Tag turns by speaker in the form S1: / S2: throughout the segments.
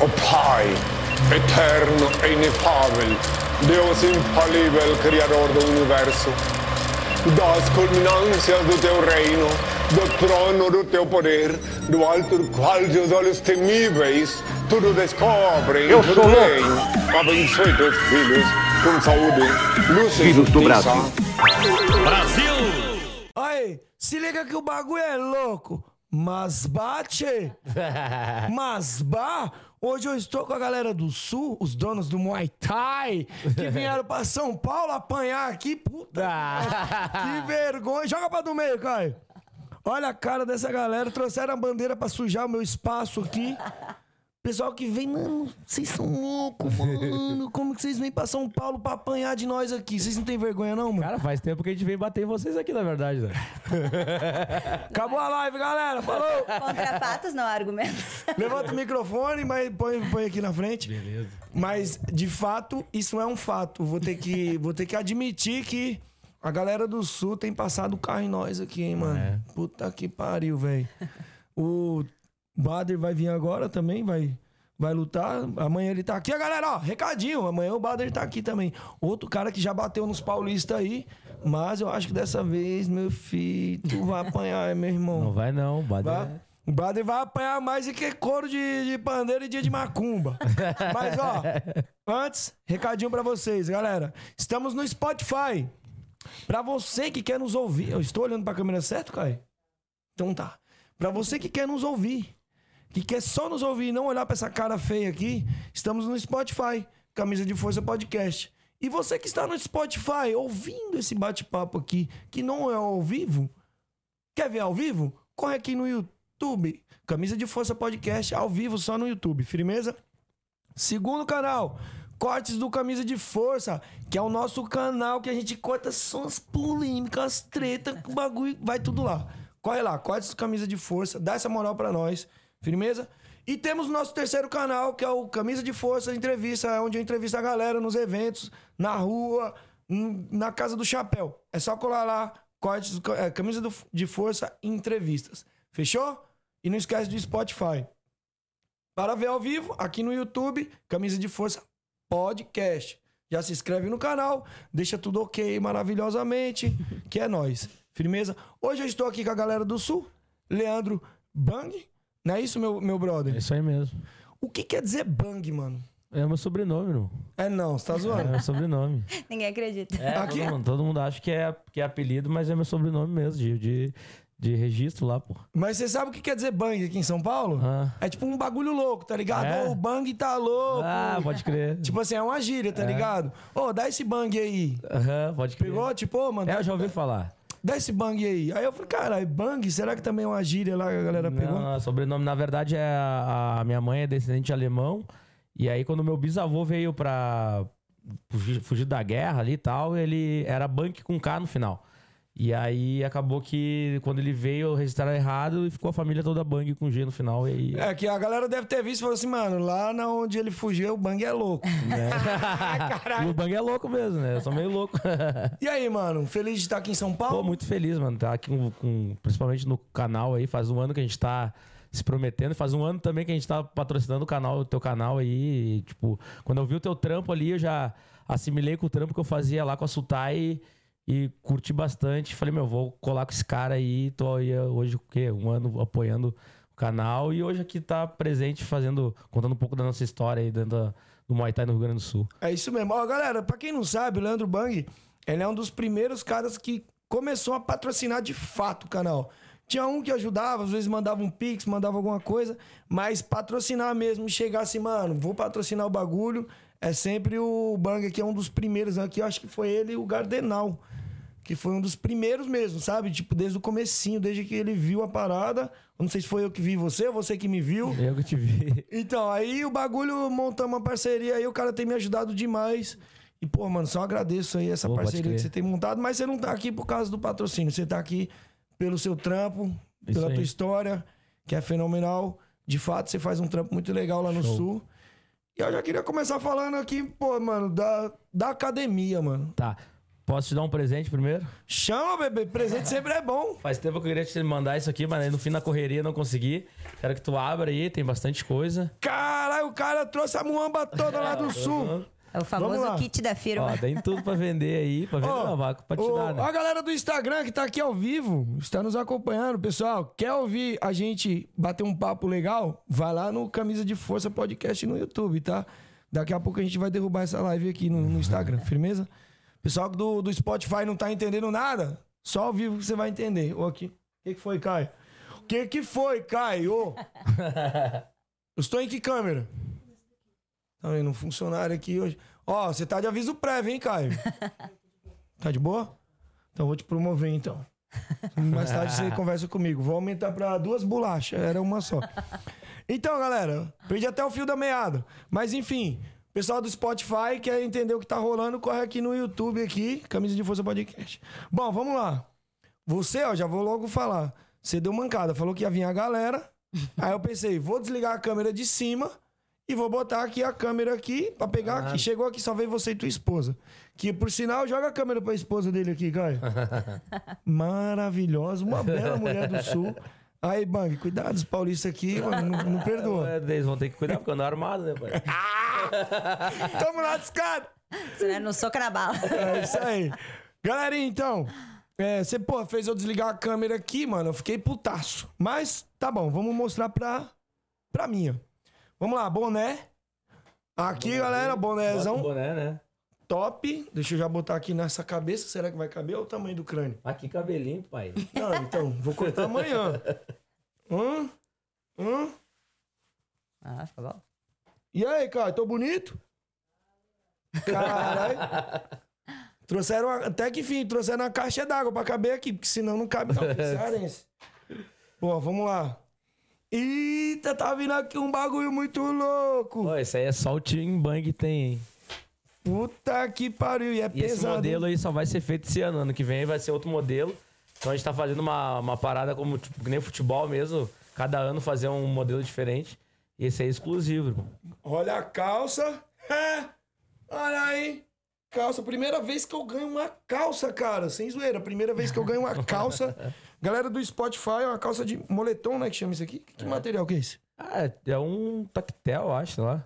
S1: O Pai, eterno e inefável, Deus infalível, Criador do Universo, das culminâncias do teu reino, do trono do teu poder, do alto do qual teus olhos temíveis tudo descobrem,
S2: Eu
S1: tudo
S2: sou
S1: veem. Abençoe teus filhos com saúde, luz e
S2: Filhos do
S1: justiça.
S2: Brasil.
S3: Aí, se liga que o bagulho é louco. Mas bate! Mas bah! Hoje eu estou com a galera do Sul, os donos do Muay Thai, que vieram pra São Paulo apanhar aqui. Puta! que vergonha! Joga pra do meio, Caio! Olha a cara dessa galera, trouxeram a bandeira pra sujar o meu espaço aqui. Pessoal que vem, mano, vocês são loucos, mano. Como que vocês vêm pra São Paulo pra apanhar de nós aqui? Vocês não têm vergonha, não, mano?
S4: Cara, faz tempo que a gente vem bater em vocês aqui, na verdade, né?
S3: Acabou a live, galera. Falou!
S5: Contra fatos, não argumentos.
S3: Levanta o microfone, mas põe, põe aqui na frente. Beleza. Mas, de fato, isso é um fato. Vou ter que, vou ter que admitir que a galera do Sul tem passado o carro em nós aqui, hein, mano.
S4: É.
S3: Puta que pariu, velho. O Bader vai vir agora também, vai, vai lutar. Amanhã ele tá aqui. A galera, ó, recadinho. Amanhã o Bader tá aqui também. Outro cara que já bateu nos paulistas aí. Mas eu acho que dessa vez, meu filho, tu vai apanhar, meu irmão.
S4: Não vai não, Bader.
S3: Vai- O Bader vai apanhar mais do que couro de, de pandeiro e dia de macumba. Mas, ó, antes, recadinho pra vocês, galera. Estamos no Spotify. Pra você que quer nos ouvir. Eu estou olhando pra câmera certo, Caio? Então tá. Pra você que quer nos ouvir, que quer só nos ouvir e não olhar pra essa cara feia aqui, estamos no Spotify, Camisa de Força Podcast. E você que está no Spotify ouvindo esse bate-papo aqui, que não é ao vivo, Quer ver ao vivo? Corre aqui no YouTube. Camisa de Força Podcast, ao vivo só no YouTube. Firmeza? Segundo canal, Cortes do Camisa de Força, que é o nosso canal que a gente corta só as polêmicas, as tretas, o bagulho, vai tudo lá. Corre lá, Cortes do Camisa de Força, dá essa moral pra nós. Firmeza? E temos o nosso terceiro canal, que é o Camisa de Força Entrevista, onde eu entrevisto a galera nos eventos, na rua, na Casa do Chapéu. É só colar lá, cortes, é, Camisa do- de Força Entrevistas. Fechou? E não esquece do Spotify. Para ver ao vivo, aqui no YouTube, Camisa de Força Podcast. Já se inscreve no canal, deixa tudo ok maravilhosamente, que é nóis. Firmeza? Hoje eu estou aqui com a galera do Sul, Leandro Bang. Não é isso, meu, meu brother?
S4: É isso aí mesmo.
S3: O que quer dizer Bang, mano?
S4: É meu sobrenome, não.
S3: É não, você tá
S4: É
S3: zoando?
S4: meu sobrenome.
S5: Ninguém acredita.
S4: É,
S3: Aqui-
S4: todo, mundo, todo mundo acha que é, que é apelido, mas é meu sobrenome mesmo, de, de, de registro lá, pô.
S3: Mas você sabe o que quer dizer Bang aqui em São Paulo?
S4: Ah.
S3: É tipo um bagulho louco, tá ligado?
S4: É?
S3: Ô, o Bang tá louco.
S4: Ah, pode crer.
S3: Tipo assim, é uma gíria, tá ligado? Ô, dá esse bang aí.
S4: Aham, pode crer.
S3: Pegou? Tipo, ô, mano,
S4: É, eu já ouvi falar.
S3: Dá esse bang aí. Aí eu falei, caralho, bang? Será que também é uma gíria lá que a galera pegou?
S4: Não, sobrenome, na verdade, é a, a minha mãe é descendente de alemão. E aí, quando meu bisavô veio pra fugir, fugir da guerra ali e tal, ele era Bank com K no final. E aí acabou que quando ele veio, registraram errado e ficou a família toda Bang com G no final. E aí.
S3: É que a galera deve ter visto e falou assim, mano, lá na onde ele fugiu, o bang é louco.
S4: E o Bang é louco mesmo, né? Eu sou meio louco.
S3: E aí, mano, feliz de estar aqui em São Paulo?
S4: Pô, muito feliz, mano. Tá aqui com, com- principalmente no canal aí. Faz um ano que a gente tá se prometendo. Faz um ano também que a gente tá patrocinando o canal, o teu canal aí. E, tipo, quando eu vi o teu trampo ali, eu já assimilei com o trampo que eu fazia lá com a Sultai e, e curti bastante. Falei, meu, vou colar com esse cara aí. Tô aí hoje, o quê? Um ano apoiando o canal. E hoje aqui tá presente, fazendo, contando um pouco da nossa história aí dentro do Muay Thai no Rio Grande do Sul.
S3: É isso mesmo. Ó, galera, pra quem não sabe, o Leandro Bang, ele é um dos primeiros caras que começou a patrocinar de fato o canal. Tinha um que ajudava, às vezes mandava um pix, mandava alguma coisa, mas patrocinar mesmo, chegar assim, mano, vou patrocinar o bagulho, é sempre o Bang, que é um dos primeiros aqui, eu acho que foi ele e o Gardenal, que foi um dos primeiros mesmo, sabe? Tipo, desde o comecinho, desde que ele viu a parada. Eu não sei se foi eu que vi você ou você que me viu.
S4: Eu que te vi.
S3: Então, aí o bagulho montamos uma parceria aí, o cara tem me ajudado demais. E, pô, mano, só agradeço aí essa
S4: Pô,
S3: parceria que você tem montado, mas você não tá aqui por causa do patrocínio, você tá aqui pelo seu trampo,
S4: Isso
S3: pela
S4: aí.
S3: tua história, que é fenomenal. De fato, você faz um trampo muito legal lá no
S4: Show.
S3: Sul. E eu já queria começar falando aqui, pô, mano, da, da academia, mano.
S4: Tá. Posso te dar um presente primeiro?
S3: Chama, bebê. Presente sempre é bom.
S4: Faz tempo que eu queria te mandar isso aqui, mas aí no fim da correria não consegui. Quero que tu abra aí, tem bastante coisa.
S3: Caralho, o cara trouxe a muamba toda lá do sul.
S5: É o famoso kit da firma.
S4: Ó, tem tudo pra vender aí, pra vender não, vácuo pra te
S3: Ô,
S4: dar, né?
S3: A galera do Instagram que tá aqui ao vivo, está nos acompanhando, pessoal. Quer ouvir a gente bater um papo legal? Vai lá no Camisa de Força Podcast no YouTube, tá? Daqui a pouco a gente vai derrubar essa live aqui no, no Instagram, firmeza? Pessoal do, do Spotify não tá entendendo nada? Só ao vivo você vai entender. Ô, aqui. O que, que foi, Caio? O que, que foi, Caio? Eu estou em que câmera? Tá vendo? Um funcionário aqui hoje. Ó, você tá de aviso prévio, hein, Caio? Tá de boa? Então vou te promover, então. Mais tarde você conversa comigo. Vou aumentar pra duas bolachas. Era uma só. Então, galera, perdi até o fio da meada. Mas enfim, pessoal do Spotify quer entender o que tá rolando, corre aqui no YouTube aqui, Camisa de Força Podcast. Bom, vamos lá. Você, ó, já vou logo falar. Você deu mancada, falou que ia vir a galera. Aí eu pensei, vou desligar a câmera de cima e vou botar aqui a câmera aqui pra pegar aqui. Chegou aqui, só veio você e tua esposa. Que, por sinal, joga a câmera pra esposa dele aqui, Caio. Maravilhosa, uma bela mulher do sul. Aí, Bang, cuidado, os paulistas aqui, mano, não, não perdoa.
S4: É, Eles vão ter que cuidar porque eu ando armado, né, pai?
S3: Tamo lá descado.
S5: Você não, não na bala.
S3: É isso aí. Galerinha, então, é, você, pô, fez eu desligar a câmera aqui, mano, eu fiquei putaço. Mas, tá bom, vamos mostrar pra, pra minha. Vamos lá, boné. Aqui, galera,
S4: Bota o
S3: bonézão
S4: boné, né?
S3: Top. Deixa eu já botar aqui nessa cabeça. Será que vai caber? Olha o tamanho do crânio.
S4: Aqui cabelinho, pai.
S3: Não, então, vou cortar amanhã. Hum? Hum?
S5: Ah, ficou bom.
S3: E aí, cara, tô bonito? Caralho. Trouxeram, a- até que enfim, trouxeram uma caixa d'água pra caber aqui, porque senão não cabe não. Pô, vamos lá. Eita, tá vindo aqui um bagulho muito louco.
S4: Pô, esse aí é só o Team Bang tem, hein?
S3: Puta que pariu, e é
S4: E esse
S3: pesado.
S4: modelo aí só vai ser feito esse ano. Ano que vem vai ser outro modelo. Então a gente tá fazendo uma, uma parada como, tipo, que nem futebol mesmo. Cada ano fazer um modelo diferente. E esse aí é exclusivo, irmão.
S3: Olha a calça. É. Olha aí. Calça. Primeira vez que eu ganho uma calça, cara. Sem zoeira. Primeira vez que eu ganho uma calça. Galera do Spotify, é uma calça de moletom, né? Que chama isso aqui. Que material que é esse?
S4: Ah, é- é um tactel, acho, lá.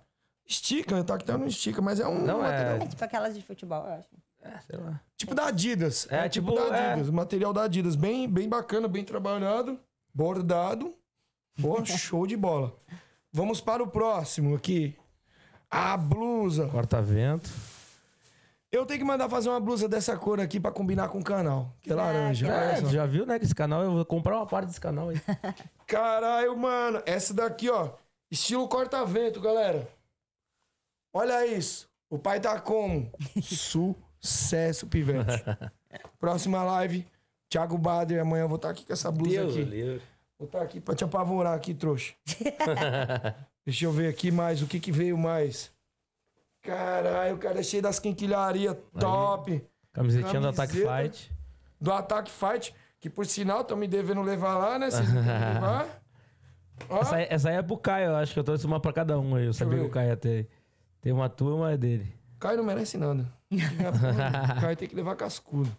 S3: Estica, tá que tá não estica, mas é um
S4: Não, é-
S3: material.
S5: É tipo aquelas de futebol, eu acho.
S4: É, sei lá.
S3: Tipo da Adidas.
S4: É,
S3: É, tipo,
S4: tipo,
S3: da
S4: é.
S3: Adidas. Material da Adidas. Bem, bem bacana, bem trabalhado. Bordado. Pô, show de bola. Vamos para o próximo aqui. A blusa.
S4: Corta-vento.
S3: Eu tenho que mandar fazer uma blusa dessa cor aqui pra combinar com o canal. Que é laranja. olha
S4: É,
S3: só.
S4: tu já viu, né? Que esse canal, eu vou comprar uma parte desse canal aí.
S3: Caralho, mano. Essa daqui, ó. Estilo corta-vento, galera. Olha isso. O pai tá como? Sucesso, pivete. Próxima live. Thiago Bader. Amanhã eu vou estar aqui com essa blusa
S4: Deus
S3: aqui.
S4: livre.
S3: Vou estar aqui pra te apavorar aqui, trouxa. Deixa eu ver aqui mais. O que que veio mais? Caralho, o cara é cheio das quinquilharias top.
S4: Camisetinha do Attack. Fight.
S3: Do Attack Fight. Que por sinal, estão me devendo levar lá, né? Vocês levar. Ó,
S4: Essa, aí- essa aí é pro Caio, eu acho que eu trouxe uma pra cada um aí. Eu sabia
S3: ver.
S4: que o Caio ia ter. Tem uma tua uma é dele.
S3: Caio não merece nada. O Caio tem que levar cascudo.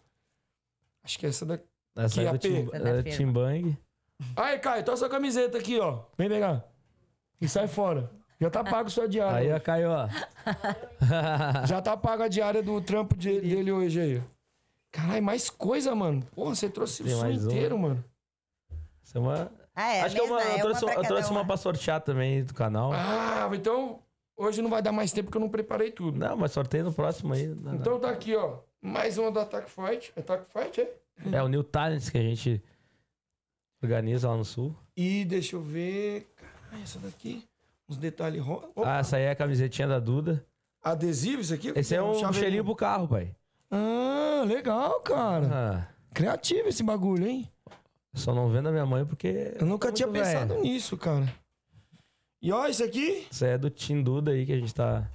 S3: Acho que é essa daqui.
S4: Essa é. Tim,
S5: Essa é da
S4: é,
S5: firma.
S4: Tim Bang.
S3: Aí, Caio, toma sua camiseta aqui, ó. Vem pegar. E sai fora. Já tá pago sua diária.
S4: Aí, ó, Caio, ó.
S3: Já tá pago a diária do trampo de- dele hoje aí. Caralho, mais coisa, mano. Porra, você trouxe o
S4: Tem
S3: som
S4: mais uma.
S3: inteiro, mano.
S4: Essa é uma...
S5: Ah, é. a
S4: acho que é uma, eu
S5: é
S4: trouxe,
S5: uma
S4: eu
S5: pra
S4: trouxe uma
S5: uma.
S4: pra sortear também do canal.
S3: Ah, então hoje não vai dar mais tempo porque eu não preparei tudo.
S4: Não, mas sorteio no próximo aí. Não, não.
S3: Então tá aqui, ó. Mais uma do Attack Fight. Attack Fight, é?
S4: É o New Talents que a gente organiza lá no sul.
S3: E deixa eu ver. Caralho, essa daqui. Uns detalhes rosa.
S4: Ah, essa aí é a camisetinha da Duda.
S3: Adesivo, isso aqui?
S4: Esse é um cheirinho pro carro, pai.
S3: Ah, legal, cara.
S4: Ah,
S3: Criativo esse bagulho, hein?
S4: só não vendo a minha mãe porque.
S3: Eu nunca
S4: tá
S3: tinha
S4: velha.
S3: pensado nisso, cara. E ó, isso aqui.
S4: Isso é do Tim Duda aí que a gente tá.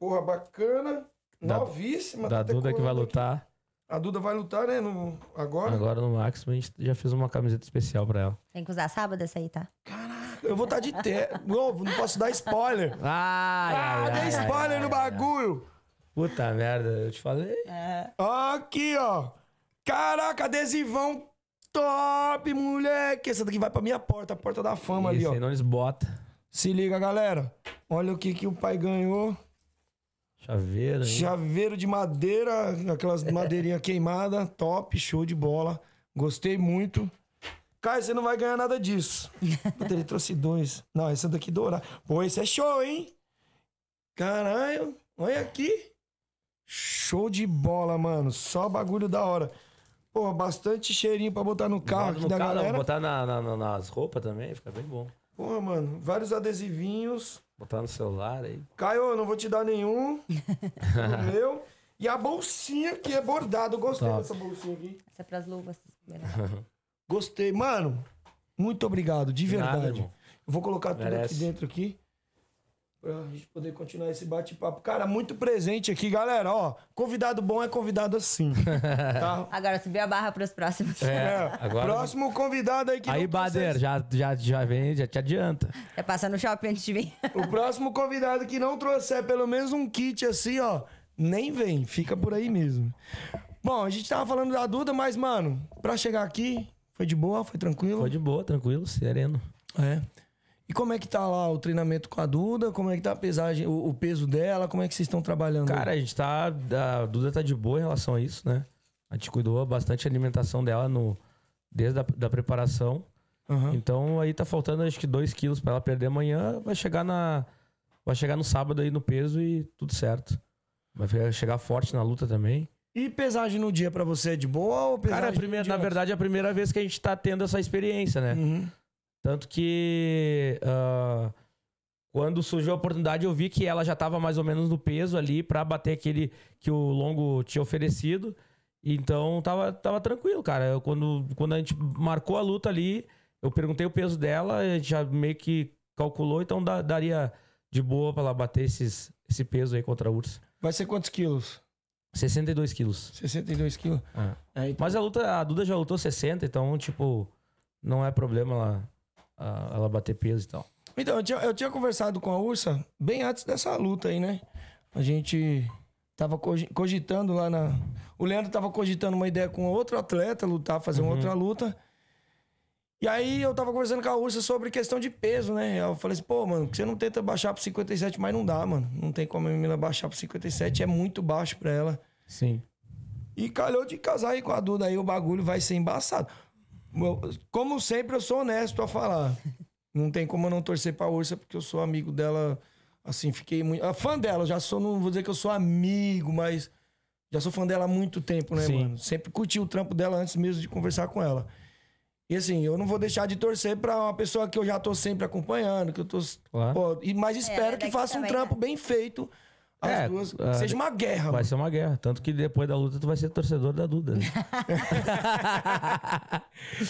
S3: Porra, bacana.
S4: Da-
S3: Novíssima.
S4: Da
S3: tá
S4: Duda que vai
S3: colando aqui.
S4: lutar.
S3: A Duda vai lutar, né? No... Agora.
S4: Agora no Máximo a gente já fez uma camiseta especial pra ela.
S5: Tem que usar sábado essa aí, tá?
S3: Eu vou estar de terno. Novo, não posso dar spoiler.
S4: Ai,
S3: Ah, dei spoiler no bagulho.
S4: Puta merda, eu te falei.
S3: Aqui, ó. Caraca, adesivão top, moleque. Essa daqui vai pra minha porta, a porta da fama ali,
S4: Esse
S3: ó.
S4: aí não eles bota.
S3: Se liga, galera. Olha o que, que o pai ganhou.
S4: Chaveiro. aí.
S3: Chaveiro de madeira, aquelas madeirinhas queimadas, top, show de bola. Gostei muito. Caio, você não vai ganhar nada disso. Puta, Ele trouxe dois. Não, esse daqui dourado. Pô, esse é show, hein? Caralho, olha aqui. Show de bola, mano. Só bagulho da hora. Pô, bastante cheirinho pra botar no carro
S4: Bota
S3: aqui
S4: no
S3: da
S4: carro,
S3: galera.
S4: botar na, na- na- nas roupas também, fica bem bom.
S3: Pô, mano, vários adesivinhos.
S4: Botar no celular aí.
S3: Caio, eu não vou te dar nenhum. o meu. E a bolsinha que é bordada. Eu gostei
S4: Top.
S3: dessa bolsinha aqui.
S5: Essa é pras luvas.
S3: Gostei. Mano, muito obrigado, de
S4: Nada,
S3: verdade. eu vou colocar tudo
S4: Merece.
S3: aqui dentro aqui. Pra gente poder continuar esse bate-papo. Cara, muito presente aqui, galera. Ó, convidado bom é convidado assim. tá?
S5: Agora subir a barra pros próximos.
S3: É,
S4: agora-
S3: Próximo convidado aí que
S4: Aí,
S3: não trouxe
S4: Bader, já, já, já vem, já te adianta.
S5: É passar no shopping antes de vir.
S3: O próximo convidado que não trouxer pelo menos um kit assim, ó, nem vem, fica por aí mesmo. Bom, a gente tava falando da Duda, mas, mano, pra chegar aqui, foi de boa, foi tranquilo?
S4: Foi de boa, tranquilo, sereno.
S3: É. E como é que tá lá o treinamento com a Duda? Como é que tá a pesagem, o, o peso dela? Como é que vocês estão trabalhando?
S4: Cara, a gente tá. A Duda tá de boa em relação a isso, né? A gente cuidou bastante da alimentação dela no, desde a da preparação.
S3: Aham.
S4: Então aí tá faltando acho que 2 quilos pra ela perder amanhã. Vai chegar na. Vai chegar no sábado aí no peso e tudo certo. Vai chegar forte na luta também.
S3: E pesagem no dia pra você é de boa ou pesagem
S4: Cara, a primeira- na verdade é a primeira vez que a gente tá tendo essa experiência, né?
S3: Uhum.
S4: Tanto que ah, quando surgiu a oportunidade, eu vi que ela já estava mais ou menos no peso ali pra bater aquele que o Longo tinha oferecido. Então tava, tava tranquilo, cara. Eu, quando, quando a gente marcou a luta ali, eu perguntei o peso dela, a gente já meio que calculou, então dá- daria de boa pra ela bater esses, esse peso aí contra a URSS.
S3: Vai ser quantos quilos?
S4: 62 quilos.
S3: 62 quilos.
S4: Ah.
S3: É, então-
S4: Mas a luta, a Duda já lutou 60, então, tipo, não é problema ela, a- ela bater peso e tal.
S3: Então, eu tinha, eu tinha conversado com a Ursa bem antes dessa luta aí, né? A gente tava cogi- cogitando lá na. O Leandro tava cogitando uma ideia com outro atleta, lutar, fazer uma outra luta. E aí eu tava conversando com a Ursa sobre questão de peso, né? Eu falei assim, pô, mano, você não tenta baixar pro 57, mas não dá, mano. Não tem como a menina baixar pro 57, é muito baixo pra ela.
S4: Sim.
S3: E calhou de casar aí com a Duda, aí o bagulho vai ser embaçado. Como sempre, eu sou honesto a falar. Não tem como eu não torcer pra Ursa, porque eu sou amigo dela. Assim, fiquei muito. ah, Fã dela, já sou, não vou dizer que eu sou amigo, mas já sou fã dela há muito tempo, né,
S4: Sim.
S3: mano? Sempre curti o trampo dela antes mesmo de conversar com ela. E assim, eu não vou deixar de torcer pra uma pessoa que eu já tô sempre acompanhando, que eu tô.
S4: Claro.
S3: Pô, e, mas espero
S5: é
S3: que faça um trampo
S5: né?
S3: bem feito. As
S4: É,
S3: duas.
S4: ah,
S3: seja uma guerra,
S4: Vai
S3: mano.
S4: ser uma guerra. Tanto que depois da luta tu vai ser torcedor da Duda. né?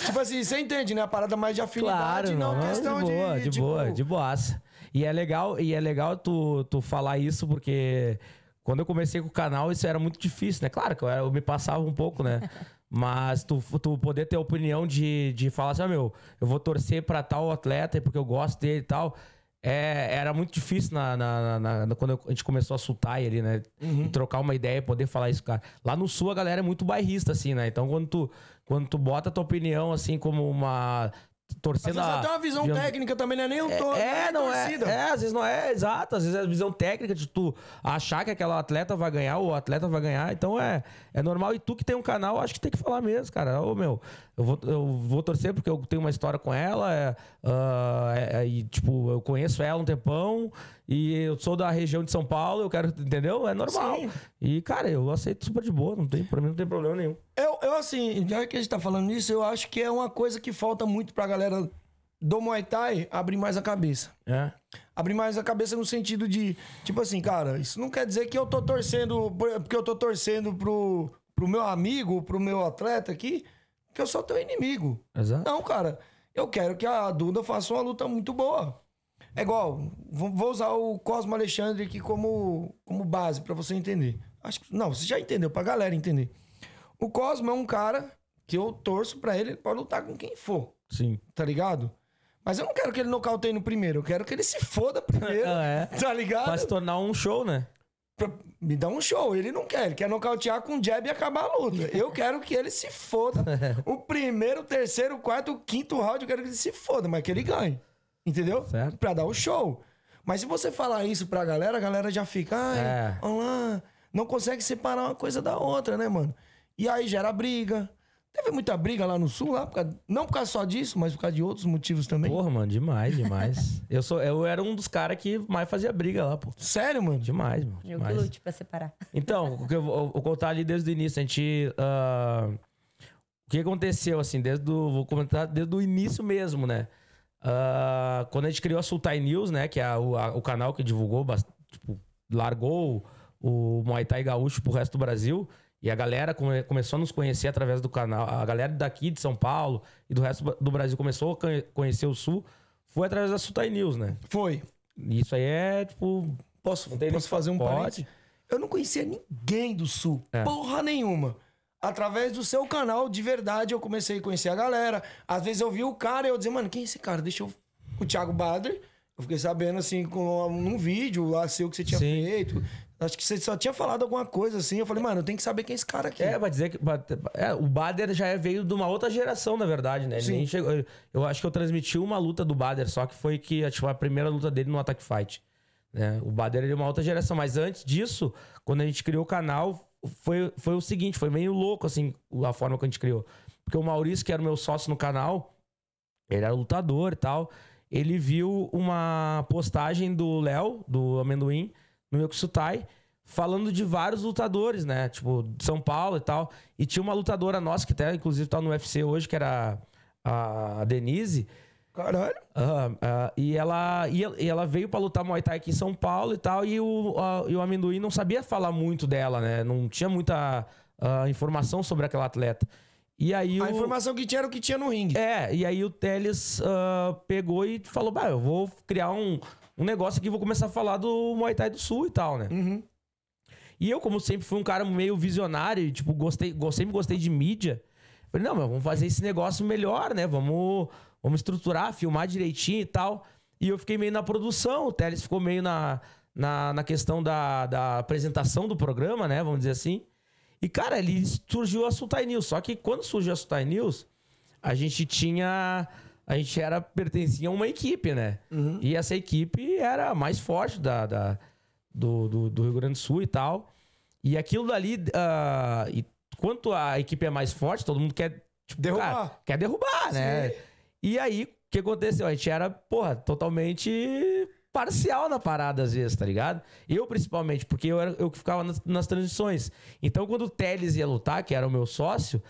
S3: Tipo assim, você entende, né? A parada mais de afinidade, não
S4: não,
S3: questão
S4: de boa,
S3: de.
S4: de,
S3: tipo,
S4: boa, de boaça. E é legal, e é legal tu, tu falar isso porque quando eu comecei com o canal isso era muito difícil, né? Claro que eu, era- eu me passava um pouco, né? Mas tu, tu poder ter a opinião de, de falar assim, ah, meu, eu vou torcer pra tal atleta porque eu gosto dele e tal. É, era muito difícil na, na- na- na- quando a gente começou a sultar ali, né? E trocar uma ideia, poder falar isso, cara. Lá no sul a galera é muito bairrista, assim, né? Então quando tu, quando tu bota a tua opinião, assim, como uma.
S3: Às
S4: Torcendo
S3: vezes
S4: a-
S3: até uma visão
S4: digamos-
S3: técnica também, não é nem o to...
S4: é,
S3: nem
S4: não é,
S3: torcida.
S4: é. Às vezes não é exato. Às vezes é a visão técnica de tu achar que aquela atleta vai ganhar ou o atleta vai ganhar. Então é, é normal. E tu que tem um canal, acho que tem que falar mesmo, cara. Ô, meu, eu vou, eu vou torcer porque eu tenho uma história com ela. é, ah, é, é, e, tipo, eu conheço ela um tempão. E eu sou da região de São Paulo. Eu quero, entendeu? É normal.
S3: Sim.
S4: E, cara, eu aceito super de boa. Não tem, pra mim não tem problema nenhum.
S3: Eu, eu, assim, já que a gente tá falando nisso, eu acho que é uma coisa que falta muito pra galera do Muay Thai abrir mais a cabeça.
S4: É.
S3: Abrir mais a cabeça no sentido de, tipo assim, cara, isso não quer dizer que eu tô torcendo, porque eu tô torcendo pro, pro meu amigo, pro meu atleta aqui, que eu sou teu inimigo.
S4: Exato.
S3: Não, cara, eu quero que a Duda faça uma luta muito boa. É igual, vou usar o Cosmo Alexandre aqui como, como base pra você entender. Acho que, não, você já entendeu, pra galera entender. O Cosmo é um cara que eu torço pra ele, ele pode lutar com quem for,
S4: Sim.
S3: tá ligado? Mas eu não quero que ele nocauteie no primeiro, eu quero que ele se foda primeiro,
S4: É.
S3: tá ligado?
S4: Pra se tornar um show, né?
S3: Pra- me dá um show. Ele não quer, ele quer nocautear com jab e acabar a luta. Eu quero que ele se foda. O primeiro, o terceiro, o quarto, o quinto round, eu quero que ele se foda, mas que ele ganhe. Entendeu?
S4: Certo.
S3: Pra dar o show. Mas se você falar isso pra galera, a galera já fica, ai,
S4: É.
S3: lá, não consegue separar uma coisa da outra, né, mano? E aí gera briga. Teve muita briga lá no sul, lá, por causa- não por causa só disso, mas por causa de outros motivos também.
S4: Porra, mano, demais, demais. eu, sou, eu era um dos caras que mais fazia briga lá, pô.
S3: Sério, mano?
S4: Demais, mano.
S5: Jogo
S4: Demais.
S5: lute pra separar.
S4: Então, o que eu vou vou contar ali desde o início. A gente. ah, o que aconteceu, assim, desde o. Vou comentar desde o início mesmo, né? Ah, quando a gente criou a Sultai News, né? Que é a- o, a- o canal que divulgou, tipo, largou o, Muay Thai Gaúcho pro resto do Brasil. E a galera come- começou a nos conhecer através do canal. A galera daqui de São Paulo e do resto do Brasil começou a conhe- conhecer o Sul. Foi através da Sultai News, né?
S3: Foi.
S4: Isso aí é, tipo.
S3: Posso, posso fazer um
S4: Pode.
S3: parênteses? Eu não conhecia ninguém do Sul.
S4: É.
S3: Porra nenhuma. Através do seu canal, de verdade, eu comecei a conhecer a galera. Às vezes eu vi o cara e eu dizia, mano, quem é esse cara? Deixa eu. O Thiago Bader. Eu fiquei sabendo, assim, com, num vídeo lá seu que você tinha
S4: Sim.
S3: feito. Acho que você só tinha falado alguma coisa assim. Eu falei, mano, eu tenho que saber quem é esse cara aqui.
S4: É, vai dizer que. ba- é, o Bader já é- veio de uma outra geração, na verdade, né? Ele
S3: Sim.
S4: nem chegou. eu- Eu acho que eu transmiti uma luta do Bader, só que foi que tipo, a primeira luta dele no Attack Fight. Né? O Bader ele é uma outra geração. Mas antes disso, quando a gente criou o canal, foi, foi o seguinte: foi meio louco, assim, a forma que a gente criou. Porque o Maurício, que era o meu sócio no canal, ele era lutador e tal. Ele viu uma postagem do Léo, do Amendoim, no Yokusutai, falando de vários lutadores, né? Tipo, de São Paulo e tal. E tinha uma lutadora nossa, que até inclusive tá no UFC hoje, que era a Denise.
S3: Caralho.
S4: Ah, e, ela, e ela- veio pra lutar Muay Thai aqui em São Paulo e tal, e o, a- e o Amendoim não sabia falar muito dela, né? Não tinha muita ah, informação sobre aquela atleta. E aí
S3: A
S4: o...
S3: informação que tinha era o que tinha no ringue.
S4: É, e aí o Teles ah, pegou e falou: bah, eu vou criar um, um negócio aqui, vou começar a falar do Muay Thai do Sul e tal, né?
S3: Uhum.
S4: E eu, como sempre, fui um cara meio visionário e, tipo, gostei, go- sempre gostei de mídia. Falei, não, mas vamos fazer esse negócio melhor, né? Vamos, vamos estruturar, filmar direitinho e tal. E eu fiquei meio na produção, o Teles ficou meio na, na, na questão da, da apresentação do programa, né? Vamos dizer assim. E, cara, ali surgiu a Sultai News. Só que quando surgiu a Sultai News, a gente tinha. A gente era, pertencia a uma equipe, né? E essa equipe era a mais forte da, da- do, do, do Rio Grande do Sul e tal. E aquilo dali. ah, e quanto a equipe é mais forte, todo mundo quer. tipo,
S3: Derrubar.
S4: cara, quer derrubar, né? E aí, o que aconteceu? A gente era, porra, totalmente parcial na parada às vezes, tá ligado? Eu, principalmente, porque eu, era, eu que ficava nas, nas transições. Então, quando o Teles ia lutar, que era o meu sócio,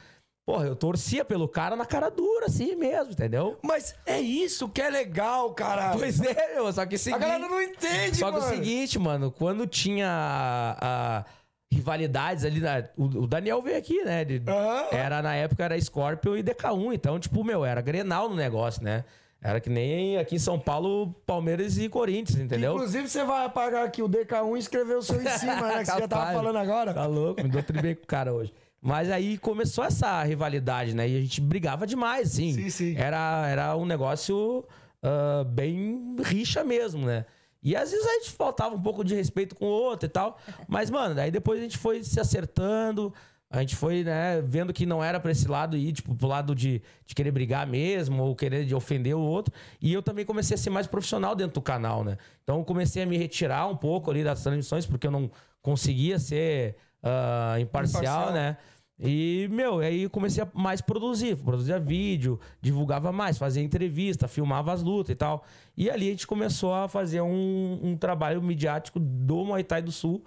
S4: porra, eu torcia pelo cara na cara dura, assim mesmo, entendeu?
S3: Mas é isso que é legal, cara.
S4: Pois é, meu, só que
S3: A
S4: seguinte...
S3: galera não entende,
S4: Só que
S3: mano.
S4: o seguinte, mano, quando tinha a, a rivalidades ali, na, o, o Daniel veio aqui, né? Ele-
S3: Aham.
S4: Era na época era Scorpion e DK1, então tipo, meu, era Grenal no negócio, né? Era que nem aqui em São Paulo, Palmeiras e Corinthians, entendeu?
S3: Inclusive, você vai apagar aqui o DK1 e escrever o seu em cima, né? Que você já tava falando agora.
S4: Tá louco, me dou bem com o cara hoje. Mas aí começou essa rivalidade, né? E a gente brigava demais, assim.
S3: Sim, sim.
S4: Era, era um negócio ah, bem rixa mesmo, né? E às vezes a gente faltava um pouco de respeito com o outro e tal. Mas, mano, daí depois a gente foi se acertando. A gente foi, né, vendo que não era pra esse lado ir, tipo, pro lado de, de querer brigar mesmo, ou querer de ofender o outro. E eu também comecei a ser mais profissional dentro do canal, né? Então eu comecei a me retirar um pouco ali das transmissões, porque eu não conseguia ser ah, imparcial,
S3: Imparcial.
S4: né? E, meu, aí comecei a mais produzir. Produzia vídeo, divulgava mais, fazia entrevista, filmava as lutas e tal. E ali a gente começou a fazer um, um trabalho midiático do Muay Thai do Sul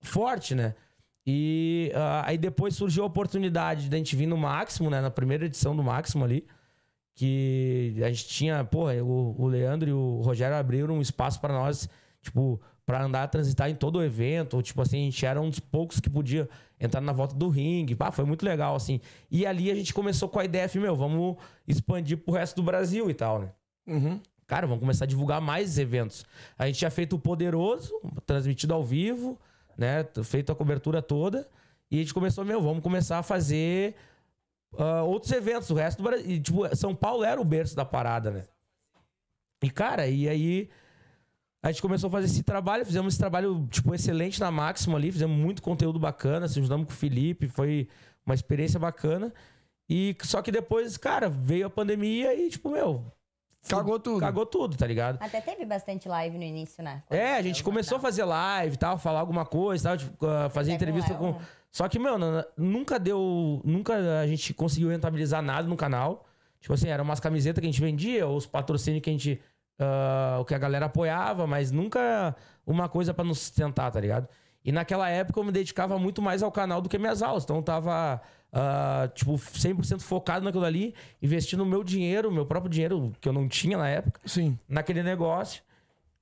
S4: forte, né? E ah, aí depois surgiu a oportunidade da gente vir no Máximo, né? Na primeira edição do Máximo ali. Que a gente tinha, porra, o, o Leandro e o Rogério abriram um espaço para nós, tipo, para andar, transitar em todo o evento. Tipo assim, a gente era um dos poucos que podia entrar na volta do ringue. Pá, foi muito legal, assim. E ali a gente começou com a ideia, assim, meu, vamos expandir pro resto do Brasil e tal, né?
S3: Uhum.
S4: Cara, vamos começar a divulgar mais eventos. A gente tinha feito o Poderoso, transmitido ao vivo, né? Feito a cobertura toda. E a gente começou, meu, vamos começar a fazer ah, outros eventos, o resto do Brasil. E, tipo, São Paulo era o berço da parada, né? E, cara, e aí A gente começou a fazer esse trabalho, fizemos esse trabalho, tipo, excelente na Máxima ali, fizemos muito conteúdo bacana, se ajudamos com o Felipe, foi uma experiência bacana. E só que depois, cara, veio a pandemia e, tipo, meu,
S3: Cagou tudo.
S4: cagou tudo, tá ligado?
S5: Até teve bastante live no início, né? Quando
S4: É, a gente começou a fazer live e tal, falar alguma coisa e tal, tipo, ah, fazer entrevista com.
S5: Né?
S4: Só que, meu, nunca deu. Nunca a gente conseguiu rentabilizar nada no canal. Tipo assim, eram umas camisetas que a gente vendia, os patrocínios que a gente. Ah, o que a galera apoiava, mas nunca uma coisa pra nos sustentar, tá ligado? E naquela época eu me dedicava muito mais ao canal do que minhas aulas. Então eu tava, ah, tipo, 100% focado naquilo ali, investindo o meu dinheiro, meu próprio dinheiro, que eu não tinha na época
S3: Sim.
S4: naquele negócio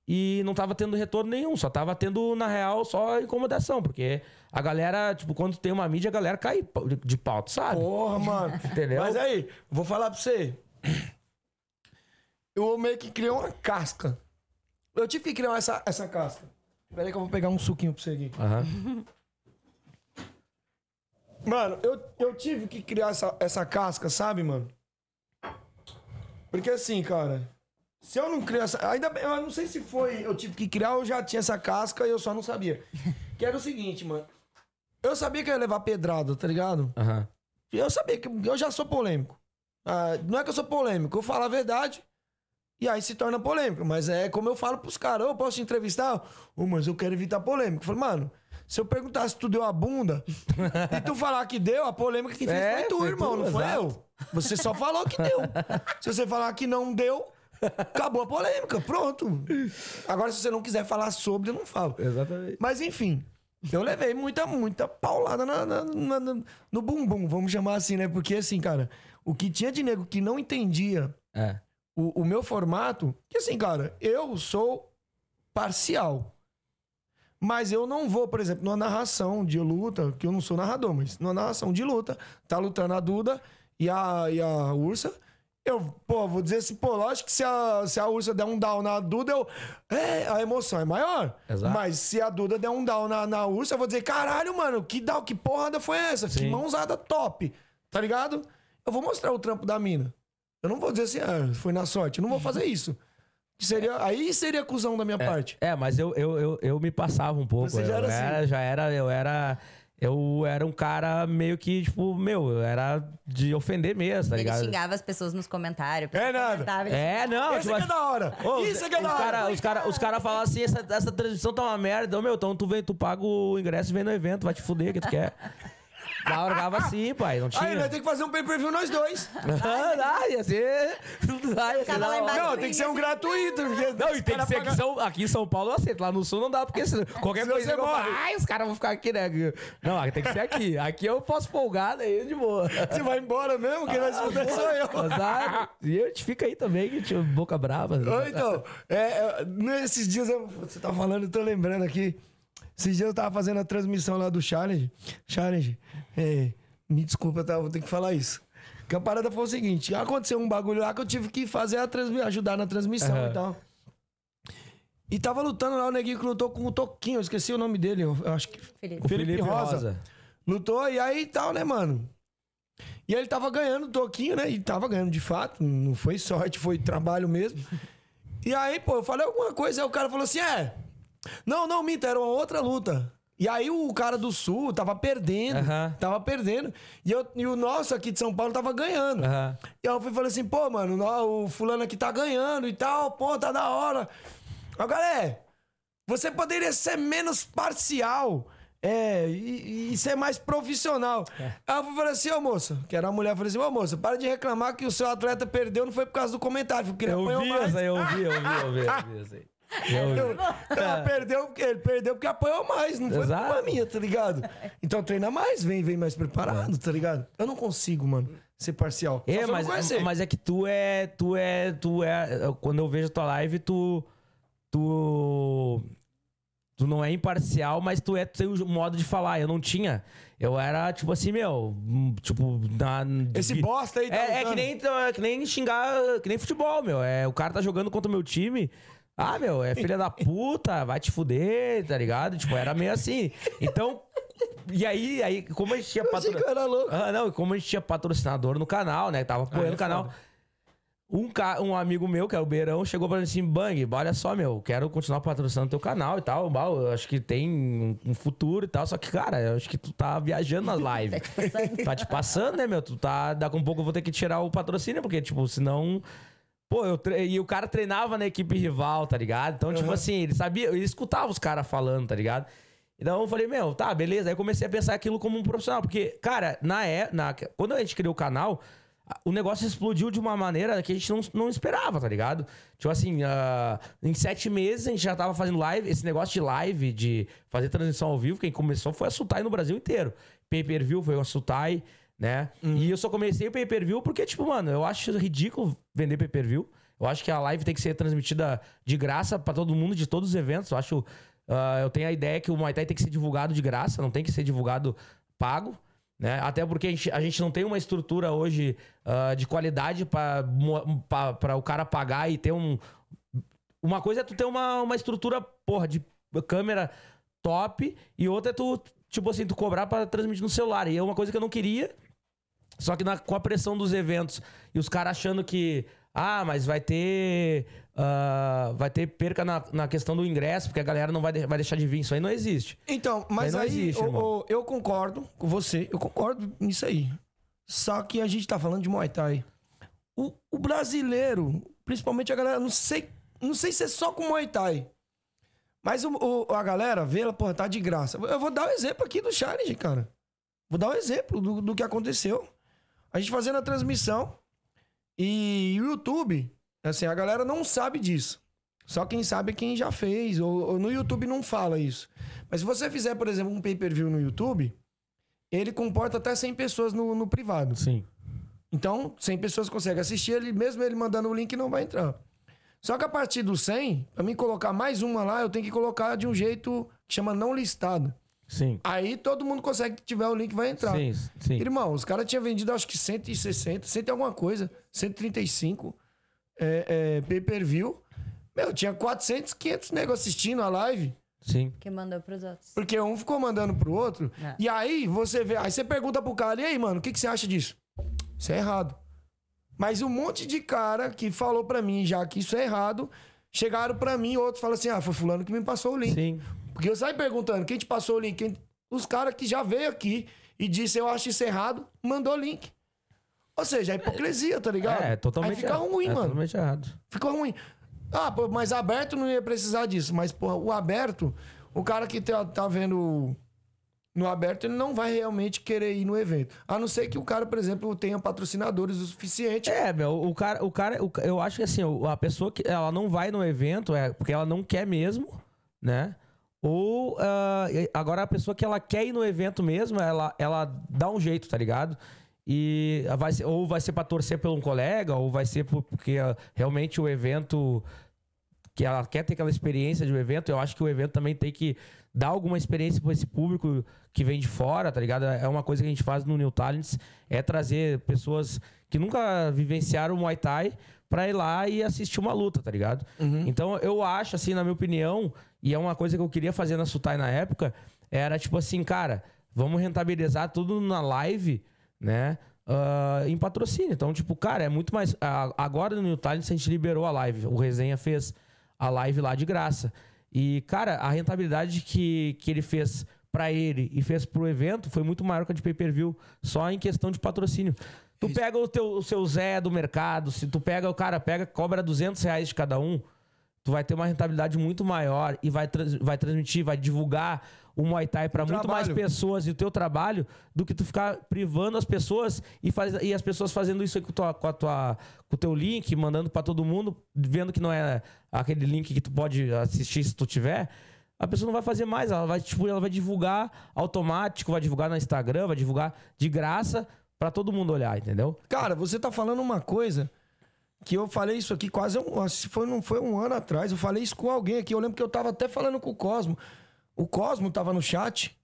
S4: e não tava tendo retorno nenhum, só tava tendo, na real, só incomodação, porque a galera, tipo, quando tem uma mídia, a galera cai de- de pauta, sabe?
S3: Porra, mano.
S4: Entendeu?
S3: Mas aí, vou falar pra você. Eu meio que criei uma casca. Eu tive que criar essa, essa casca. Pera aí que eu vou pegar um suquinho pra você aqui.
S4: Aham.
S3: Mano, eu, eu tive que criar essa, essa casca, sabe, mano? Porque assim, cara, se eu não criar essa. Ainda bem, eu não sei se foi. Eu tive que criar ou já tinha essa casca e eu só não sabia. Que era o seguinte, mano. Eu sabia que eu ia levar pedrada, tá ligado?
S4: Aham.
S3: Eu sabia que eu já sou polêmico. Ah, não é que eu sou polêmico, eu falo a verdade e aí se torna polêmico. Mas é como eu falo pros caras, eu posso te entrevistar? Ô, mas eu quero evitar polêmica. Eu falo, mano, se eu perguntar se tu deu a bunda e tu falar que deu, a polêmica que fez
S4: É,
S3: foi tu,
S4: foi
S3: irmão,
S4: tu,
S3: não foi
S4: exato.
S3: eu. Você só falou que deu. Se você falar que não deu, acabou a polêmica, pronto. Agora, se você não quiser falar sobre, eu não falo.
S4: Exatamente.
S3: Mas enfim, eu levei muita, muita paulada na- na- na- na- no bumbum, vamos chamar assim, né? Porque assim, cara, o que tinha de nego que não entendia
S4: É.
S3: o, o meu formato, que assim, cara, eu sou parcial. Mas eu não vou, por exemplo, numa narração de luta, que eu não sou narrador, mas numa narração de luta, tá lutando a Duda e a, e a Ursa. Eu, pô, vou dizer assim, pô, lógico que se a, se a Ursa der um down na Duda, eu. É, a emoção é maior.
S4: Exato.
S3: Mas se a Duda der um down na, na Ursa, eu vou dizer, caralho, mano, que down, que porrada foi essa? Que
S4: Sim.
S3: mãozada top. Tá ligado? Eu vou mostrar o trampo da mina. Eu não vou dizer assim, ah, foi na sorte. Eu não vou fazer isso. Que Seria, aí seria cuzão da minha parte.
S4: É, mas eu, eu, eu, eu me passava um pouco.
S3: Você já
S4: eu
S3: era assim?
S4: já era, eu era. Eu era um cara meio que, tipo, meu, eu era de ofender mesmo, tá
S5: Ele
S4: ligado?
S5: xingava as pessoas nos comentários.
S3: É nada.
S5: ele
S4: É, não,
S3: Esse
S4: tipo,
S3: aqui é da hora.
S4: Ô,
S3: Isso aqui é da hora.
S4: cara, os cara, os cara falam assim, essa, essa transmissão tá uma merda. Ô, meu, então tu vem, tu paga o ingresso e vem no evento, vai te fuder, que tu quer. Na hora gava assim, pai, não tinha.
S3: Aí nós temos que fazer um pay-per-view nós dois.
S4: Ah, dá, ia ser. Dá, ia ser
S5: Ficava
S4: da
S5: lá
S4: hora.
S5: embaixo.
S3: Não, tem que ser um gratuito. porque
S4: Não, e
S3: os
S4: tem que ser aqui, em São, aqui em São Paulo eu aceito. Lá no sul não dá, porque se, qualquer
S3: Senão
S4: coisa
S3: você
S4: eu
S3: morre.
S4: falo, ai, os caras vão ficar aqui, né? Não, tem que ser aqui. Aqui eu posso folgar, daí de boa.
S3: Você vai embora mesmo? Quem vai se fuder sou eu.
S4: Exato. E a gente fica aí também, que tipo, boca brava.
S3: Ô, então, é, é, nesses dias, eu, você tá falando, eu tô lembrando aqui. Esses dias eu tava fazendo a transmissão lá do Challenge. Challenge, é, me desculpa, tá? Vou ter que falar isso. Que a parada foi o seguinte: aconteceu um bagulho lá que eu tive que fazer a transmissão, ajudar na transmissão
S4: Aham.
S3: e tal. E tava lutando lá o neguinho que lutou com o Toquinho, eu esqueci o nome dele, eu, acho que.
S5: Felipe.
S4: O
S3: Felipe Rosa. Lutou e aí tal, né, mano? E ele tava ganhando o Toquinho, né? E tava ganhando de fato. Não foi sorte, foi trabalho mesmo. E aí, pô, eu falei alguma coisa, aí o cara falou assim: é. Não, não, Mita, era uma outra luta. E aí o cara do sul tava perdendo.
S4: Aham.
S3: Tava perdendo. E, eu, e o nosso aqui de São Paulo tava ganhando.
S4: Aham.
S3: E aí eu fui e falei assim, pô, mano, o fulano aqui tá ganhando e tal, pô, tá da hora. Agora é, você poderia ser menos parcial. É, e, e ser mais profissional. Aí eu fui falei assim, ô moça, que era uma mulher, eu falei assim, ô moça, para de reclamar que o seu atleta perdeu, não foi por causa do comentário, porque ele
S4: Eu
S3: apanhou
S4: vi
S3: mais.
S4: essa eu vi, eu vi, eu vi, eu vi essa aí. Eu vi.
S3: Ela perdeu, porque- ele perdeu porque apanhou mais, não foi
S4: Exato.
S3: culpa minha, tá ligado? Então treina mais, vem, vem mais preparado, tá ligado? Eu não consigo, mano, ser parcial.
S4: É,
S3: eu
S4: mas, mas é que tu é. Tu é. Tu é. Quando eu vejo tua live, tu. Tu. Tu não é imparcial, mas tu é tu tem o modo de falar. Eu não tinha. Eu era, tipo assim, meu. Tipo, na.
S3: Esse
S4: de-
S3: bosta aí tá
S4: É, é que nem, é que nem xingar. Que nem futebol, meu. É, o cara tá jogando contra o meu time. Ah, meu, é filha da puta, vai te fuder, tá ligado? Tipo, era meio assim. Então. E aí, aí como a gente tinha patrocinador. Ah, não, como a gente tinha patrocinador no canal, né? Tava apoiando
S3: Ah, é
S4: o canal.
S3: foda.
S4: Um, ca- um amigo meu, que é o Beirão, chegou pra mim assim, Bang, olha só, meu, quero continuar patrocinando teu canal e tal. bah, Eu acho que tem um- um futuro e tal. Só que, cara, eu acho que tu tá viajando nas lives. tá te passando, né, meu? Tu tá. Daqui a um pouco eu vou ter que tirar o patrocínio, porque, tipo, senão. Pô, eu tre- e o cara treinava na equipe rival, tá ligado? Então, tipo assim, ele sabia, ele escutava os caras falando, tá ligado? Então eu falei, meu, tá, beleza. Aí eu comecei a pensar aquilo como um profissional. Porque, cara, na, é, na quando a gente criou o canal, o negócio explodiu de uma maneira que a gente não, não esperava, tá ligado? Tipo assim, ah, em sete meses a gente já tava fazendo live. Esse negócio de live, de fazer transmissão ao vivo, quem começou foi a Sutai no Brasil inteiro. Pay-per-view foi a Sutai, né? E eu só comecei o pay-per-view porque, tipo, mano, eu acho ridículo vender pay-per-view. Eu acho que a live tem que ser transmitida de graça pra todo mundo, de todos os eventos. Eu acho. ah, eu tenho a ideia que o Muay Thai tem que ser divulgado de graça, não tem que ser divulgado pago. Né? Até porque a gente, a gente não tem uma estrutura hoje ah, de qualidade para o cara pagar e ter um. Uma coisa é tu ter uma, uma estrutura, porra, de câmera top, e outra é tu, tipo assim, tu cobrar pra transmitir no celular. E é uma coisa que eu não queria. Só que na- com a pressão dos eventos e os caras achando que. Ah, mas vai ter. ah, vai ter perca na, na questão do ingresso, porque a galera não vai, de- vai deixar de vir. Isso aí não existe.
S3: Então, mas
S4: não
S3: aí,
S4: existe,
S3: ô, eu concordo com você, eu concordo nisso aí. Só que a gente tá falando de Muay Thai. O, o brasileiro, principalmente a galera, não sei, não sei se é só com Muay Thai. Mas o, o- a galera vê, porra, tá de graça. Eu vou dar o exemplo aqui do challenge, cara. Vou dar um exemplo do, do que aconteceu. A gente fazendo a transmissão e o YouTube, assim, a galera não sabe disso. Só quem sabe é quem já fez. Ou, ou no YouTube não fala isso. Mas se você fizer, por exemplo, um pay-per-view no YouTube, ele comporta até 100 pessoas no, no privado.
S4: Sim.
S3: Então, 100 pessoas conseguem assistir, ele, mesmo ele mandando o link, não vai entrar. Só que a partir do 100, pra mim colocar mais uma lá, eu tenho que colocar de um jeito que chama não listado.
S4: Sim.
S3: Aí todo mundo consegue que tiver o link vai entrar.
S4: Sim, sim.
S3: Irmão, os caras tinham vendido acho que 160, 100 e alguma coisa, 135 é, é, pay-per-view. Meu, tinha 400, 500 nego assistindo a live.
S4: Sim.
S5: Que mandou pros outros.
S3: Porque um ficou mandando pro outro.
S5: É.
S3: E aí você vê, aí você pergunta pro cara, e aí, mano, o que, que você acha disso? Isso é errado. Mas um monte de cara que falou pra mim já que isso é errado, chegaram pra mim, outros falam assim: ah, foi fulano que me passou o link.
S4: Sim.
S3: Porque eu saio perguntando, quem te passou o link? Quem- Os caras que já veio aqui e disse eu acho isso errado, mandou o link. Ou seja, é hipocrisia, tá ligado?
S4: É, totalmente
S3: Aí fica
S4: errado.
S3: ruim,
S4: é
S3: mano.
S4: Totalmente errado.
S3: Ficou ruim. Ah, pô, mas aberto não ia precisar disso. Mas, porra, o aberto, o cara que tá, tá vendo no aberto, ele não vai realmente querer ir no evento. A não ser que o cara, por exemplo, tenha patrocinadores o suficiente.
S4: É, meu, o cara, o cara, o eu acho que assim, a pessoa que ela não vai no evento é porque ela não quer mesmo, né? Ou e- agora a pessoa que ela quer ir no evento mesmo, ela, ela dá um jeito, tá ligado? E vai ser, ou vai ser pra torcer por um colega, ou vai ser por- porque ah, realmente o evento que ela quer ter aquela experiência de um evento, eu acho que o evento também tem que dar alguma experiência para esse público que vem de fora, tá ligado? É uma coisa que a gente faz no New Talents, é trazer pessoas que nunca vivenciaram o Muay Thai pra ir lá e assistir uma luta, tá ligado? Então eu acho, assim, na minha opinião, e é uma coisa que eu queria fazer na Sutai na época, era tipo assim, cara, vamos rentabilizar tudo na live, né? ah, em patrocínio. Então, tipo, cara, é muito mais. a- agora no New Talents a gente liberou a live. O Resenha fez a live lá de graça. E, cara, a rentabilidade que, que ele fez pra ele e fez pro evento foi muito maior que a de pay-per-view, só em questão de patrocínio. Tu pega o, teu, o seu Zé do mercado, se tu pega o cara, pega, cobra 200 reais de cada um, tu vai ter uma rentabilidade muito maior e vai, trans- vai transmitir, vai divulgar o Muay Thai pra muito mais
S3: trabalho.
S4: pessoas e o teu trabalho do que tu ficar privando as pessoas e, faz, e as pessoas fazendo isso aí com, tua, com, a tua, com o teu link, mandando pra todo mundo, vendo que não é aquele link que tu pode assistir se tu tiver. A pessoa não vai fazer mais, ela vai, tipo, ela vai divulgar automático, vai divulgar no Instagram, vai divulgar de graça pra todo mundo olhar, entendeu?
S3: Cara, você tá falando uma coisa que eu falei isso aqui quase um, se foi, não foi um ano atrás. Eu falei isso com alguém aqui. Eu lembro que eu tava até falando com o Cosmo. O Cosmo tava no chat.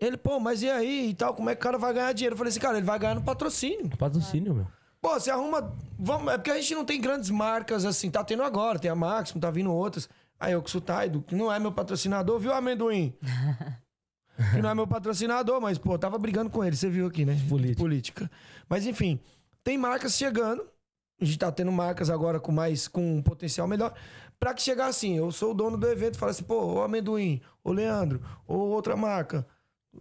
S3: Ele, pô, mas e aí e tal? Como é que o cara vai ganhar dinheiro? Eu falei assim, cara, ele vai ganhar no patrocínio.
S4: Patrocínio, meu.
S3: Pô, você arruma. Vamos, é porque a gente não tem grandes marcas assim. Tá tendo agora, tem a Máximo, tá vindo outras. Aí eu que Taido, que não é meu patrocinador, viu, amendoim? que não é meu patrocinador, mas, pô, tava brigando com ele, você viu aqui, né?
S4: Política.
S3: Política. Mas enfim, tem marcas chegando A gente tá tendo marcas agora com mais com um potencial melhor. Pra que chegar assim, eu sou o dono do evento e falar assim, pô, o amendoim, o Leandro, ou outra marca.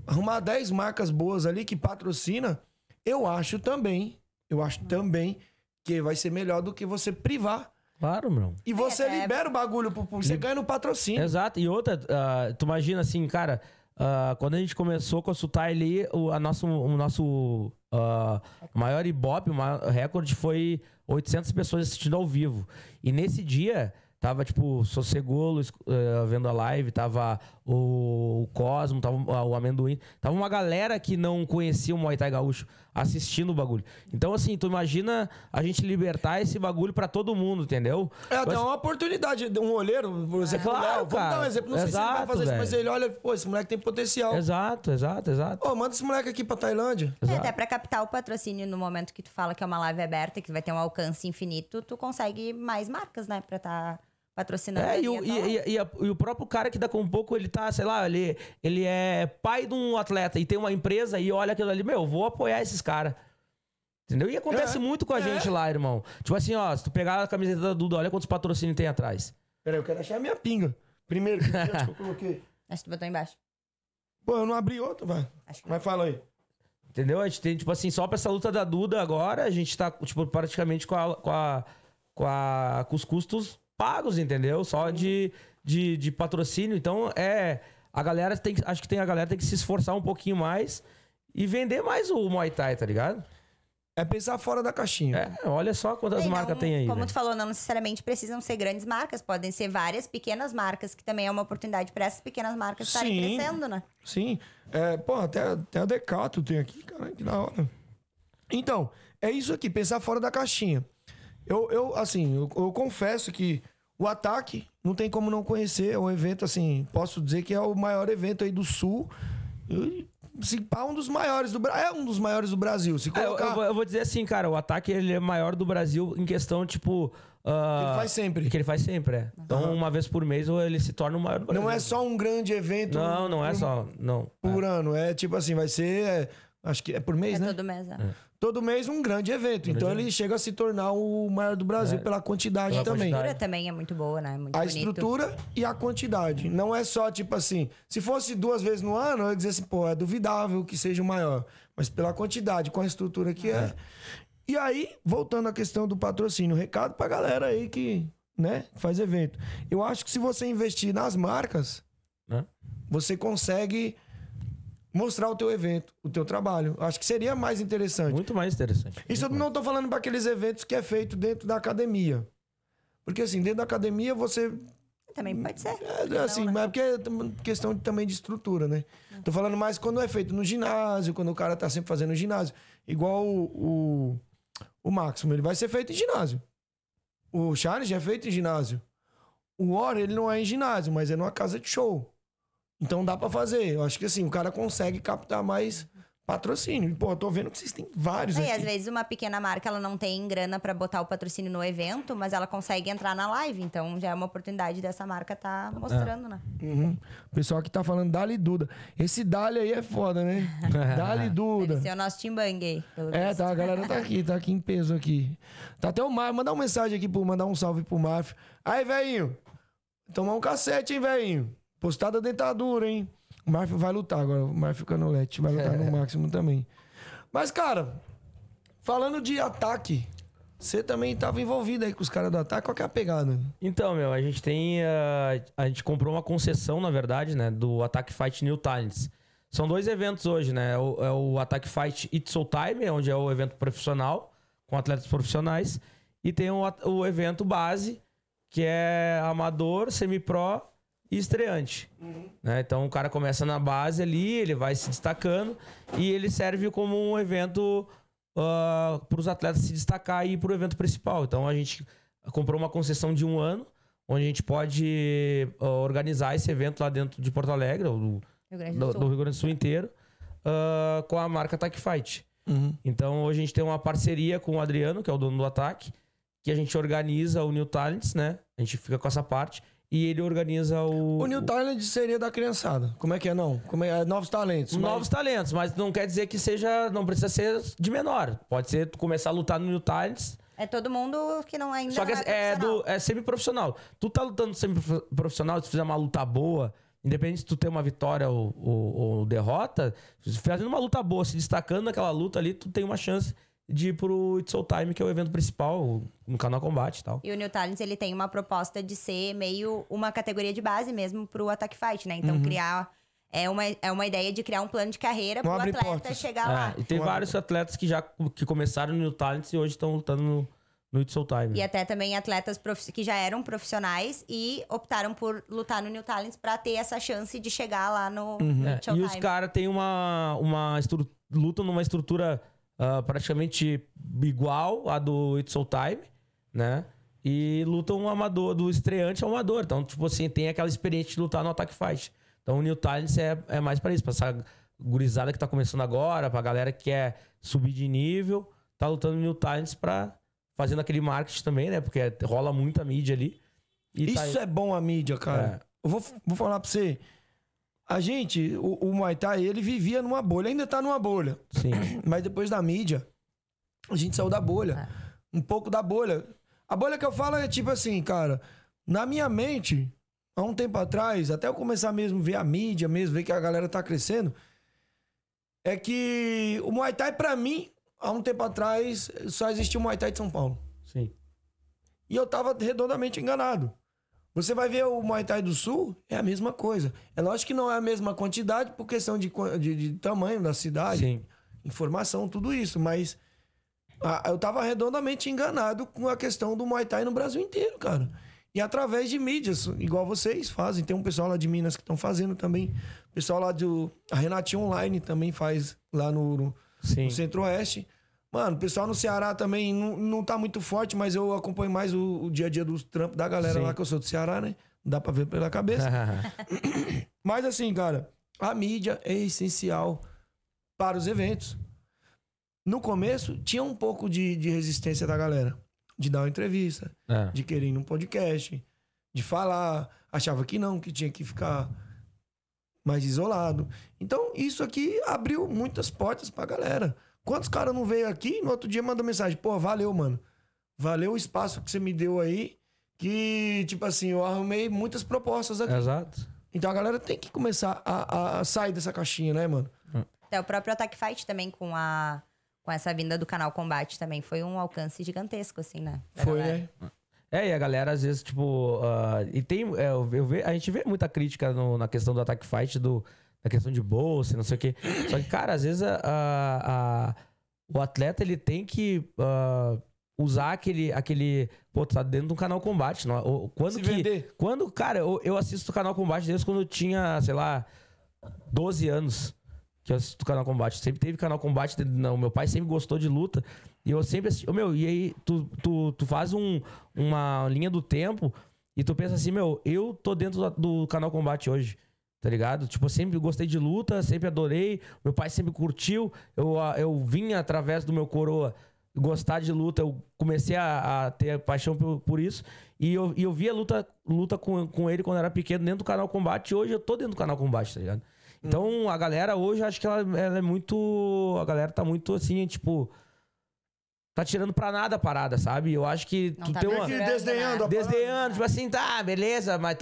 S3: Arrumar 10 marcas boas ali que patrocina, eu acho também, eu acho também que vai ser melhor do que você privar.
S4: Claro, meu.
S3: E você
S5: até-
S3: libera o bagulho pro público, você ganha no patrocínio.
S4: Exato. E outra, ah, tu imagina assim, cara, ah, quando a gente começou com a Sutai ali, o, a nosso, o nosso ah, maior Ibope, o maior recorde foi 800 pessoas assistindo ao vivo. E nesse dia, tava tipo Sossegolo eh, vendo a live, tava o, Cosmo, tava o Amendoim. Tava uma galera que não conhecia o Muay Thai Gaúcho assistindo o bagulho. Então, assim, tu imagina a gente libertar esse bagulho pra todo mundo, entendeu?
S3: É até
S4: Mas-
S3: uma oportunidade, um olheiro, por exemplo,
S4: Claro,
S3: o Léo, vamos dar um exemplo, não sei se ele vai
S4: Exato,
S3: fazer isso, mas ele olha, pô, esse moleque tem potencial.
S4: Exato, exato, exato.
S3: Pô, manda esse moleque aqui pra Tailândia.
S5: É, até pra captar o patrocínio no momento que tu fala que é uma live aberta, que vai ter um alcance infinito, tu consegue mais marcas, né? Pra tá patrocinando.
S4: É, e o, e, e- e a- e o próprio cara que daqui a um pouco ele tá, sei lá, ele, ele é pai de um atleta e tem uma empresa e olha aquilo ali, meu, vou apoiar esses caras. Entendeu? E acontece
S3: É,
S4: muito com a
S3: é.
S4: gente lá, irmão. Tipo assim, ó, se tu pegar a camiseta da Duda, olha quantos patrocínios tem atrás.
S3: Peraí, eu quero achar a minha pinga. Primeiro, que que eu coloquei.
S5: Acho que tu botou embaixo.
S3: Pô, eu não abri outro, vai.
S5: Acho que
S3: Mas fala aí.
S4: Entendeu? A gente tem, tipo assim, só pra essa luta da Duda agora, a gente tá, tipo, praticamente com, a, com, a, com, a- com os custos pagos, entendeu? Só de, de, de patrocínio. Então, é. A galera tem que. Acho que tem a galera tem que se esforçar um pouquinho mais e vender mais o Muay Thai, tá ligado?
S3: É pensar fora da caixinha.
S4: É, olha só quantas
S5: não-
S4: marcas tem aí.
S5: Como
S4: velho.
S5: tu falou, não necessariamente precisam ser grandes marcas, podem ser várias pequenas marcas, que também é uma oportunidade para essas pequenas marcas estarem
S3: Sim.
S5: crescendo, né?
S3: Sim. É, pô, até, até a Decato tem aqui, cara, que da hora. Então, é isso aqui, pensar fora da caixinha. Eu, eu assim, eu, eu confesso que o ataque não tem como não conhecer. É um evento, assim, posso dizer que é o maior evento aí do Sul. Se pá, um dos maiores do Brasil. É um dos maiores do Brasil. Se
S4: É, eu,
S3: colocar.
S4: eu vou- eu vou dizer assim, cara, o ataque ele é maior do Brasil em questão, tipo. ah,
S3: Ele faz sempre.
S4: Que ele faz sempre, é. Então, uma vez por mês, ele se torna o maior do Brasil.
S3: Não é só um grande evento
S4: Não, não é
S3: por-
S4: só. Não.
S3: por ano. É tipo assim, vai ser. é, acho que é por mês,
S5: É
S3: né?
S5: todo mês. é.
S3: Todo mês um grande evento. então ele chega a se tornar o maior do Brasil pela quantidade
S4: Pela
S3: também.
S5: A estrutura também é muito boa, né? Muito
S3: A
S5: bonito.
S3: estrutura e a quantidade. Não é só tipo assim. Se fosse duas vezes no ano, eu ia dizer assim, pô, é duvidável que seja o maior. Mas pela quantidade, com a estrutura que é. E aí, voltando à questão do patrocínio, recado pra galera aí que, né, faz evento. Eu acho que se você investir nas marcas,
S4: Né?
S3: você consegue mostrar o teu evento, o teu trabalho. Acho que seria mais interessante.
S4: Muito mais interessante.
S3: Isso eu não tô falando para aqueles eventos que é feito dentro da academia. Porque assim, dentro da academia você.
S5: Também pode ser.
S3: É, assim, mas é porque é questão de- também de estrutura, né? Tô falando mais quando é feito no ginásio, quando o cara tá sempre fazendo ginásio. Igual o, o, o Máximo, ele vai ser feito em ginásio. O Charles já é feito em ginásio. O Warren, ele não é em ginásio, mas é numa casa de show. Então dá pra fazer. Eu acho que assim, o cara consegue captar mais patrocínio. E, Pô, eu tô vendo que vocês têm vários
S5: E
S3: aqui.
S5: às vezes uma pequena marca ela não tem grana pra botar o patrocínio no evento, mas ela consegue entrar na live. Então já é uma oportunidade dessa marca tá mostrando, né?
S3: Uhum. O pessoal aqui tá falando Dali Duda. Esse Dali aí é foda, né? Dali Duda.
S5: Esse é o nosso Team Bang aí.
S3: É,
S5: visto.
S3: tá, a galera tá aqui, tá aqui em peso aqui. Tá até o Mar, mandar uma mensagem aqui pro mandar um salve pro Marf. Aí, velhinho, tomar um cacete, hein, velhinho? Postada dentadura, hein? O Marf vai lutar agora, o Marf Canolete vai lutar no máximo também. Mas, cara, falando de ataque, você também tava envolvido aí com os caras do ataque, qual que é a pegada?
S4: Então, meu, a gente tem. ah, a gente comprou uma concessão, na verdade, né? Do Attack Fight New Talents. São dois eventos hoje, né? É o, é o Attack Fight It's All Time, onde é o evento profissional, com atletas profissionais. E tem o, o evento base, que é amador, semi-pro e estreante. né? Então o cara começa na base ali, ele vai se destacando e ele serve como um evento para os atletas se destacar e ir para o evento principal. Então a gente comprou uma concessão de um ano, onde a gente pode ah, organizar esse evento lá dentro de Porto Alegre, ou do,
S5: Rio Grande
S4: do,
S5: do Sul.
S4: do Rio Grande do Sul inteiro, ah, com a marca Attack Fight. Então hoje a gente tem uma parceria com o Adriano, que é o dono do Ataque, que a gente organiza o New Talents, né? A gente fica com essa parte. E ele organiza o.
S3: O New Talent seria da criançada. Como é que é, não? Como é, é novos talentos. mas-
S4: Novos talentos, mas não quer dizer que seja. Não precisa ser de menor. Pode ser tu começar a lutar no New Talents.
S5: É todo mundo que não ainda
S4: Só que
S5: não
S4: é,
S5: profissional.
S4: do, é semi-profissional. Tu tá lutando semi-profissional, se fizer uma luta boa, independente se tu ter uma vitória ou, ou- ou derrota, fazendo uma luta boa, se destacando naquela luta ali, tu tem uma chance de ir pro It's All Time, que é o evento principal, no canal Combate e tal.
S5: E o New Talents, ele tem uma proposta de ser meio uma categoria de base mesmo pro Attack Fight, né? Então, criar... É uma, é uma ideia de criar um plano de carreira pro
S3: Uhum. abre
S5: atleta
S3: portas.
S5: chegar lá.
S4: É, e tem
S3: Um
S4: vários atletas que já que começaram no New Talents e hoje estão lutando no, no It's All Time.
S5: E até também atletas que já eram profissionais e optaram por lutar no New Talents pra ter essa chance de chegar lá no
S3: Uhum.
S4: É,
S5: Showtime.
S4: e os caras têm uma, uma estru- lutam numa estrutura ah, praticamente igual à do It's All Time, né? E lutam um amador, do estreante ao amador. Então, tipo assim, tem aquela experiência de lutar no Attack Fight. Então, o New Talents é, é mais para isso, pra essa gurizada que tá começando agora, pra galera que quer subir de nível, tá lutando no New Talents pra fazendo aquele marketing também, né? Porque rola muita mídia ali. Tá-
S3: Isso é bom a mídia, cara. Eu vou, vou falar pra você. A gente, o, o Muay Thai, ele vivia numa bolha, ainda tá numa bolha.
S4: Sim.
S3: Mas depois da mídia, a gente saiu da bolha. Um pouco da bolha. A bolha que eu falo é tipo assim, cara. Na minha mente, há um tempo atrás, até eu começar mesmo a ver a mídia, mesmo ver que a galera tá crescendo, é que o Muay Thai, pra mim, há um tempo atrás, só existia o Muay Thai de São Paulo.
S4: Sim.
S3: E eu tava redondamente enganado. Você vai ver o Muay Thai do Sul, é a mesma coisa. É lógico que não é a mesma quantidade por questão de, de, de tamanho da cidade,
S4: Sim.
S3: informação, tudo isso. Mas ah, eu tava redondamente enganado com a questão do Muay Thai no Brasil inteiro, cara. E através de mídias, igual vocês fazem. Tem um pessoal lá de Minas que estão fazendo também. O pessoal lá do. A Renatinha Online também faz lá no- no, no Centro-Oeste. Mano, o pessoal no Ceará também não, não tá muito forte, mas eu acompanho mais o, o dia a dia dos trampos da galera
S4: Sim.
S3: lá, que eu sou do Ceará, né? Não dá pra ver pela cabeça. mas assim, cara, a mídia é essencial para os eventos. No começo, tinha um pouco de, de resistência da galera. De dar uma entrevista,
S4: É.
S3: de querer ir num podcast, de falar. Achava que não, que tinha que ficar mais isolado. Então, isso aqui abriu muitas portas pra galera. Quantos caras não veio aqui no outro dia mandou mensagem? Pô, valeu, mano. Valeu o espaço que você me deu aí. Que, tipo assim, eu arrumei muitas propostas aqui.
S4: Exato.
S3: Então a galera tem que começar a, a- sair dessa caixinha, né, mano?
S5: Até o próprio Attack Fight também com a com essa vinda do canal Combate também foi um alcance gigantesco assim, né?
S3: Foi,
S5: galera.
S3: né?
S4: É, e a galera às vezes, tipo. ah, e tem. é, eu, eu ve- a gente vê muita crítica no- na questão do Attack Fight, do, da questão de bolsa, não sei o quê. Só que, cara, às vezes a, a- a- o atleta ele tem que ah, usar aquele. aquele pô, tu tá dentro de um canal combate. Não, o- quando
S3: Se
S4: que.
S3: vender.
S4: Quando, cara, eu, eu assisto o canal combate desde quando eu tinha, sei lá, 12 anos. Que eu assisto o canal combate. Sempre teve canal combate. Não, meu pai sempre gostou de luta. E eu sempre assisti. Ô, meu, e aí tu, tu, tu faz um, uma linha do tempo e tu pensa assim, meu, eu tô dentro do, do canal combate hoje. Tá ligado? Tipo, eu sempre gostei de luta, sempre adorei. Meu pai sempre curtiu. Eu, ah, eu vim através do meu coroa gostar de luta. Eu comecei a, a ter paixão por, por isso. E eu, e eu via luta, luta com, com ele quando eu era pequeno dentro do canal combate. E hoje eu tô dentro do canal combate, tá ligado? Então a galera hoje, eu acho que ela, ela é muito. A galera tá muito assim, tipo. Tá tirando pra nada a parada, sabe? Eu acho que
S5: Não
S4: tu
S5: tá
S4: tem uma.
S3: desdenhando a parada.
S4: Desdenhando, tipo assim, tá, beleza, mas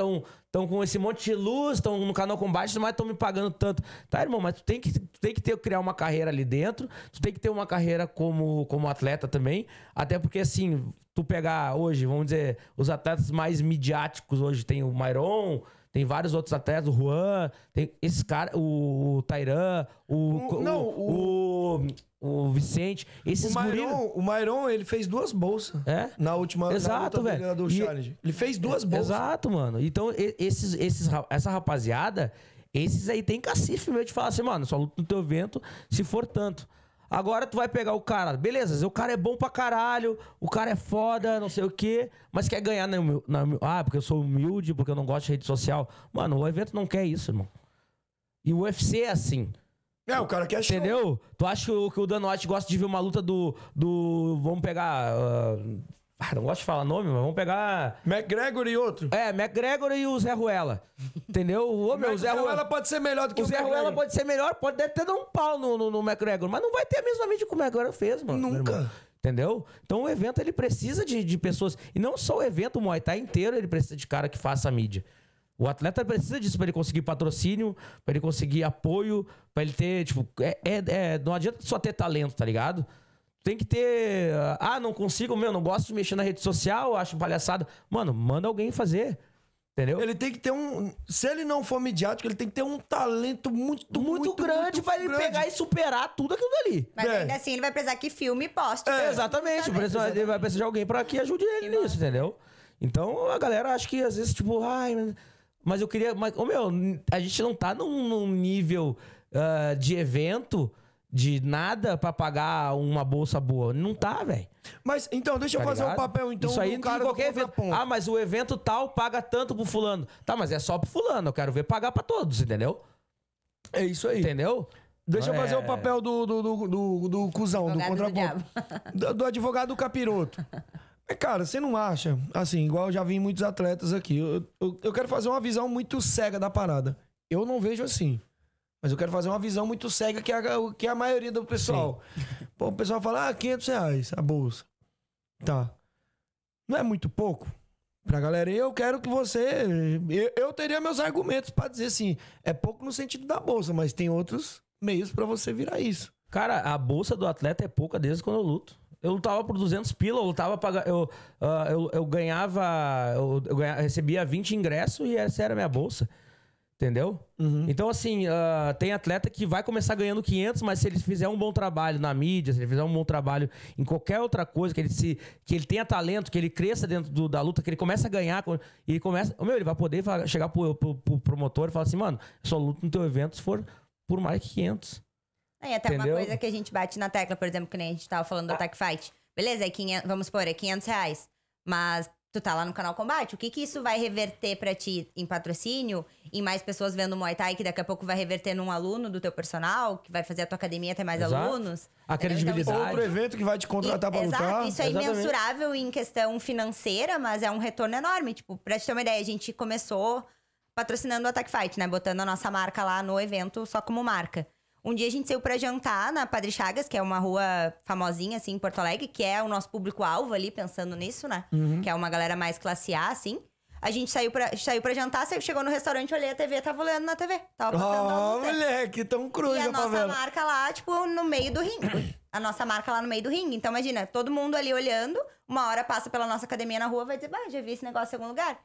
S4: estão tão com esse monte de luz, estão no canal combate, mas estão me pagando tanto. Tá, irmão, mas tu tem que, tu tem que ter, criar uma carreira ali dentro, tu tem que ter uma carreira como, como atleta também, até porque assim, tu pegar hoje, vamos dizer, os atletas mais midiáticos hoje, tem o Myron, tem vários outros atletas, o Juan, tem esse cara, o, o Tairan, o,
S3: O- não,
S4: o, o, Vicente, esses
S3: O
S4: guri-
S3: Mairon, o Mairon, ele fez duas bolsas.
S4: É?
S3: Na última
S4: Exato,
S3: na
S4: velho.
S3: do Challenge. Ele fez duas bolsas.
S4: Exato, mano. Então, esses, esses, essa rapaziada, esses aí tem cacife meu de falar assim, mano, só luta no teu evento se for tanto. Agora tu vai pegar o cara, beleza, o cara é bom pra caralho, o cara é foda, não sei o quê, mas quer ganhar na, na Ah, porque eu sou humilde, porque eu não gosto de rede social. Mano, o evento não quer isso, irmão. E o UFC é assim.
S3: É, o cara quer show.
S4: Entendeu? Tu acha que o, que o Dan White gosta de ver uma luta do. do vamos pegar. ah, ah, não gosto de falar nome, mas vamos pegar.
S3: McGregor e outro.
S4: É, McGregor e o Zé Ruela. Entendeu? Ô, meu, o Zé
S3: Ruela pode ser melhor do que
S4: O
S3: o,
S4: Zé
S3: McGregor.
S4: Ruela pode ser melhor, pode até dar um pau no, no, no McGregor, mas não vai ter a mesma mídia que o McGregor fez, mano.
S3: Nunca.
S4: Entendeu? Então o evento ele precisa de, de pessoas. E não só o evento, o Muay Thai inteiro ele precisa de cara que faça a mídia. O atleta precisa disso para ele conseguir patrocínio, para ele conseguir apoio, para ele ter, tipo, é, é- é- não adianta só ter talento, tá ligado? Tem que ter. Ah, não consigo, meu, não gosto de mexer na rede social, acho palhaçada. Mano, manda alguém fazer. Entendeu?
S3: Ele tem que ter um. Se ele não for midiático, ele tem que ter um talento muito,
S4: muito,
S3: muito,
S4: grande
S3: muito
S4: pra ele
S3: grande.
S4: pegar e superar tudo aquilo dali.
S5: Mas
S3: É.
S5: ainda assim ele vai precisar que filme e poste.
S4: É, exatamente. Precisa- Ele vai precisar de alguém pra que ajude ele nisso, entendeu? Então a galera acha que às vezes, tipo, ai, mas- eu queria. Mas, ô, meu, a gente não tá num, num nível ah, de evento, de nada pra pagar uma bolsa boa. Não tá, velho.
S3: Mas então, deixa eu
S4: Tá
S3: fazer o
S4: ligado?
S3: papel então
S4: Isso aí
S3: do cara
S4: qualquer
S3: do
S4: evento.
S3: contraponto.
S4: Ah, mas o evento tal paga tanto pro fulano. Tá, mas é só pro fulano. Eu quero ver pagar pra todos, entendeu?
S3: É isso aí.
S4: Entendeu?
S3: Deixa eu
S4: É.
S3: fazer o papel do, do, do, do, do cuzão, do
S5: Advogado do
S3: contraponto. Do, do advogado do capiroto. Cara, você não acha, assim, igual eu já vi muitos atletas aqui, eu, eu, eu quero fazer uma visão muito cega da parada. Eu não vejo assim. Mas eu quero fazer uma visão muito cega que é a, que é a maioria do pessoal. Pô, o pessoal fala, ah, 500 reais a bolsa. Tá. Não é muito pouco pra galera. E eu quero que você... Eu, eu teria meus argumentos pra dizer assim, é pouco no sentido da bolsa, mas tem outros meios pra você virar isso.
S4: Cara, a bolsa do atleta é pouca desde quando eu luto. Eu lutava por 200 pila, eu lutava pra, eu, ah, eu, eu ganhava, eu, eu recebia 20 ingressos e essa era a minha bolsa. Entendeu? Então, assim, ah, tem atleta que vai começar ganhando 500, mas se ele fizer um bom trabalho na mídia, se ele fizer um bom trabalho em qualquer outra coisa, que ele, se, que ele tenha talento, que ele cresça dentro do- da luta, que ele começa a ganhar, e ele começa. Meu, ele vai poder falar- chegar pro, pro, pro promotor e falar assim, mano, só luto no teu evento se for por mais que 500.
S5: É, E até
S4: Entendeu?
S5: uma coisa que a gente bate na tecla, por exemplo, que nem a gente tava falando do Attack Fight. Beleza, é 500, vamos supor, é 500 reais. Mas tu tá lá no canal Combate, o que que isso vai reverter pra ti em patrocínio? Em mais pessoas vendo Muay Thai, que daqui a pouco vai reverter num aluno do teu personal, que vai fazer a tua academia ter mais
S4: Exato.
S5: alunos?
S4: A?
S5: Então,
S4: credibilidade.
S3: Outro evento que vai te contratar pra
S5: Exato,
S3: lutar.
S5: isso é
S4: Exatamente.
S5: imensurável em questão financeira, mas é um retorno enorme. Tipo, pra te ter uma ideia, a gente começou patrocinando o Attack Fight, né? Botando a nossa marca lá no evento só como marca. Um dia a gente saiu pra jantar na Padre Chagas, que é uma rua famosinha, assim, em Porto Alegre, que é o nosso público-alvo ali, pensando nisso, né?
S3: Uhum.
S5: Que é uma galera mais classe A, assim. A gente saiu pra, saiu pra jantar, saiu- chegou no restaurante, olhei a TV, tava olhando na TV. Tava passando luta.
S3: moleque, tão cruz
S5: E a
S3: a
S5: nossa
S3: favela.
S5: marca lá, tipo, no meio do ringue. A nossa marca lá no meio do ringue. Então, imagina, todo mundo ali olhando, uma hora passa pela nossa academia na rua, vai dizer, bah, já vi esse negócio em algum lugar.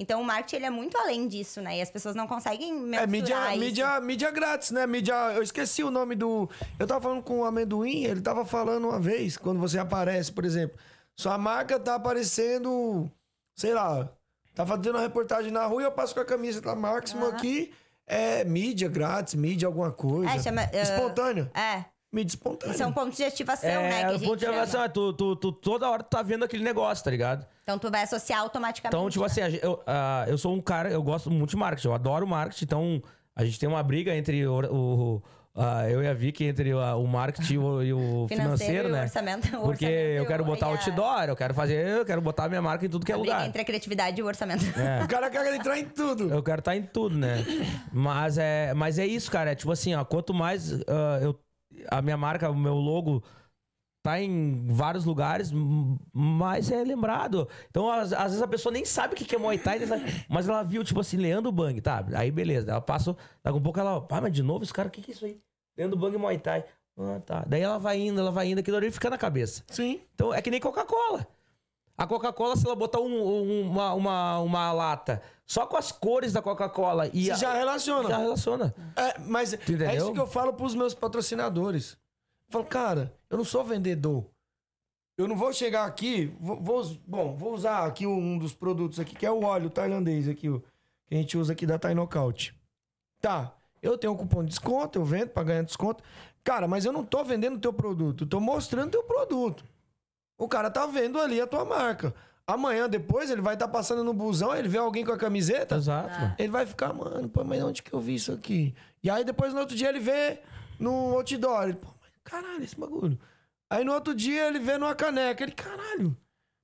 S5: Então, o marketing, ele é muito além disso, né? E as pessoas não conseguem mensurar
S3: É mídia,
S5: isso.
S3: mídia, mídia grátis, né? Mídia. Eu esqueci o nome do. Eu tava falando com o amendoim, ele tava falando uma vez, quando você aparece, por exemplo. Sua marca tá aparecendo, sei lá, tá fazendo uma reportagem na rua e eu passo com a camisa da Máximo aqui. É mídia grátis, mídia alguma coisa.
S5: É, chama, uh,
S3: Espontânea.
S5: É.
S3: Mídia espontânea.
S5: São pontos de ativação, né? Que a
S4: o ponto de
S5: chama.
S4: avaliação é tu, tu, tu toda hora tu tá vendo aquele negócio, tá ligado?
S5: Então, tu vai associar automaticamente.
S4: Então, tipo
S5: né?
S4: assim, a eu, ah, eu sou um cara, eu gosto muito de marketing, eu adoro marketing, então a gente tem uma briga entre o, o- ah, eu e a Vicky, entre o, o marketing e o, e o financeiro,
S5: e o
S4: né?
S5: orçamento. o
S4: Porque
S5: orçamento
S4: eu quero botar
S5: a-
S4: outdoor, eu quero fazer, eu quero botar minha marca em tudo que é
S5: a briga
S4: lugar.
S5: entre a criatividade e o orçamento.
S4: É.
S3: O cara quer entrar em tudo.
S4: Eu quero estar em tudo, né? Mas é, mas é isso, cara. É tipo assim, ó, quanto mais ah, eu, a minha marca, o meu logo tá em vários lugares, m- mais é lembrado. Então, às, às vezes a pessoa nem sabe o que é Muay Thai, mas ela viu, tipo assim, Leandro Bang, tá? Aí beleza. Ela passa, daqui a pouco ela, ah, mas de novo esse cara, o que que é isso aí? Leandro Bang Muay Thai. Ah, tá. Daí ela vai indo, ela vai indo, aquilo ali fica na cabeça.
S3: Sim.
S4: Então é que nem Coca-Cola. A Coca-Cola, se ela botar um- um- uma, uma, uma lata só com as cores da Coca-Cola e.
S3: Você
S4: a-
S3: já relaciona.
S4: já relaciona.
S3: É, mas é isso que eu falo pros meus patrocinadores. Eu falo, cara, eu não sou vendedor. Eu não vou chegar aqui, vou, vou- bom, vou usar aqui um dos produtos aqui, que é o óleo tailandês aqui, o que a gente usa aqui da Thai Knockout. Tá, eu tenho um cupom de desconto, eu vendo pra ganhar desconto. Cara, mas eu não tô vendendo o teu produto, eu tô mostrando teu produto. O cara tá vendo ali a tua marca. Amanhã, depois, ele vai estar passando no busão, ele vê alguém com a camiseta,
S4: Exato,
S3: ele vai ficar, mano, pô, mas onde que eu vi isso aqui? E aí depois no outro dia ele vê no outdoor. Ele, pô, mas caralho, esse bagulho. Aí no outro dia ele vê numa caneca. Ele, caralho.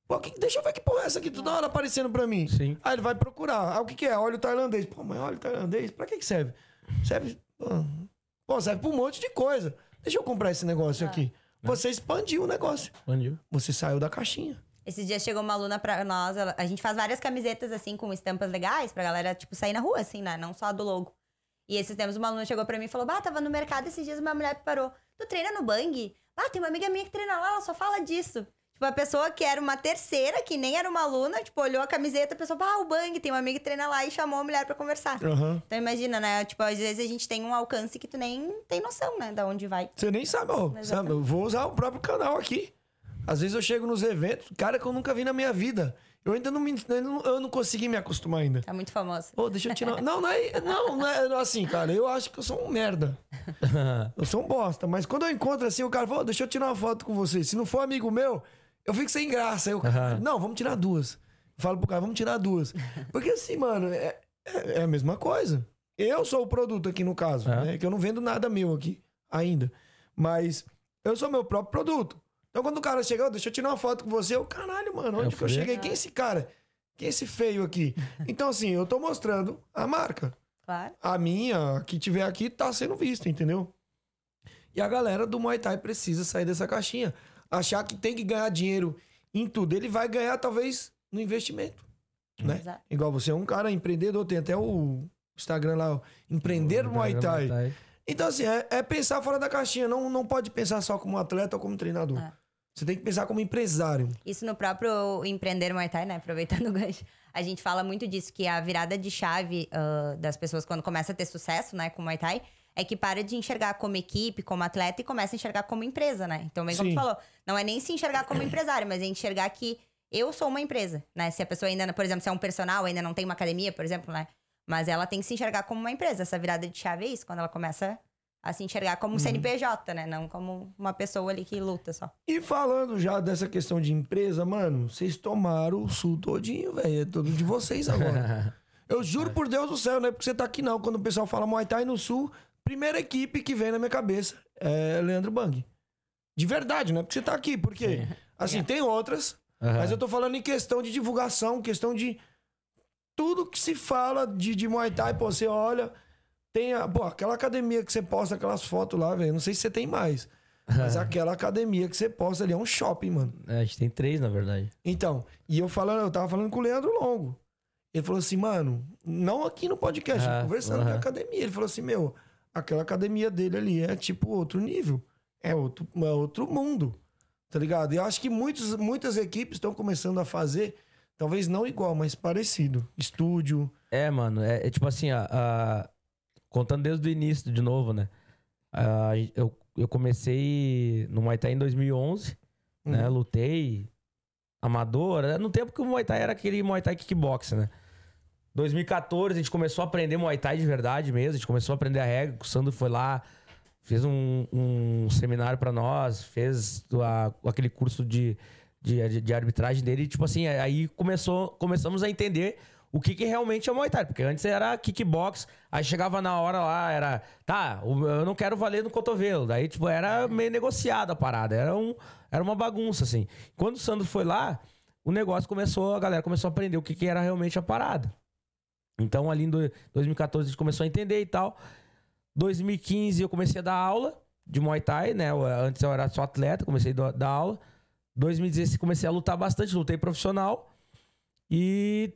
S3: Pô, que, deixa eu ver que porra é essa aqui toda hora aparecendo pra mim.
S4: Sim.
S3: Aí ele vai procurar. Ah, o que que é? Óleo tailandês. Pô, mas óleo tailandês, pra que que serve? Serve, pô, pô, serve pra um monte de coisa. Deixa eu comprar esse negócio aqui. Você expandiu o negócio.
S4: Expandiu.
S3: Você saiu da caixinha.
S5: Esses dias chegou uma aluna pra nós, ela- a gente faz várias camisetas, assim, com estampas legais, pra galera, tipo, sair na rua, assim, né? Não só do logo. E esses tempos uma aluna chegou pra mim e falou, bah, tava no mercado esses dias, uma mulher parou. Tu treina no Bang? Ah, tem uma amiga minha que treina lá, ela só fala disso. Tipo, a pessoa que era uma terceira, que nem era uma aluna, tipo, olhou a camiseta, a pessoa, ah, o Bang, tem uma amiga que treina lá e chamou a mulher pra conversar.
S3: Aham.
S5: Então imagina, né? Tipo, às vezes a gente tem um alcance que tu nem tem noção, né? Da onde vai.
S3: Você nem sabe, ó. sabe, Eu vou usar o próprio canal aqui. Às vezes eu chego nos eventos, cara que eu nunca vi na minha vida. Eu ainda não me. Eu não, eu não consegui me acostumar ainda.
S5: Tá muito famoso.
S3: Pô, deixa eu tirar. Não, não é, não, não é assim, cara. Eu acho que eu sou um merda. Eu sou um bosta. Mas quando eu encontro assim, o cara fala, "Ô, deixa eu tirar uma foto com você. Se não for amigo meu, eu fico sem graça. Eu, não, vamos tirar duas. Falo pro cara, vamos tirar duas. Porque assim, mano, é, é- é a mesma coisa. Eu sou o produto aqui no caso,
S4: É.
S3: né? Que eu não vendo nada meu aqui ainda. Mas eu sou meu próprio produto. Então quando o cara chega, "Ô, deixa eu tirar uma foto com você, eu, caralho, mano, onde
S4: Eu
S3: que eu cheguei? Quem é esse cara? Quem é esse feio aqui? Então, assim, eu tô mostrando a marca
S5: Claro.
S3: a minha, que tiver aqui, tá sendo vista, entendeu? E a galera do Muay Thai precisa sair dessa caixinha. Achar que tem que ganhar dinheiro em tudo. Ele vai ganhar, talvez, no investimento. Né?
S5: Exato.
S3: Igual você é um cara empreendedor, tem até o Instagram lá, o Empreender Muay Thai. Então, assim, é, é pensar fora da caixinha. Não, não pode pensar só como atleta ou como treinador.
S5: É.
S3: Você tem que pensar como empresário.
S5: Isso no próprio Empreender Muay Thai, né? Aproveitando o gancho. A gente fala muito disso, que a virada de chave ah, das pessoas quando começa a ter sucesso, né, com Muay Thai, é que para de enxergar como equipe, como atleta e começa a enxergar como empresa, né? Então, bem como tu falou, não é nem se enxergar como empresário, mas é enxergar que eu sou uma empresa, né? Se a pessoa ainda, por exemplo, se é um personal, ainda não tem uma academia, por exemplo, né? Mas ela tem que se enxergar como uma empresa. Essa virada de chave é isso, quando ela começa a se enxergar como um CNPJ, né? Não como uma pessoa ali que luta só.
S3: E falando já dessa questão de empresa, mano, vocês tomaram o sul todinho, velho. É tudo de vocês agora. Eu juro por Deus do céu, não é porque você tá aqui não. Quando o pessoal fala Muay Thai no sul, primeira equipe que vem na minha cabeça é Leandro Bang. De verdade, não é porque você tá aqui. Porque, assim, tem outras,
S4: Aham.
S3: mas eu tô falando em questão de divulgação, questão de tudo que se fala de, de Muay Thai, pô, você olha, tem a, pô, aquela academia que você posta aquelas fotos lá, velho, não sei se você tem mais, mas aquela academia que você posta ali é um shopping, mano.
S4: É, a gente tem três, na verdade.
S3: Então, e eu falando, eu tava falando com o Leandro Longo. Ele falou assim, mano, não aqui no podcast,
S4: Ah,
S3: conversando
S4: aham.
S3: na academia. Ele falou assim, meu, aquela academia dele ali é tipo outro nível. É outro, é outro mundo. Tá ligado? E eu acho que muitos, muitas equipes estão começando a fazer, talvez não igual, mas parecido. Estúdio.
S4: É, mano, é, é tipo assim, a, a- contando desde o início de novo, né? A- eu, eu comecei no Muay Thai em 2011, né? Lutei amador, né? no tempo que o Muay Thai era aquele Muay Thai kickbox, né? 2014 a gente começou a aprender Muay Thai de verdade mesmo, a gente começou a aprender a regra, o Sandro foi lá, fez um, um seminário pra nós, fez a- aquele curso de, de, de arbitragem dele, e, tipo assim, aí começou, começamos a entender o que, que realmente é Muay Thai, porque antes era kickbox, aí chegava na hora lá, era, tá, eu não quero valer no cotovelo, daí, tipo, era meio negociada a parada, era, um, era uma bagunça, assim. Quando o Sandro foi lá, o negócio começou, a galera começou a aprender o que, que era realmente a parada. Então, ali em do- 2014, a gente começou a entender e tal. 2015, eu comecei a dar aula de Muay Thai, né? Antes eu era só atleta, comecei a dar aula. 2016, comecei a lutar bastante, lutei profissional. E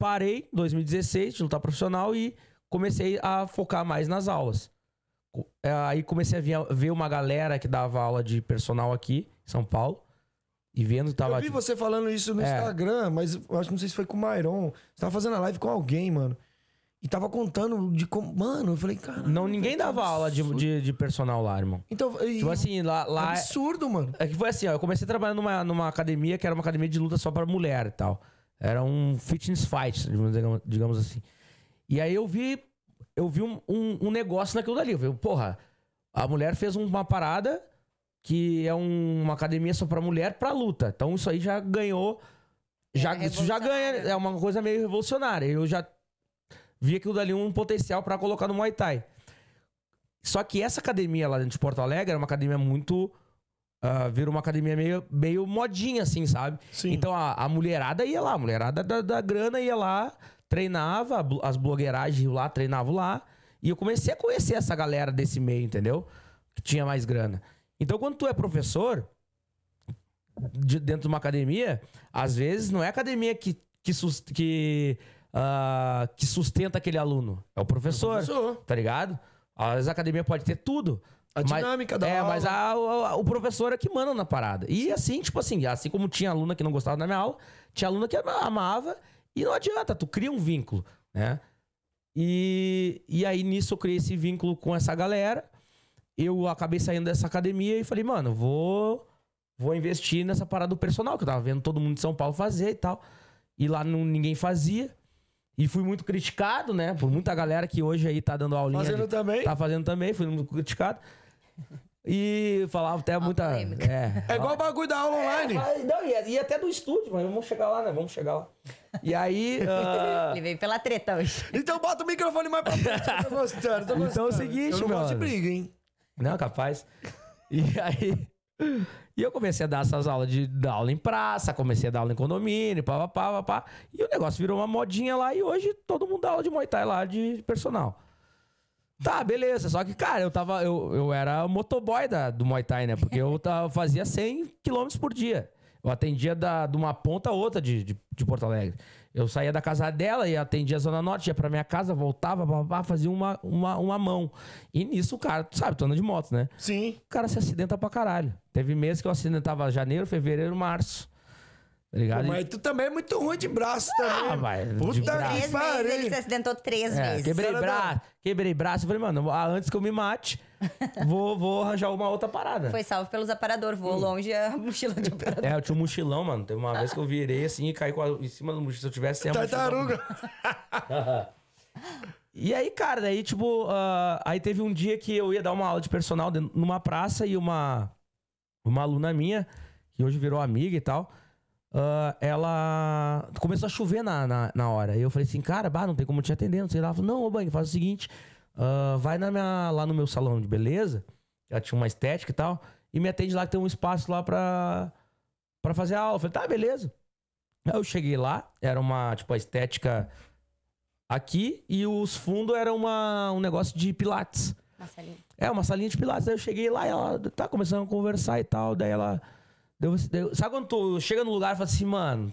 S4: parei em 2016 de lutar profissional e comecei a focar mais nas aulas. É, Aí comecei a ver, ver uma galera que dava aula de personal aqui em São Paulo. E vendo, tava.
S3: eu vi você falando isso no
S4: É.
S3: Instagram, mas eu acho que não sei se foi com o Myron. Você tava fazendo a live com alguém, mano. E tava contando de como. Mano, eu falei, cara.
S4: Não, ninguém dava aula de, de, de personal lá, irmão.
S3: Então, e-
S4: Tipo assim, lá. lá
S3: absurdo, mano.
S4: é que foi assim, ó. Eu comecei a trabalhar numa, numa academia que era uma academia de luta só pra mulher e tal. Era um fitness fight, digamos, assim. E aí eu vi. Eu vi um, um, um negócio naquilo dali. Eu vi, porra, a mulher fez uma parada que é um- uma academia só pra mulher pra luta. Então isso aí já ganhou. Já,
S5: É
S4: isso já ganha. É uma coisa meio revolucionária. Eu já vi aquilo dali um potencial pra colocar no Muay Thai. Só que essa academia lá dentro de Porto Alegre era uma academia muito. Ah, virou uma academia meio, meio modinha, assim, sabe?
S3: Sim.
S4: Então a, a mulherada ia lá, a mulherada da, da grana ia lá, treinava, as blogueiragens iam lá, treinavam lá. E eu comecei a conhecer essa galera desse meio, entendeu? Que tinha mais grana. Então, quando tu é professor, de- dentro de uma academia, às vezes não é a academia que, que, que, ah, que sustenta aquele aluno. É o professor,
S3: professor.
S4: tá ligado? Às vezes a academia pode ter tudo.
S3: A
S4: mas-
S3: dinâmica da
S4: É,
S3: aula.
S4: mas a- o, o professor é que manda na parada. E assim, tipo assim, assim como tinha aluna que não gostava da minha aula, tinha aluna que ama- amava. E não adianta, tu cria um vínculo, né? E, e aí nisso eu criei esse vínculo com essa galera. Eu acabei saindo dessa academia e falei, mano, vou vou investir nessa parada do personal, que eu tava vendo todo mundo de São Paulo fazer e tal. E lá não, ninguém fazia. E fui muito criticado, né? Por muita galera que hoje aí tá dando aulinha.
S3: Fazendo
S4: de-
S3: também?
S4: Tá fazendo também, fui muito criticado. E falava até muita. É.
S3: É igual o bagulho da aula online.
S4: Mas, não, e, e até do estúdio, mas vamos chegar lá, né? Vamos chegar lá. E aí. ah,
S5: Ele veio pela treta hoje.
S3: Então bota o microfone mais pra frente. Eu tô gostando, tô gostando.
S4: Então é o seguinte,
S3: Eu não
S4: meu
S3: gosto de
S4: mano.
S3: briga, hein?
S4: Não, capaz. E aí. E eu comecei a dar essas aulas de dar aula em praça, comecei a dar aula em condomínio, pá, pá, pá, pá, pá. E o negócio virou uma modinha lá e hoje todo mundo dá aula de Muay Thai lá de personal. Tá, beleza. Só que, cara, eu tava. Eu, eu era motoboy da, do Muay Thai, né? Porque eu tava, fazia 100 km por dia. Eu atendia da, de uma ponta a outra de, de, de Porto Alegre. Eu saía da casa dela e atendia a Zona Norte, ia pra minha casa, voltava, pá, fazia uma, uma, uma mão. E nisso, o cara, tu sabe, tu anda de moto, né?
S3: Sim.
S4: O cara se acidenta pra caralho. Teve meses que eu acidentava janeiro, fevereiro, março. Tá ligado?
S3: Mas tu também é muito ruim de braço também.
S4: Ah, vai. de
S3: Puta que
S5: Três vezes
S3: pariu.
S5: ele se acidentou três
S4: É,
S5: vezes.
S4: quebrei
S3: Cara,
S4: braço, quebrei braço. Eu falei, mano, ah, antes que eu me mate, vou, vou arranjar uma outra parada.
S5: Foi salvo pelos aparadores. Voou longe a mochila de aparador.
S4: É, eu tinha um mochilão, mano. Teve uma vez que eu virei assim e caí com a- em cima do mochilão. Se eu tivesse sem a
S3: Tartaruga.
S4: E aí, cara, daí, tipo, ah, aí teve um dia que eu ia dar uma aula de personal dentro- numa praça e uma, uma aluna minha, que hoje virou amiga e tal, ah, ela começou a chover na, na, na hora. E eu falei assim, cara, bah, não tem como te atender, não sei lá. Ela falou, não, ô Bang, faz o seguinte, ah, vai na minha, lá no meu salão de beleza, ela tinha uma estética e tal, e me atende lá que tem um espaço lá pra, pra fazer a aula. Eu falei, tá, beleza. Aí eu cheguei lá, era uma, tipo, a estética aqui e os fundos eram uma, um negócio de pilates.
S5: Marcelinho.
S4: É, uma salinha de pilates. Aí eu cheguei lá e ela tá começando a conversar e tal. Daí ela. Deu, deu- sabe quando tu chega no lugar e fala assim, mano.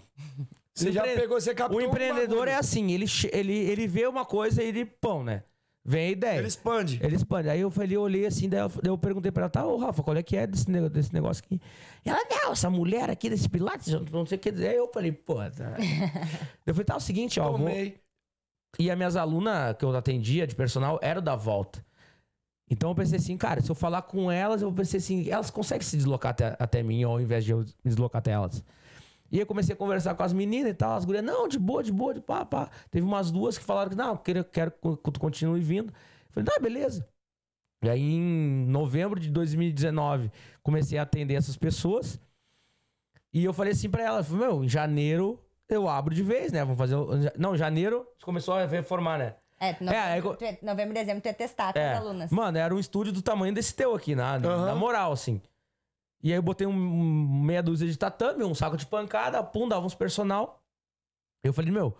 S3: Você já
S4: empre-
S3: pegou, você captou
S4: O empreendedor é assim, ele, ele, ele vê uma coisa e ele pão, né? Vem a ideia.
S3: Ele expande.
S4: Ele expande. Aí eu falei, eu olhei assim, daí eu, daí eu perguntei pra ela, tá, ô Rafa, qual é que é desse, desse negócio aqui? E ela, não, essa mulher aqui desse Pilates, não sei o que dizer. Aí eu falei, pô. Tá. eu falei, tá, é o seguinte, ó, vou,
S3: Tomei.
S4: e as minhas alunas que eu atendia de personal eram da volta. Então eu pensei assim, cara, se eu falar com elas, eu pensei assim, elas conseguem se deslocar até, até mim ao invés de eu me deslocar até elas. E eu comecei a conversar com as meninas e tal, as gurias, não, de boa, de boa, de pá, pá. Teve umas duas que falaram que, não, quero, quero que tu continue vindo. Eu falei, tá, beleza. E aí em novembro de 2019, comecei a atender essas pessoas. E eu falei assim pra elas, meu, em janeiro eu abro de vez, né? Vamos fazer. Não, janeiro começou a reformar, né?
S5: É, novembro,
S4: eu-
S5: tu ia- novembro e dezembro tu ia testar com
S4: É.
S5: as alunas.
S4: Mano, era um estúdio do tamanho desse teu aqui, na, na moral, assim. E aí eu botei um, um meia dúzia de tatame, um saco de pancada, pum, dava uns personal. Eu falei, meu,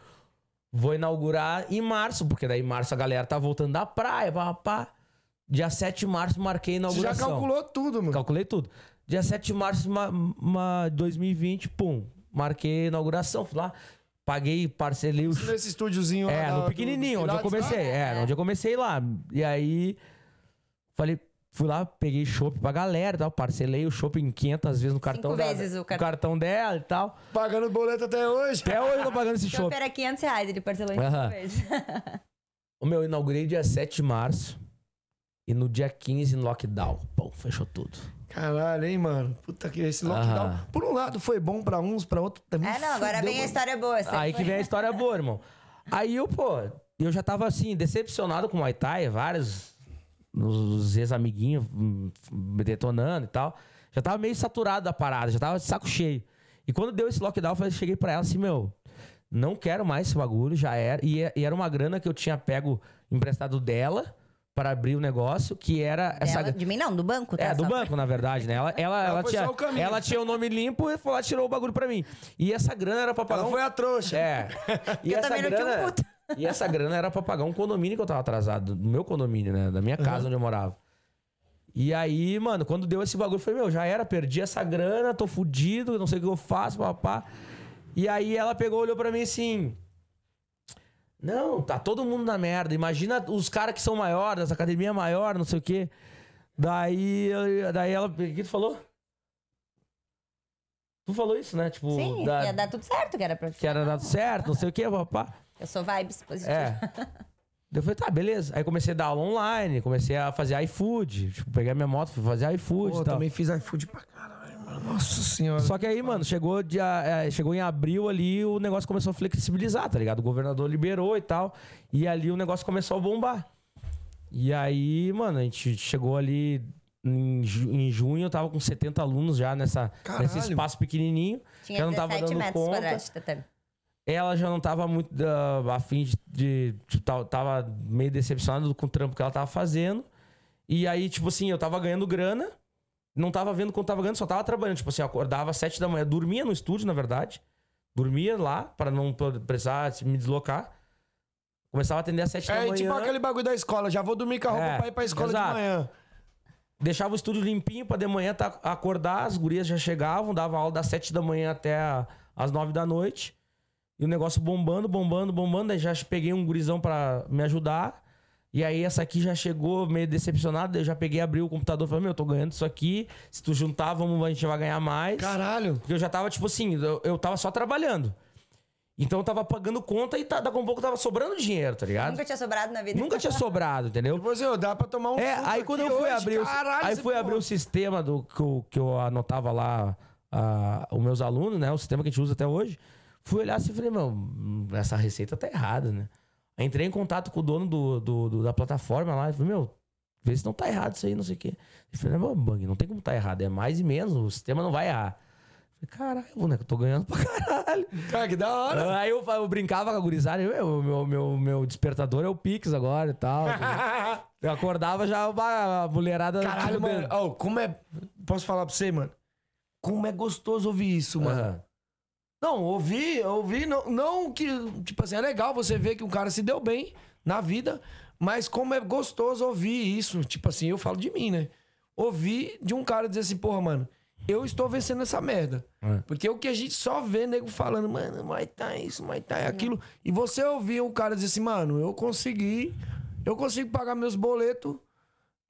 S4: vou inaugurar em março, porque daí em março a galera tá voltando da praia, pá, pá. Dia 7 de março marquei a
S3: Você já
S4: inauguração.
S3: calculou tudo, mano.
S4: Calculei tudo. Dia 7 de março de 2020, pum, marquei a inauguração. Fui lá, paguei, parcelei os
S3: Nesse estúdiozinho lá
S4: é, no
S3: do-
S4: pequenininho,
S3: do
S4: onde eu
S3: Pilates
S4: comecei. É, onde eu comecei lá. E aí, falei, fui lá, peguei chopp pra galera e tal, parcelei o chopp em 500 vezes no cartão da-
S5: vezes o
S4: no
S5: cartão.
S4: cartão dela e tal.
S3: Pagando boleto até hoje.
S4: Até hoje eu tô pagando esse
S5: O chopp
S4: chopp.
S5: era 500 reais, ele parcelou em
S4: Aham.
S5: cinco vezes.
S4: O meu, eu inaugurei dia 7 de março. E no dia 15, no lockdown. Pô, fechou tudo.
S3: Caralho, hein, mano. Puta que esse lockdown.
S4: Aham.
S3: Por um lado foi bom pra uns, pra outro também.
S5: É, não, agora vem a história boa.
S4: Aí que vem a história boa, irmão. Aí eu, pô, eu já tava assim, decepcionado com o Muay Thai, vários os ex-amiguinhos hum, me detonando e tal. Já tava meio saturado da parada, já tava de saco cheio. E quando deu esse lockdown, eu falei- cheguei pra ela assim, meu, não quero mais esse bagulho, já era. E era uma grana que eu tinha pego emprestado dela para abrir o negócio, que era essa.
S5: Dela- de mim não, do banco, tá?
S4: É, do
S5: Só
S4: banco, na verdade, né? Ela, ela, ela,
S3: foi
S4: tinha,
S3: o caminho.
S4: ela tinha o nome limpo e foi lá, tirou o bagulho pra mim. E essa grana era pra pagar
S3: Ela
S4: um
S3: foi a trouxa.
S4: é. E
S5: Eu
S4: essa
S5: também não tinha um
S4: grana,
S5: puto.
S4: E essa grana era pra pagar um condomínio que eu tava atrasado, do meu condomínio, né? Da minha casa onde eu morava. E aí, mano, quando deu esse bagulho, eu falei, meu, já era, perdi essa grana, tô fudido, não sei o que eu faço, papá. E aí ela pegou, olhou pra mim assim. Não, tá todo mundo na merda. Imagina os caras que são maiores, as academias maiores, não sei o quê. Daí, eu- daí ela. O que tu falou? Tu falou isso, né? Tipo,
S5: Sim,
S4: da-
S5: ia dar tudo certo, que era pra
S4: que era dado certo, não sei o quê, papá.
S5: Eu sou vibes positiva.
S4: É. Daí eu falei, tá, beleza. Aí comecei a dar aula online, comecei a fazer iFood. Tipo, peguei a minha moto, fui fazer iFood
S3: Pô,
S4: e tal.
S3: também fiz iFood pra caralho. Nossa senhora.
S4: Só que aí, mano, chegou, dia, é, chegou em abril ali, o negócio começou a flexibilizar, tá ligado? O governador liberou e tal. E ali o negócio começou a bombar. E aí, mano, a gente chegou ali em, ju- em junho, eu tava com 70 alunos já nessa,
S3: Caralho.
S4: nesse espaço pequenininho.
S5: Tinha
S4: já não tava
S5: 17
S4: dando
S5: metros
S4: conta.
S5: quadrados de tatame.
S4: Ela já não tava muito ah, a fim de, de, de- Tava meio decepcionada com o trampo que ela tava fazendo. E aí, tipo assim, eu tava ganhando grana. Não tava vendo quanto tava ganhando, só tava trabalhando. Tipo assim, eu acordava às sete da manhã. Dormia no estúdio, na verdade. Dormia lá, para não precisar me deslocar. Começava a atender às sete da
S3: É
S4: manhã.
S3: tipo aquele bagulho da escola. Já vou dormir com a roupa
S4: É,
S3: pra ir pra escola
S4: exato.
S3: de manhã.
S4: Deixava o estúdio limpinho pra de manhã tá, acordar, as gurias já chegavam, dava aula das 7 da manhã até a- as 9 da noite. E o negócio bombando, bombando, bombando. Aí já peguei um gurizão pra me ajudar. E aí essa aqui já chegou meio decepcionada. Eu já peguei, abri o computador e falei, meu, eu tô ganhando isso aqui. Se tu juntar, vamos, a gente vai ganhar mais.
S3: Caralho.
S4: Porque eu já tava, tipo assim, eu, eu tava só trabalhando. Então eu tava pagando conta e tá, daqui a um pouco tava sobrando dinheiro, tá ligado?
S5: Nunca tinha sobrado na vida.
S4: Nunca tinha sobrado, entendeu?
S3: Depois eu dá pra tomar um
S4: É, aí quando eu fui
S3: hoje,
S4: abrir, o,
S3: caralho,
S4: aí fui
S3: porra.
S4: abrir o sistema do que eu, que eu anotava lá ah, os meus alunos, né? O sistema que a gente usa até hoje. Fui olhar assim e falei, meu, hum, essa receita tá errada, né? Entrei em contato com o dono do, do- do- da plataforma lá e falei, meu, vê se não tá errado isso aí, não sei o quê. Ele falou, não, Bang, não tem como tá errado, é mais e menos, o sistema não vai errar. Eu Falei, caralho, boneco, eu tô ganhando pra caralho.
S3: Cara, que da hora.
S4: Aí eu, eu brincava com a gurizada, eu, meu, meu, meu despertador é o Pix agora e tal. Eu acordava já a mulherada.
S3: Caralho, mano. Ó, como é. Posso falar pra você, mano? Como é gostoso ouvir isso, mano.
S4: Aham.
S3: Não, ouvir, ouvir, não, não que. Tipo assim, é legal você ver que um cara se deu bem na vida, mas como é gostoso ouvir isso. Tipo assim, eu falo de mim, né? Ouvir de um cara dizer assim, porra, mano, eu estou vencendo essa merda.
S4: É.
S3: Porque o que a gente só vê nego falando, mano, mas tá isso, mas tá aquilo. E você ouvir o cara dizer assim, mano, eu consegui, eu consigo pagar meus boletos.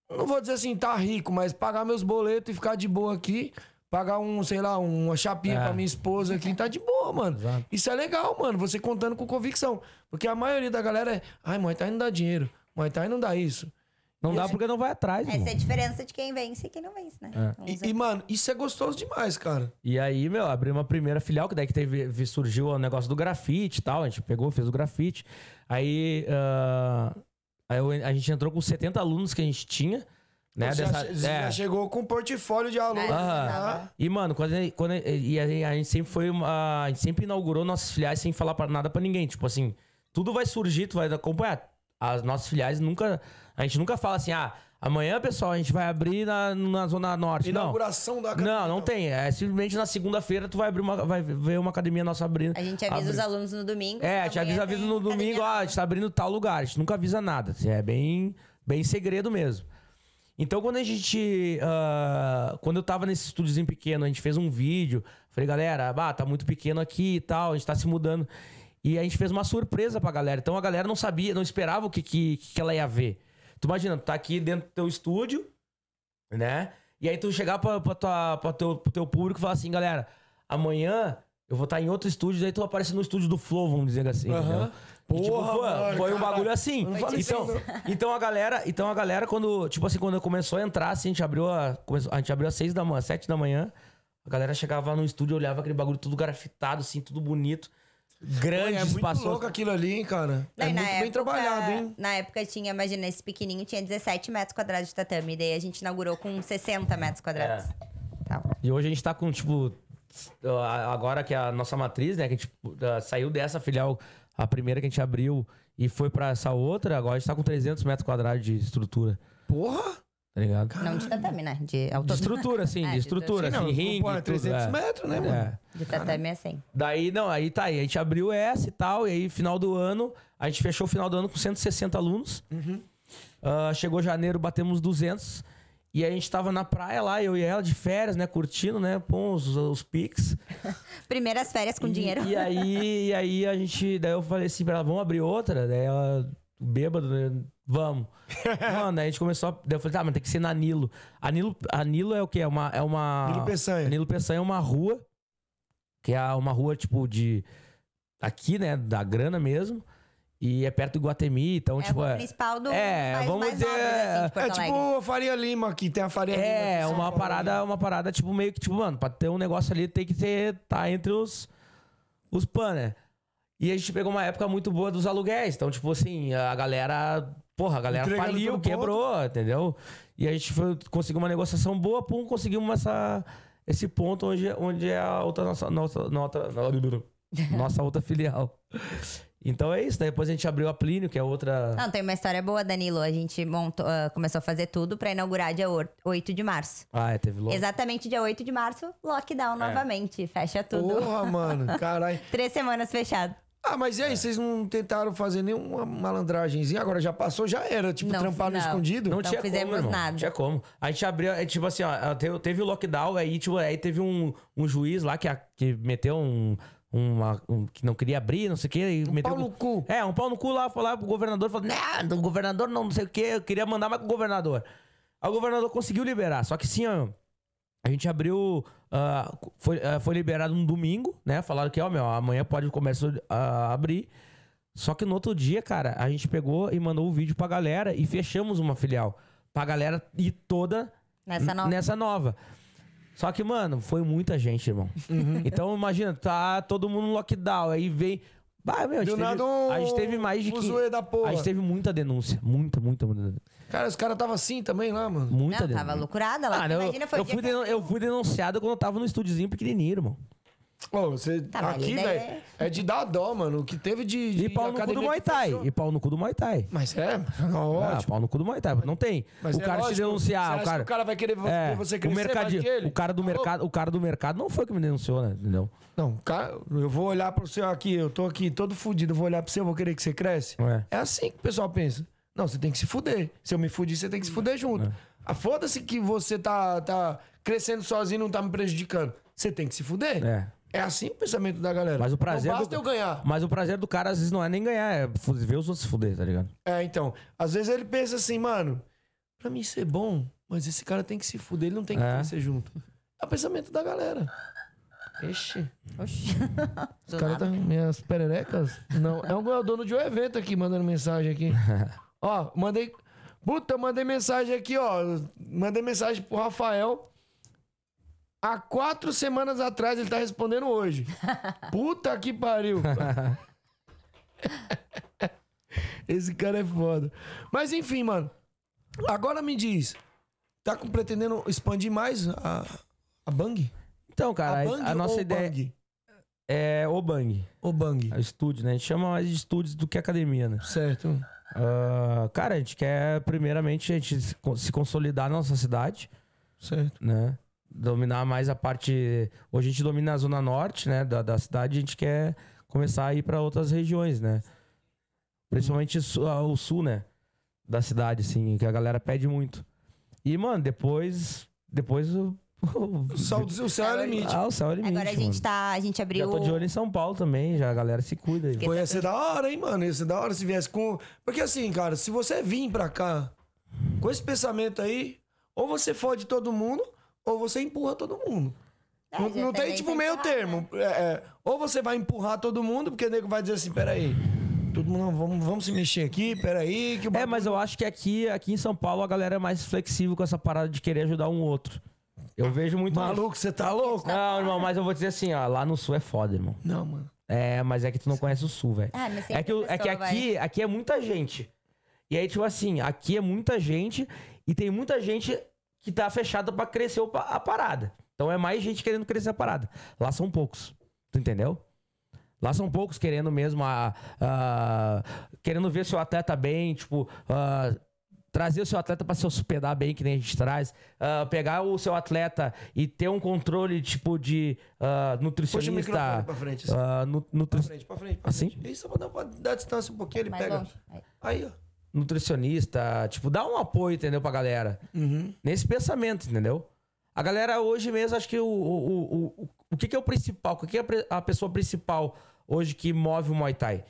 S3: Não vou dizer assim, tá rico, mas pagar meus boletos e ficar de boa aqui. Pagar um, sei lá, uma chapinha
S4: É.
S3: pra minha esposa aqui, tá de boa, mano.
S4: Exato.
S3: Isso é legal, mano. Você contando com convicção. Porque a maioria da galera é, ai, Muay Thai não dá dinheiro. Muay Thai não dá isso.
S4: Não dá porque não vai atrás,
S5: Essa é
S4: irmão.
S5: a diferença de quem vence e quem não vence, né?
S4: É.
S3: E, e, mano, isso é gostoso demais, cara.
S4: E aí, meu, abri uma primeira filial, que daí que teve, surgiu o negócio do grafite e tal. A gente pegou, fez o grafite. Aí, ah, aí eu- a gente entrou com 70 alunos que a gente tinha. Né,
S3: Você
S4: dessa-
S3: já,
S4: é.
S3: já chegou com um portfólio de aluno.
S5: É,
S3: Ah,
S5: tava.
S4: E, mano, quando, a- quando e a, a gente sempre foi uma, a gente sempre inaugurou nossas filiais sem falar pra, nada pra ninguém. Tipo assim, tudo vai surgir, tu vai acompanhar. As nossas filiais nunca. A gente nunca fala assim, ah, amanhã, pessoal, a gente vai abrir na, na Zona Norte. Não.
S3: Inauguração da academia,
S4: Não, não
S3: então.
S4: tem. É simplesmente na segunda-feira tu vai abrir uma. Vai ver uma academia nossa abrindo.
S5: A gente avisa
S4: abri-
S5: os alunos no domingo.
S4: É, a gente avisa, no domingo, ó, a gente tá abrindo tal lugar. A gente nunca avisa nada. assim, É bem, bem segredo mesmo. Então, quando a gente. ah, quando eu tava nesse estúdiozinho pequeno, a gente fez um vídeo. Falei, galera, bah, tá muito pequeno aqui e tal, a gente tá se mudando. E a gente fez uma surpresa pra galera. Então a galera não sabia, não esperava o que, que, que ela ia ver. Tu imagina, tu tá aqui dentro do teu estúdio, né? E aí tu chegar pra, pra, tua, pra teu, pro teu público e falar assim, galera, amanhã eu vou estar em outro estúdio, daí tu aparece no estúdio do Flow, vamos dizer assim.
S3: Aham.
S4: E, tipo,
S3: Porra,
S4: foi,
S3: mano,
S4: foi um
S3: caralho.
S4: bagulho assim.
S3: Não
S4: Então,
S3: isso,
S4: então a galera, então a galera quando, tipo assim, quando começou a entrar, assim, a gente abriu a, começou- a gente abriu às seis da manhã, sete da manhã, a galera chegava no estúdio, olhava aquele bagulho tudo grafitado, assim, tudo bonito, grande,
S3: É muito
S4: espaçoso.
S3: louco aquilo ali, hein, cara.
S5: Não,
S3: é
S5: e na
S3: muito bem
S5: época-
S3: trabalhado, hein?
S5: Na época tinha, imagina, esse pequenininho tinha 17 metros quadrados de tatame. Daí a gente inaugurou com 60 metros quadrados.
S4: É.
S5: Tal.
S4: E hoje a gente tá com, tipo, agora que a nossa matriz, né, que a gente ah, saiu dessa filial, a primeira que a gente abriu e foi pra essa outra, agora a gente tá com 300 metros quadrados de estrutura,
S3: Porra!
S4: tá ligado?
S5: Não de tatame, né? De
S4: De estrutura, sim,
S5: É,
S4: de
S5: de
S4: estrutura,
S3: Sim,
S4: assim,
S3: não,
S4: ringue,
S3: pô, é
S4: tudo,
S3: 300
S4: é.
S3: metros, né, mano?
S4: É.
S5: De tatame é 100.
S4: Daí, não, aí tá aí. A gente abriu essa e tal, e aí, final do ano, a gente fechou o final do ano com 160 alunos.
S3: Uhum.
S4: Ah, chegou janeiro, batemos 200. E a gente tava na praia lá, eu e ela, de férias, né? Curtindo, né? Pô, os, os pics.
S5: Primeiras férias com dinheiro.
S4: E, e aí, e aí a gente. Daí eu falei assim pra ela, vamos abrir outra? Daí ela, bêbado, né? Vamos. Mano, daí a gente começou a. Daí eu falei, tá, mas tem que ser na Nilo. A Nilo, a Nilo é o quê? É uma. É uma
S3: Nilo Peçanha.
S4: Nilo Peçanha é uma rua. Que é uma rua, tipo, de. Aqui, né? Da grana mesmo. E é perto do Guatemi, então,
S5: é
S4: tipo. é-
S5: principal do
S4: é, vamos
S5: mais
S4: dizer,
S5: assim, de Porto
S3: É tipo a Faria Lima aqui, tem a Faria Lima.
S4: É,
S3: em São
S4: uma
S3: Paulo.
S4: parada, uma parada, tipo, meio que, tipo, mano, pra ter um negócio ali tem que ter, tá entre os, os pan, né? E a gente pegou uma época muito boa dos aluguéis. Então, tipo assim, a galera, porra, a galera
S3: Entregando
S4: faliu, quebrou, entendeu? E a gente foi, conseguiu uma negociação boa, pum, conseguimos essa, esse ponto onde, onde é a outra nossa, nossa, nossa, nossa outra filial. Então é isso, daí depois a gente abriu a Plínio, que é outra.
S5: Não, tem uma história boa, Danilo. A gente montou, ah, começou a fazer tudo pra inaugurar dia 8 de março.
S4: Ah, é, teve logo.
S5: Exatamente dia 8 de março, lockdown novamente. Fecha tudo.
S3: Porra, mano, caralho.
S5: Três semanas fechado.
S3: Ah, mas e aí, vocês não tentaram fazer nenhuma malandragenzinha? Agora já passou, já era. Tipo,
S5: Não,
S3: trampar no
S5: não.
S3: escondido?
S4: Não,
S5: Não
S4: tinha
S5: fizemos
S4: como, irmão.
S5: nada.
S4: Não tinha como. A gente abriu, é, tipo assim, ó, teve, teve o lockdown, aí, tipo, aí teve um, um juiz lá que, a- que meteu um, uma- um- que não queria abrir, não sei o quê. E
S3: Um
S4: meteu,
S3: pau no cu.
S4: É, um pau no cu lá, lá pro governador, falou, não, o governador não, não sei o quê, eu queria mandar mais pro governador. Aí o governador conseguiu liberar, só que sim, ó, a gente abriu, ah, foi, ah, foi liberado um domingo, né, falaram que, ó, meu, amanhã pode o comércio ah, abrir. Só que no outro dia, cara, a gente pegou e mandou o vídeo pra galera e fechamos uma filial. Pra galera ir toda
S5: Nessa nova.
S4: nessa nova. Só que, mano, foi muita gente, irmão.
S3: Uhum.
S4: Então, imagina, tá todo mundo no lockdown, aí vem. Bah, meu, a, gente teve,
S3: nada um
S4: a gente teve mais de que.
S3: da porra.
S4: A gente teve muita denúncia. Muita, muita, muita.
S3: Cara, os caras tava assim também lá, mano.
S4: Muita
S5: Não,
S4: denúncia.
S5: tava loucurada lá.
S4: Ah, não,
S5: Imagina, foi
S4: eu, fui eu fui denunciado quando eu tava no estúdiozinho pequenininho, irmão.
S3: Ô, você,
S5: Tá, mas
S3: aqui, velho,
S5: é-
S3: é de dar dó, mano. O que teve de, de
S4: E pau no cu do
S3: academia
S4: Muay Thai.
S3: fechou.
S4: E pau no cu do Muay Thai.
S3: Mas é,
S4: Ah,
S3: ótimo.
S4: pau no cu do Muay Thai. Não tem.
S3: Mas
S4: o
S3: é
S4: cara te
S3: lógico, você
S4: denunciar,
S3: acha
S4: o cara.
S3: que o cara vai querer vo-
S4: é,
S3: ver você
S4: o
S3: crescer mais que ele?
S4: o cara do
S3: Tá
S4: mercado, o cara do mercado não foi que me denunciou, né? Entendeu?
S3: Não, cara, eu vou olhar pro seu aqui, eu tô aqui todo fudido, eu vou olhar pro seu, eu vou querer que você cresce.
S4: É.
S3: É assim que o pessoal pensa. Não, você tem que se fuder. Se eu me fudir, você tem que se fuder junto.
S4: É.
S3: Ah, Foda-se que você tá, tá crescendo sozinho e não tá me prejudicando. Você tem que se fuder.
S4: É.
S3: É assim o pensamento da galera.
S4: Mas o prazer
S3: Não basta
S4: do-
S3: eu ganhar.
S4: Mas o prazer do cara, às vezes, não é nem ganhar, é ver os outros se fuder, tá ligado?
S3: É, então. Às vezes ele pensa assim, mano, pra mim ser bom, mas esse cara tem que se fuder, ele não tem que
S4: É.
S3: crescer junto. É o pensamento da galera. Ixi.
S5: Oxi.
S3: Os caras tá minhas pererecas? Não, é o dono de um evento aqui mandando mensagem aqui. ó, mandei. Puta, mandei mensagem aqui, ó. Mandei mensagem pro Rafael. Há quatro semanas atrás ele tá respondendo hoje. Puta que pariu. Esse cara é foda. Mas enfim, mano. Agora me diz. Tá com- pretendendo expandir mais a, a Bang?
S4: Então, cara,
S3: a
S4: a,
S3: Bang
S4: a nossa
S3: ou
S4: ideia
S3: Bang?
S4: é o Bang,
S3: Ou Bang?
S4: é o estúdio, né? A gente chama mais de estúdios do que academia, né?
S3: Certo.
S4: Ah, cara, a gente quer, primeiramente, a gente se consolidar na nossa cidade,
S3: Certo.
S4: né? Dominar mais a parte. Hoje a gente domina a zona norte, né? Da, da cidade, a gente quer começar a ir pra outras regiões, né? Principalmente o sul, né? Da cidade, assim, que a galera pede muito. E, mano, depois. Depois o.
S3: O céu, o céu é o limite.
S4: Ah, o céu é o limite.
S5: Agora a gente
S4: mano.
S5: tá. A gente
S4: Já
S5: abriu.
S4: tô de olho em São Paulo também, já a galera se cuida.
S3: Pô, ia ser da hora, hein, mano? Ia ser da hora se viesse com. Porque assim, cara, se você vir pra cá com esse pensamento aí, ou você fode todo mundo, ou você empurra todo mundo.
S5: É,
S3: não não tem, tipo,
S5: tem
S3: meio termo. É, é, ou você vai empurrar todo mundo, porque o nego vai dizer assim: peraí, todo mundo, vamos, vamos se mexer aqui, peraí. Que o
S4: É, mas eu acho que aqui, aqui em São Paulo a galera é mais flexível com essa parada de querer ajudar um outro. Eu vejo muito.
S3: Maluco, você tá louco?
S4: Não, irmão, mas eu vou dizer assim, ó, lá no sul é foda, irmão.
S3: Não, mano.
S4: É, mas é que tu não conhece o sul, velho.
S5: Ah,
S4: É que, é que aqui, aqui é muita gente. E aí, tipo assim, aqui é muita gente e tem muita gente que tá fechada pra crescer a parada. Então é mais gente querendo crescer a parada. Lá são poucos. Tu entendeu? Lá são poucos querendo mesmo a, a- querendo ver seu atleta bem, tipo, ah, trazer o seu atleta pra se hospedar bem, que nem a gente traz, pegar o seu atleta e ter um controle tipo de ah,
S3: Puxa o
S4: nutricionista,
S3: microfone pra frente. Assim.
S4: nu- nutri-
S3: Pra frente, pra frente, pra
S4: Assim?
S3: frente. Isso, pra dar, pra dar distância um pouquinho, ele
S5: Mais
S3: pega.
S5: longe. Aí.
S3: Aí, ó.
S4: Nutricionista, tipo, dá um apoio, entendeu, pra galera. Nesse pensamento, entendeu? A galera hoje mesmo, acho que o, o, o, o, o que, que é o principal? O que, é a pessoa principal hoje que move o Muay Thai?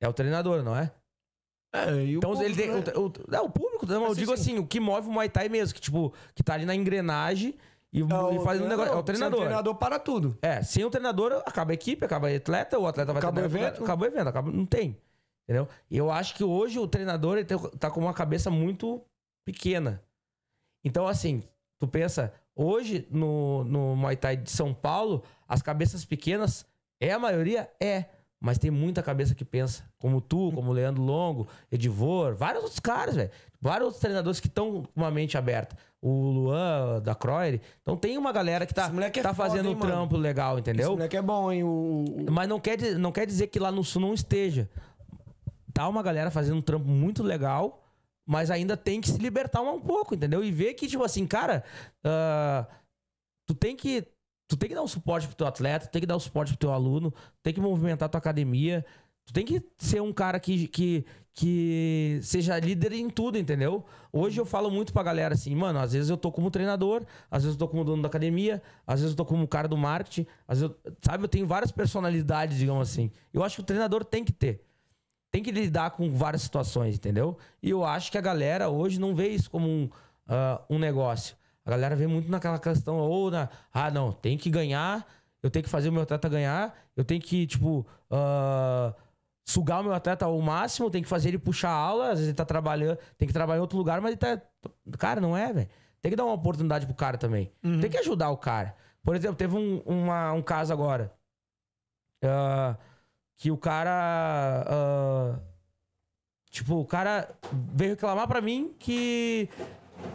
S4: É o treinador, não é?
S3: É, e o
S4: Então
S3: público,
S4: ele tem.
S3: né?
S4: O, o, não, o público, não, eu
S3: Assim,
S4: digo
S3: sim.
S4: assim, o que move o Muay Thai mesmo, que, tipo, que tá ali na engrenagem e,
S3: É
S4: e faz um negócio. É o treinador.
S3: treinador para tudo.
S4: É, sem o treinador, acaba a equipe, acaba o atleta, o atleta vai
S3: Acaba o evento.
S4: Acaba o evento, acaba, não tem. Entendeu? Eu acho que hoje o treinador ele tá com uma cabeça muito pequena. Então, assim, tu pensa, hoje no, no Muay Thai de São Paulo, as cabeças pequenas, é a maioria? É. Mas tem muita cabeça que pensa. Como tu, como o Leandro Longo, Edivor, vários outros caras, velho. Vários outros treinadores que estão com uma mente aberta. O Luan, da Croyer. Então tem uma galera que tá,
S3: Esse moleque é
S4: tá
S3: foda,
S4: fazendo
S3: hein,
S4: um trampo legal,
S3: Esse
S4: entendeu?
S3: moleque é bom, hein? O,
S4: Mas não quer, não quer dizer que lá no sul não esteja. Tá uma galera fazendo um trampo muito legal, mas ainda tem que se libertar um pouco, entendeu? E ver que, tipo assim, cara, ah, tu tem que. Tu tem que dar um suporte pro teu atleta, tem que dar um suporte pro teu aluno, tem que movimentar tua academia. Tu tem que ser um cara que, que, que seja líder em tudo, entendeu? Hoje eu falo muito pra galera assim, mano, às vezes eu tô como treinador, às vezes eu tô como dono da academia, às vezes eu tô como cara do marketing, às vezes, eu- sabe, eu tenho várias personalidades, digamos assim. Eu acho que o treinador tem que ter. Tem que lidar com várias situações, entendeu? E eu acho que a galera hoje não vê isso como um, ah, um negócio. A galera vê muito naquela questão, ou na. Ah, não, tem que ganhar, eu tenho que fazer o meu atleta ganhar, eu tenho que, tipo, ah, sugar o meu atleta ao máximo, tem que fazer ele puxar aula, às vezes ele tá trabalhando, tem que trabalhar em outro lugar, mas ele tá. Cara, não é, velho. Tem que dar uma oportunidade pro cara também. Tem que ajudar o cara. Por exemplo, teve um, uma- um caso agora. ah, que o cara. ah, tipo, o cara veio reclamar pra mim que.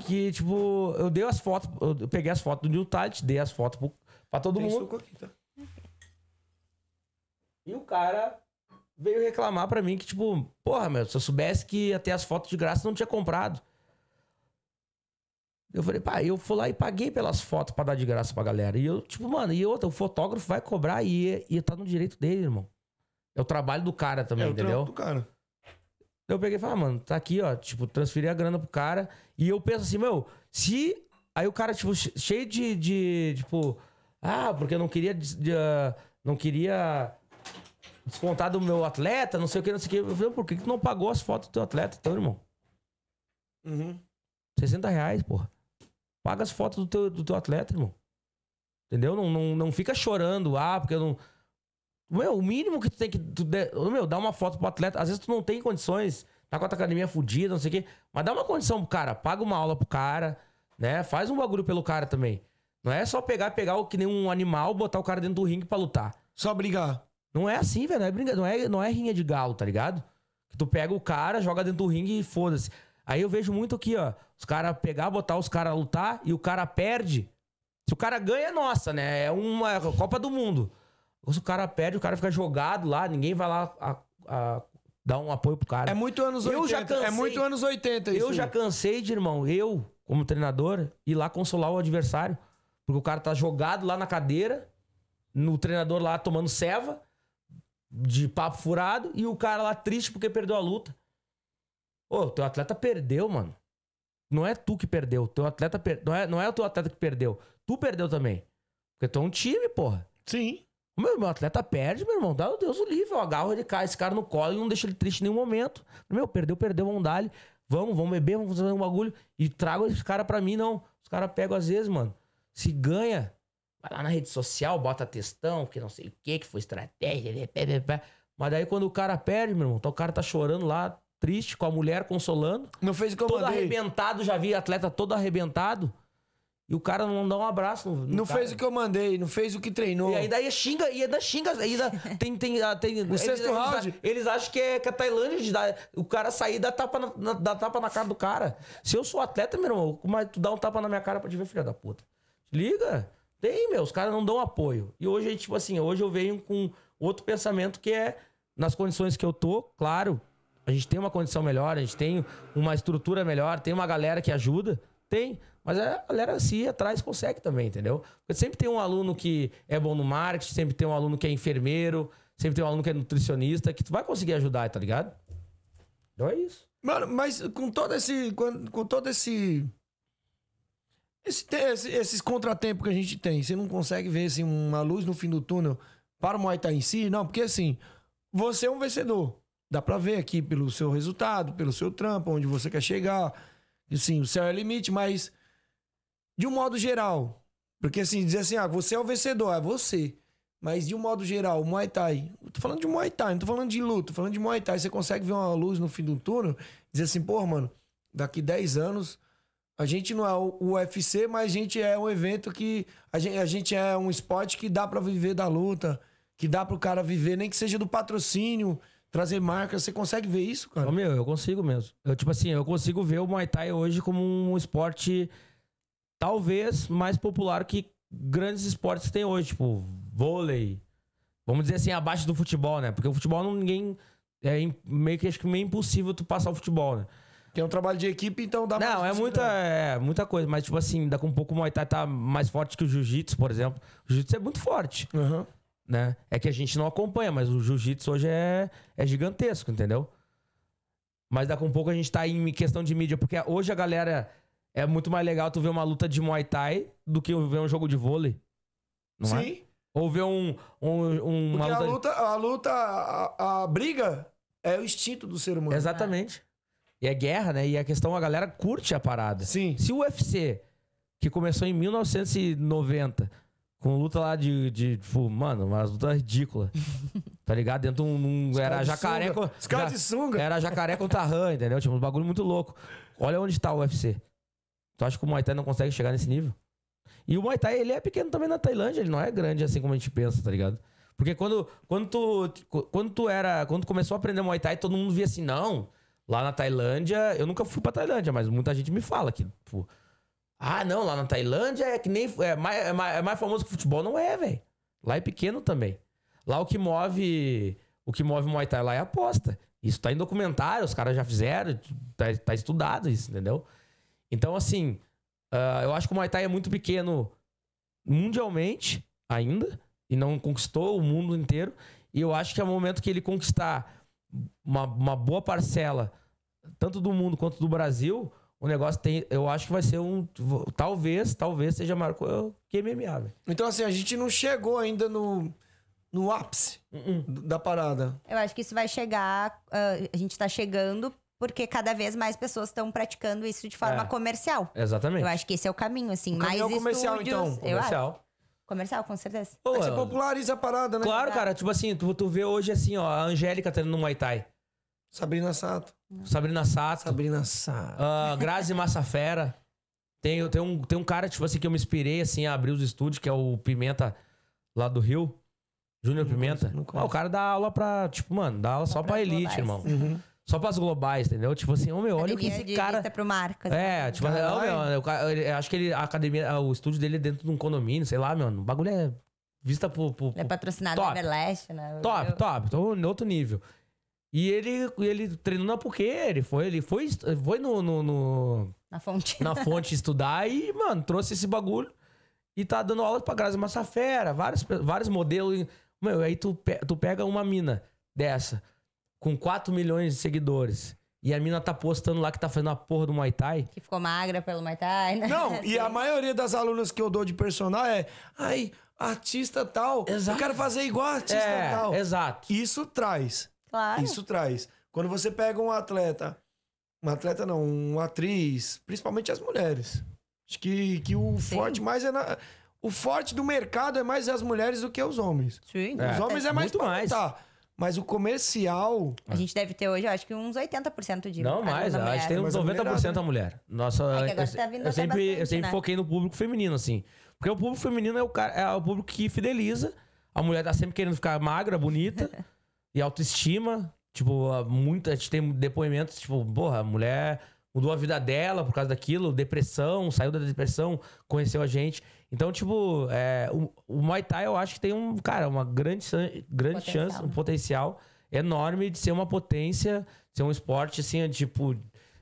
S4: Que, tipo, eu dei as fotos, eu peguei as fotos do New Talent, dei as fotos pro, pra todo
S3: Tem
S4: mundo.
S3: aqui, tá?
S4: E o cara veio reclamar pra mim que, tipo, porra, meu, se eu soubesse que ter as fotos de graça, não tinha comprado. Eu falei, pá, eu fui lá e paguei pelas fotos pra dar de graça pra galera. E eu, tipo, mano, e outra, o fotógrafo vai cobrar e, e tá no direito dele, irmão. É o trabalho do cara também,
S3: É o
S4: entendeu?
S3: trampo do cara.
S4: Eu peguei e falei, ah, mano, tá aqui, ó. Tipo, transferi a grana pro cara. E eu penso assim, meu, se. Aí o cara, tipo, che- cheio de. de tipo, ah, porque eu não queria. de, ah, não queria descontar do meu atleta, não sei o que, não sei o que. Eu falei, por que que tu não pagou as fotos do teu atleta, então, irmão?
S3: Uhum.
S4: 60 reais, porra. Paga as fotos do teu, do teu atleta, irmão. Entendeu? Não, não, não fica chorando, ah, porque eu não. Meu, o mínimo que tu tem que. Tu de... Meu, dá uma foto pro atleta. Às vezes tu não tem condições, tá com a tua academia fudida, não sei o quê. Mas dá uma condição pro cara, paga uma aula pro cara, né? Faz um bagulho pelo cara também. Não é só pegar, pegar o que nem um animal, botar o cara dentro do ringue pra lutar.
S3: Só brigar.
S4: Não é assim, velho. Não é, brinca... não, é, não é rinha de galo, tá ligado? Que tu pega o cara, joga dentro do ringue e foda-se. Aí eu vejo muito aqui, ó. Os caras pegar, botar os caras lutar e o cara perde. Se o cara ganha, é nossa, né? É uma Copa do Mundo. Se o cara perde, o cara fica jogado lá, ninguém vai lá a- a- dar um apoio pro cara.
S3: É muito anos
S4: Eu
S3: 80.
S4: já cansei.
S3: É muito anos 80 isso.
S4: Eu já cansei de, irmão, eu, como treinador, ir lá consolar o adversário. Porque o cara tá jogado lá na cadeira, no treinador lá tomando ceva, de papo furado, e o cara lá triste porque perdeu a luta. Ô, teu atleta perdeu, mano. Não é tu que perdeu. Teu atleta per... não, é, não é o teu atleta que perdeu. Tu perdeu também. Porque tu é um time, porra.
S3: Sim.
S4: Meu, meu atleta perde, meu irmão. Dá o Deus o livre. Eu agarro ele, cai esse cara no colo e não deixa ele triste em nenhum momento. Meu, perdeu, perdeu, vamos dar -lhe. Vamos, vamos beber, vamos fazer um bagulho. E trago esse cara pra mim, não. Os caras pegam às vezes, mano. Se ganha, vai lá na rede social, bota textão, que não sei o que, que foi estratégia. Mas daí quando o cara perde, meu irmão, então o cara tá chorando lá, triste, com a mulher consolando.
S3: Não fez o que eu
S4: Todo
S3: mandei.
S4: arrebentado, já vi atleta todo arrebentado. E o cara não dá um abraço. No, no
S3: Não
S4: cara.
S3: fez o que eu mandei, não fez o que treinou.
S4: E aí daí xinga, e ainda xinga, ainda tem, tem, ah, tem eles,
S3: sexto
S4: eles,
S3: round.
S4: Eles acham que é, que é Tailândia de dar, o cara sair e dar tapa na, na- dar tapa na cara do cara. Se eu sou atleta, meu irmão, mas tu dá um tapa na minha cara pra te ver, filha da puta. Liga. Tem, meu, os caras não dão apoio. E hoje, tipo assim, hoje eu venho com outro pensamento que é, nas condições que eu tô, claro, a gente tem uma condição melhor, a gente tem uma estrutura melhor, tem uma galera que ajuda, tem. Mas a galera se ir atrás consegue também, entendeu? Porque sempre tem um aluno que é bom no marketing, sempre tem um aluno que é enfermeiro, sempre tem um aluno que é nutricionista, que tu vai conseguir ajudar, tá ligado? Então é isso.
S3: Mano, mas com todo esse. Com, com todo esse. Esse, esse- esses contratempos que a gente tem, você não consegue ver assim, uma luz no fim do túnel para o Muay Thai em si? Não, porque assim, você é um vencedor. Dá pra ver aqui pelo seu resultado, pelo seu trampo, onde você quer chegar. Assim, o céu é limite, mas de um modo geral. Porque assim, dizer assim, ah, você é o vencedor, é você. Mas de um modo geral, Muay Thai. Tô falando de Muay Thai, não tô falando de luta, tô falando de Muay Thai. Você consegue ver uma luz no fim do túnel dizer assim, pô, mano, daqui 10 anos a gente não é o UFC, mas a gente é um evento que. A gente, a gente é um esporte que dá pra viver da luta, que dá pro cara viver, nem que seja do patrocínio, trazer marca. Você consegue ver isso, cara?
S4: Ô, meu, eu consigo mesmo. Eu, tipo assim, eu consigo ver o Muay Thai hoje como um esporte talvez mais popular que grandes esportes que tem hoje, tipo vôlei. Vamos dizer assim, abaixo do futebol, né? Porque o futebol não ninguém é meio que acho que meio impossível tu passar o futebol, né?
S3: É um trabalho de equipe, então dá
S4: Não, é muita, é muita coisa, mas tipo assim, daqui um pouco o Muay Thai tá mais forte que o Jiu-Jitsu, por exemplo. O Jiu-Jitsu é muito forte,
S3: Aham.
S4: né? É que a gente não acompanha, mas o Jiu-Jitsu hoje é, é gigantesco, entendeu? Mas daqui um pouco a gente tá em questão de mídia, porque hoje a galera é muito mais legal tu ver uma luta de Muay Thai do que ver um jogo de vôlei. Não é?
S3: Sim.
S4: Ou ver um, um uma
S3: Porque a
S4: luta...
S3: luta, a luta, a, a briga é o instinto do ser humano.
S4: Exatamente. E é guerra, né? E a questão, a galera curte a parada.
S3: Sim.
S4: Se o UFC, que começou em 1990, com luta lá de, de tipo, mano, uma luta ridícula. tá ligado? Dentro de um. um- era jacaré.
S3: sunga.
S4: co-
S3: Os caras
S4: ja-
S3: de sunga.
S4: Era jacaré contra rã, entendeu? Tipo, um bagulho muito louco. Olha onde tá o UFC. Tu acha que o Muay Thai não consegue chegar nesse nível? E o Muay Thai, ele é pequeno também na Tailândia, ele não é grande assim como a gente pensa, tá ligado? Porque quando, quando, tu, quando tu era. Quando tu começou a aprender Muay Thai, todo mundo via assim, não. Lá na Tailândia, eu nunca fui pra Tailândia, mas muita gente me fala que, ah, não, lá na Tailândia é que nem. É mais, é mais, é mais famoso que futebol. Não é, velho. Lá é pequeno também. Lá o que move. O que move o Muay Thai lá é aposta. Isso tá em documentário, os caras já fizeram, tá, tá estudado isso, entendeu? Então, assim, ah, eu acho que o Muay Thai é muito pequeno mundialmente ainda, e não conquistou o mundo inteiro. E eu acho que é o momento que ele conquistar uma, uma boa parcela, tanto do mundo quanto do Brasil, o negócio tem. Eu acho que vai ser um. Talvez, talvez seja maior que MMA, velho.
S3: Então, assim, a gente não chegou ainda no, no ápice
S4: Uh-uh.
S3: da parada.
S5: Eu acho que isso vai chegar. ah, a gente tá chegando porque cada vez mais pessoas estão praticando isso de forma
S4: É.
S5: comercial.
S4: Exatmente.
S5: Eu acho que esse é o caminho, assim.
S3: O
S5: mais
S3: caminho é o comercial,
S5: estúdios,
S3: então.
S5: Acho.
S4: Comercial.
S5: Comercial, com certeza.
S4: Pô,
S3: É que você populariza a parada, né?
S4: claro, cara. Tipo assim, tu, tu vê hoje assim, ó, a Angélica tendo no Muay Thai.
S3: Sabrina Sato.
S4: Sabrina Sato.
S3: Sabrina Sato.
S4: Ah, Grazi Massafera. Tem, tem, um, tem um cara, tipo assim, que eu me inspirei, assim, a abrir os estúdios, que é o Pimenta, lá do Rio. Júnior Pimenta.
S3: conheço, não
S4: Ah,
S3: conheço.
S4: o cara dá aula pra, tipo, mano, dá aula só pra
S5: pras
S4: elite, irmão.
S3: Uhum.
S4: Só pras globais, entendeu? Tipo assim, ô meu, olha o que esse
S5: de
S4: cara...
S5: pro marcas.
S4: É, tipo,
S3: Caralho.
S4: ô, meu, ele- acho que ele, a academia, o estúdio dele é dentro de um condomínio, sei lá, meu. O bagulho é vista pro... pro-
S5: Ele é patrocinado
S4: Top.
S5: da Everlast, né?
S4: Top,
S5: Eu-
S4: top, tô em outro nível. E ele, ele treinou na Puquê, ele foi, ele foi, foi no- no- no,
S5: Na fonte.
S4: na fonte estudar e, mano, trouxe esse bagulho e tá dando aula pra Grazi Massafera, vários, vários modelos. Meu, aí tu, tu pega uma mina dessa, com 4 milhões de seguidores, e a mina tá postando lá que tá fazendo a porra do Muay Thai.
S5: Que ficou magra pelo Muay Thai, né?
S3: Não, e a maioria das alunas que eu dou de personal é. Ai, artista tal.
S4: Exato.
S3: Eu quero fazer igual a artista
S4: É,
S3: tal.
S4: exato.
S3: Isso traz.
S5: Claro.
S3: Isso traz. Quando você pega um atleta, uma atleta não, uma atriz, principalmente as mulheres. Acho que, que o
S5: Sim.
S3: forte mais é na. O forte do mercado é mais as mulheres do que os homens.
S5: Sim.
S4: É.
S3: Os homens é mais
S4: Muito
S3: pra
S4: mais.
S3: lutar. Mas o comercial.
S5: A gente deve ter hoje, eu acho que uns 80% de
S4: Não mais, a gente tem uns
S3: Mas a
S4: 90%
S3: mulherada,
S4: a mulher. Nossa,
S5: É que agora
S4: eu,
S5: tá vindo
S4: eu sempre, eu
S5: bastante,
S4: sempre
S5: né?
S4: foquei no público feminino, assim. Porque o público feminino é o, cara, é o público que fideliza. A mulher tá sempre querendo ficar magra, bonita e autoestima. Tipo, muita, a gente tem depoimentos, tipo, porra, a mulher mudou a vida dela por causa daquilo, depressão, saiu da depressão, conheceu a gente. Então, tipo, é, o, o Muay Thai eu acho que tem um, cara, uma grande, grande
S5: Potencial,
S4: chance, um
S5: né?
S4: potencial enorme de ser uma potência, ser um esporte, assim, tipo,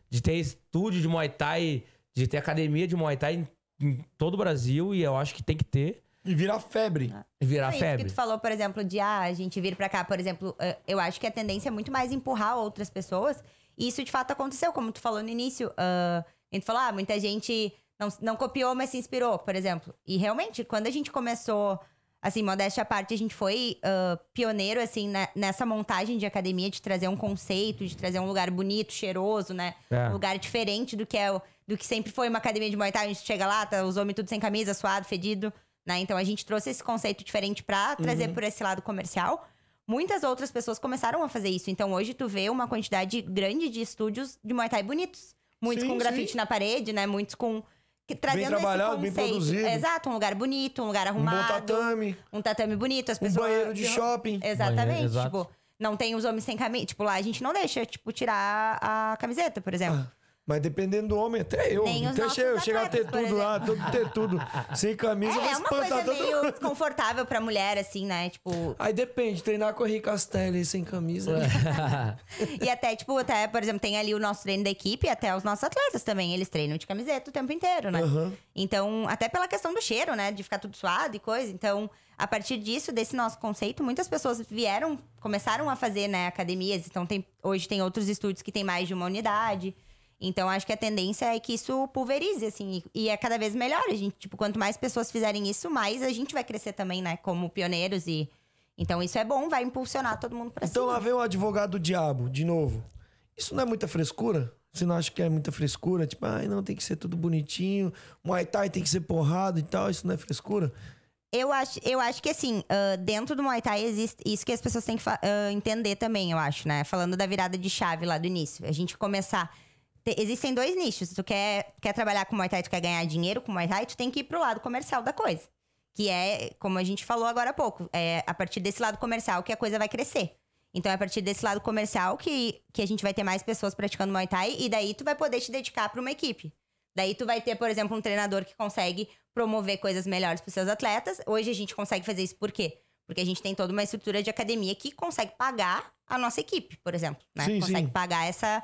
S4: de ter estúdio de Muay Thai, de ter academia de Muay Thai em, em todo o Brasil, e eu acho que tem que ter,
S3: E virar febre.
S4: e virar
S5: Não, isso
S4: febre.
S5: que tu falou, por exemplo, de ah, a gente vir pra cá, por exemplo, eh, eu acho que a tendência é muito mais empurrar outras pessoas E isso de fato aconteceu, como tu falou no início. ah, a gente falou, ah, muita gente não, não copiou, mas se inspirou, por exemplo. E realmente, quando a gente começou, assim, modéstia à parte, a gente foi ah, pioneiro, assim, né, nessa montagem de academia, de trazer um conceito, de trazer um lugar bonito, cheiroso, né?
S4: É.
S5: Um lugar diferente do que é o, do que sempre foi uma academia de Muay Thai. A gente chega lá, tá os homens tudo sem camisa, suado, fedido, né? Então a gente trouxe esse conceito diferente pra trazer por esse lado comercial. Muitas outras pessoas começaram a fazer isso. Então hoje tu vê uma quantidade grande de estúdios de Muay Thai bonitos. Muitos
S3: Sim,
S5: com grafite
S3: sim.
S5: na parede, né? Muitos com que- trazendo
S3: trabalhado,
S5: esse
S3: bem produzido.
S5: Exato, um lugar bonito, um lugar
S3: Um bom
S5: arrumado.
S3: tatame,
S5: Um tatame bonito, as
S3: um
S5: pessoas.
S3: banheiro de shopping.
S5: Exatamente.
S4: Banheiro.
S5: Tipo, não tem os homens sem camisa. Tipo, lá a gente não deixa, tipo, tirar a camiseta, por exemplo.
S3: Mas dependendo do homem, até eu.
S5: Nem
S3: até che- chegar a ter tudo lá, tudo, ter tudo. Sem camisa, vai
S5: É, é uma coisa
S3: todo
S5: meio
S3: mundo.
S5: desconfortável pra mulher, assim, né? Tipo.
S3: Aí depende, treinar com a Henrique Castelli sem camisa.
S5: e até, tipo, até, por exemplo, tem ali o nosso treino da equipe, até os nossos atletas também. Eles treinam de camiseta o tempo inteiro, né?
S3: Aham.
S5: Então, até pela questão do cheiro, né? De ficar tudo suado e coisa. Então, a partir disso, desse nosso conceito, muitas pessoas vieram, começaram a fazer, né, academias. Então, tem, hoje tem outros estúdios que tem mais de uma unidade. Então, acho que a tendência é que isso pulverize, assim, e é cada vez melhor. A gente, tipo, quanto mais pessoas fizerem isso, mais a gente vai crescer também, né, como pioneiros e. Então, isso é bom, vai impulsionar todo mundo pra
S3: Então
S5: cima.
S3: lá vem o advogado do diabo, de novo. Isso não é muita frescura? Você não acha que é muita frescura? Tipo, ai, não, tem que ser tudo bonitinho. Muay Thai tem que ser porrada e tal. Isso não é frescura?
S5: Eu acho, eu acho que assim, ah, dentro do Muay Thai existe isso que as pessoas têm que ah, entender também, eu acho, né? Falando da virada de chave lá do início. A gente começar. Te- existem dois nichos. Tu quer, quer trabalhar com Muay Thai, tu quer ganhar dinheiro com Muay Thai, tu tem que ir pro lado comercial da coisa. Que é, como a gente falou agora há pouco, é a partir desse lado comercial que a coisa vai crescer. Então é a partir desse lado comercial que, que a gente vai ter mais pessoas praticando Muay Thai e daí tu vai poder te dedicar para uma equipe. Daí tu vai ter, por exemplo, um treinador que consegue promover coisas melhores para seus atletas. Hoje a gente consegue fazer isso por quê? Porque a gente tem toda uma estrutura de academia que consegue pagar a nossa equipe, por exemplo. Né?
S3: Sim,
S5: consegue
S3: sim.
S5: pagar essa.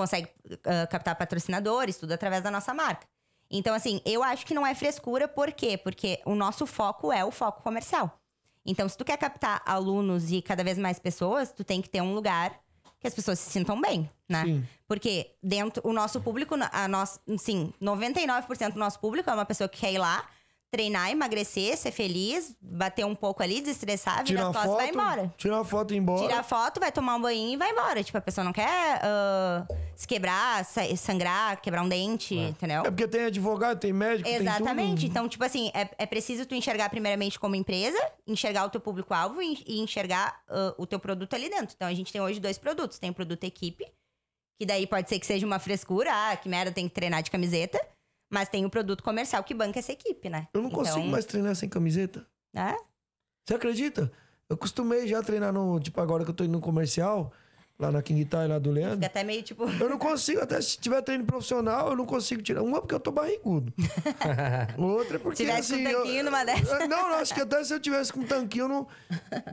S5: Consegue ah, captar patrocinadores, tudo através da nossa marca. Então, assim, eu acho que não é frescura, por quê? Porque o nosso foco é o foco comercial. Então, se tu quer captar alunos e cada vez mais pessoas, tu tem que ter um lugar que as pessoas se sintam bem, né?
S3: Sim.
S5: Porque dentro, o nosso público, a nós, sim, 99% do nosso público é uma pessoa que quer ir lá, treinar, emagrecer, ser feliz, bater um pouco ali, desestressar, virar as costas e vai embora.
S3: Tirar uma foto e ir embora.
S5: Tirar foto, vai tomar um banho e vai embora. Tipo, a pessoa não quer ah, se quebrar, sa- sangrar, quebrar um dente, entendeu?
S3: É porque tem advogado, tem médico,
S5: Exatamente.
S3: tem.
S5: Então, tipo assim, é, é preciso tu enxergar primeiramente como empresa, enxergar o teu público-alvo e, enxergar ah, o teu produto ali dentro. Então, a gente tem hoje dois produtos. Tem o produto equipe, que daí pode ser que seja uma frescura, ah, que merda, tem que treinar de camiseta. Mas tem o produto comercial que banca essa equipe, né?
S3: Eu não
S5: Então,
S3: consigo mais treinar sem camiseta.
S5: né?
S3: Você acredita? Eu costumei já treinar no. Tipo, agora que eu tô indo no comercial, lá na King Thai, lá do Leandro.
S5: Fica até meio tipo.
S3: Eu não consigo, até se tiver treino profissional, eu não consigo tirar. Uma porque eu tô barrigudo. Outra é porque.
S5: Se tivesse
S3: assim,
S5: com tanquinho
S3: eu-
S5: numa dessa.
S3: Não, não, acho que até se eu tivesse com tanquinho, eu não,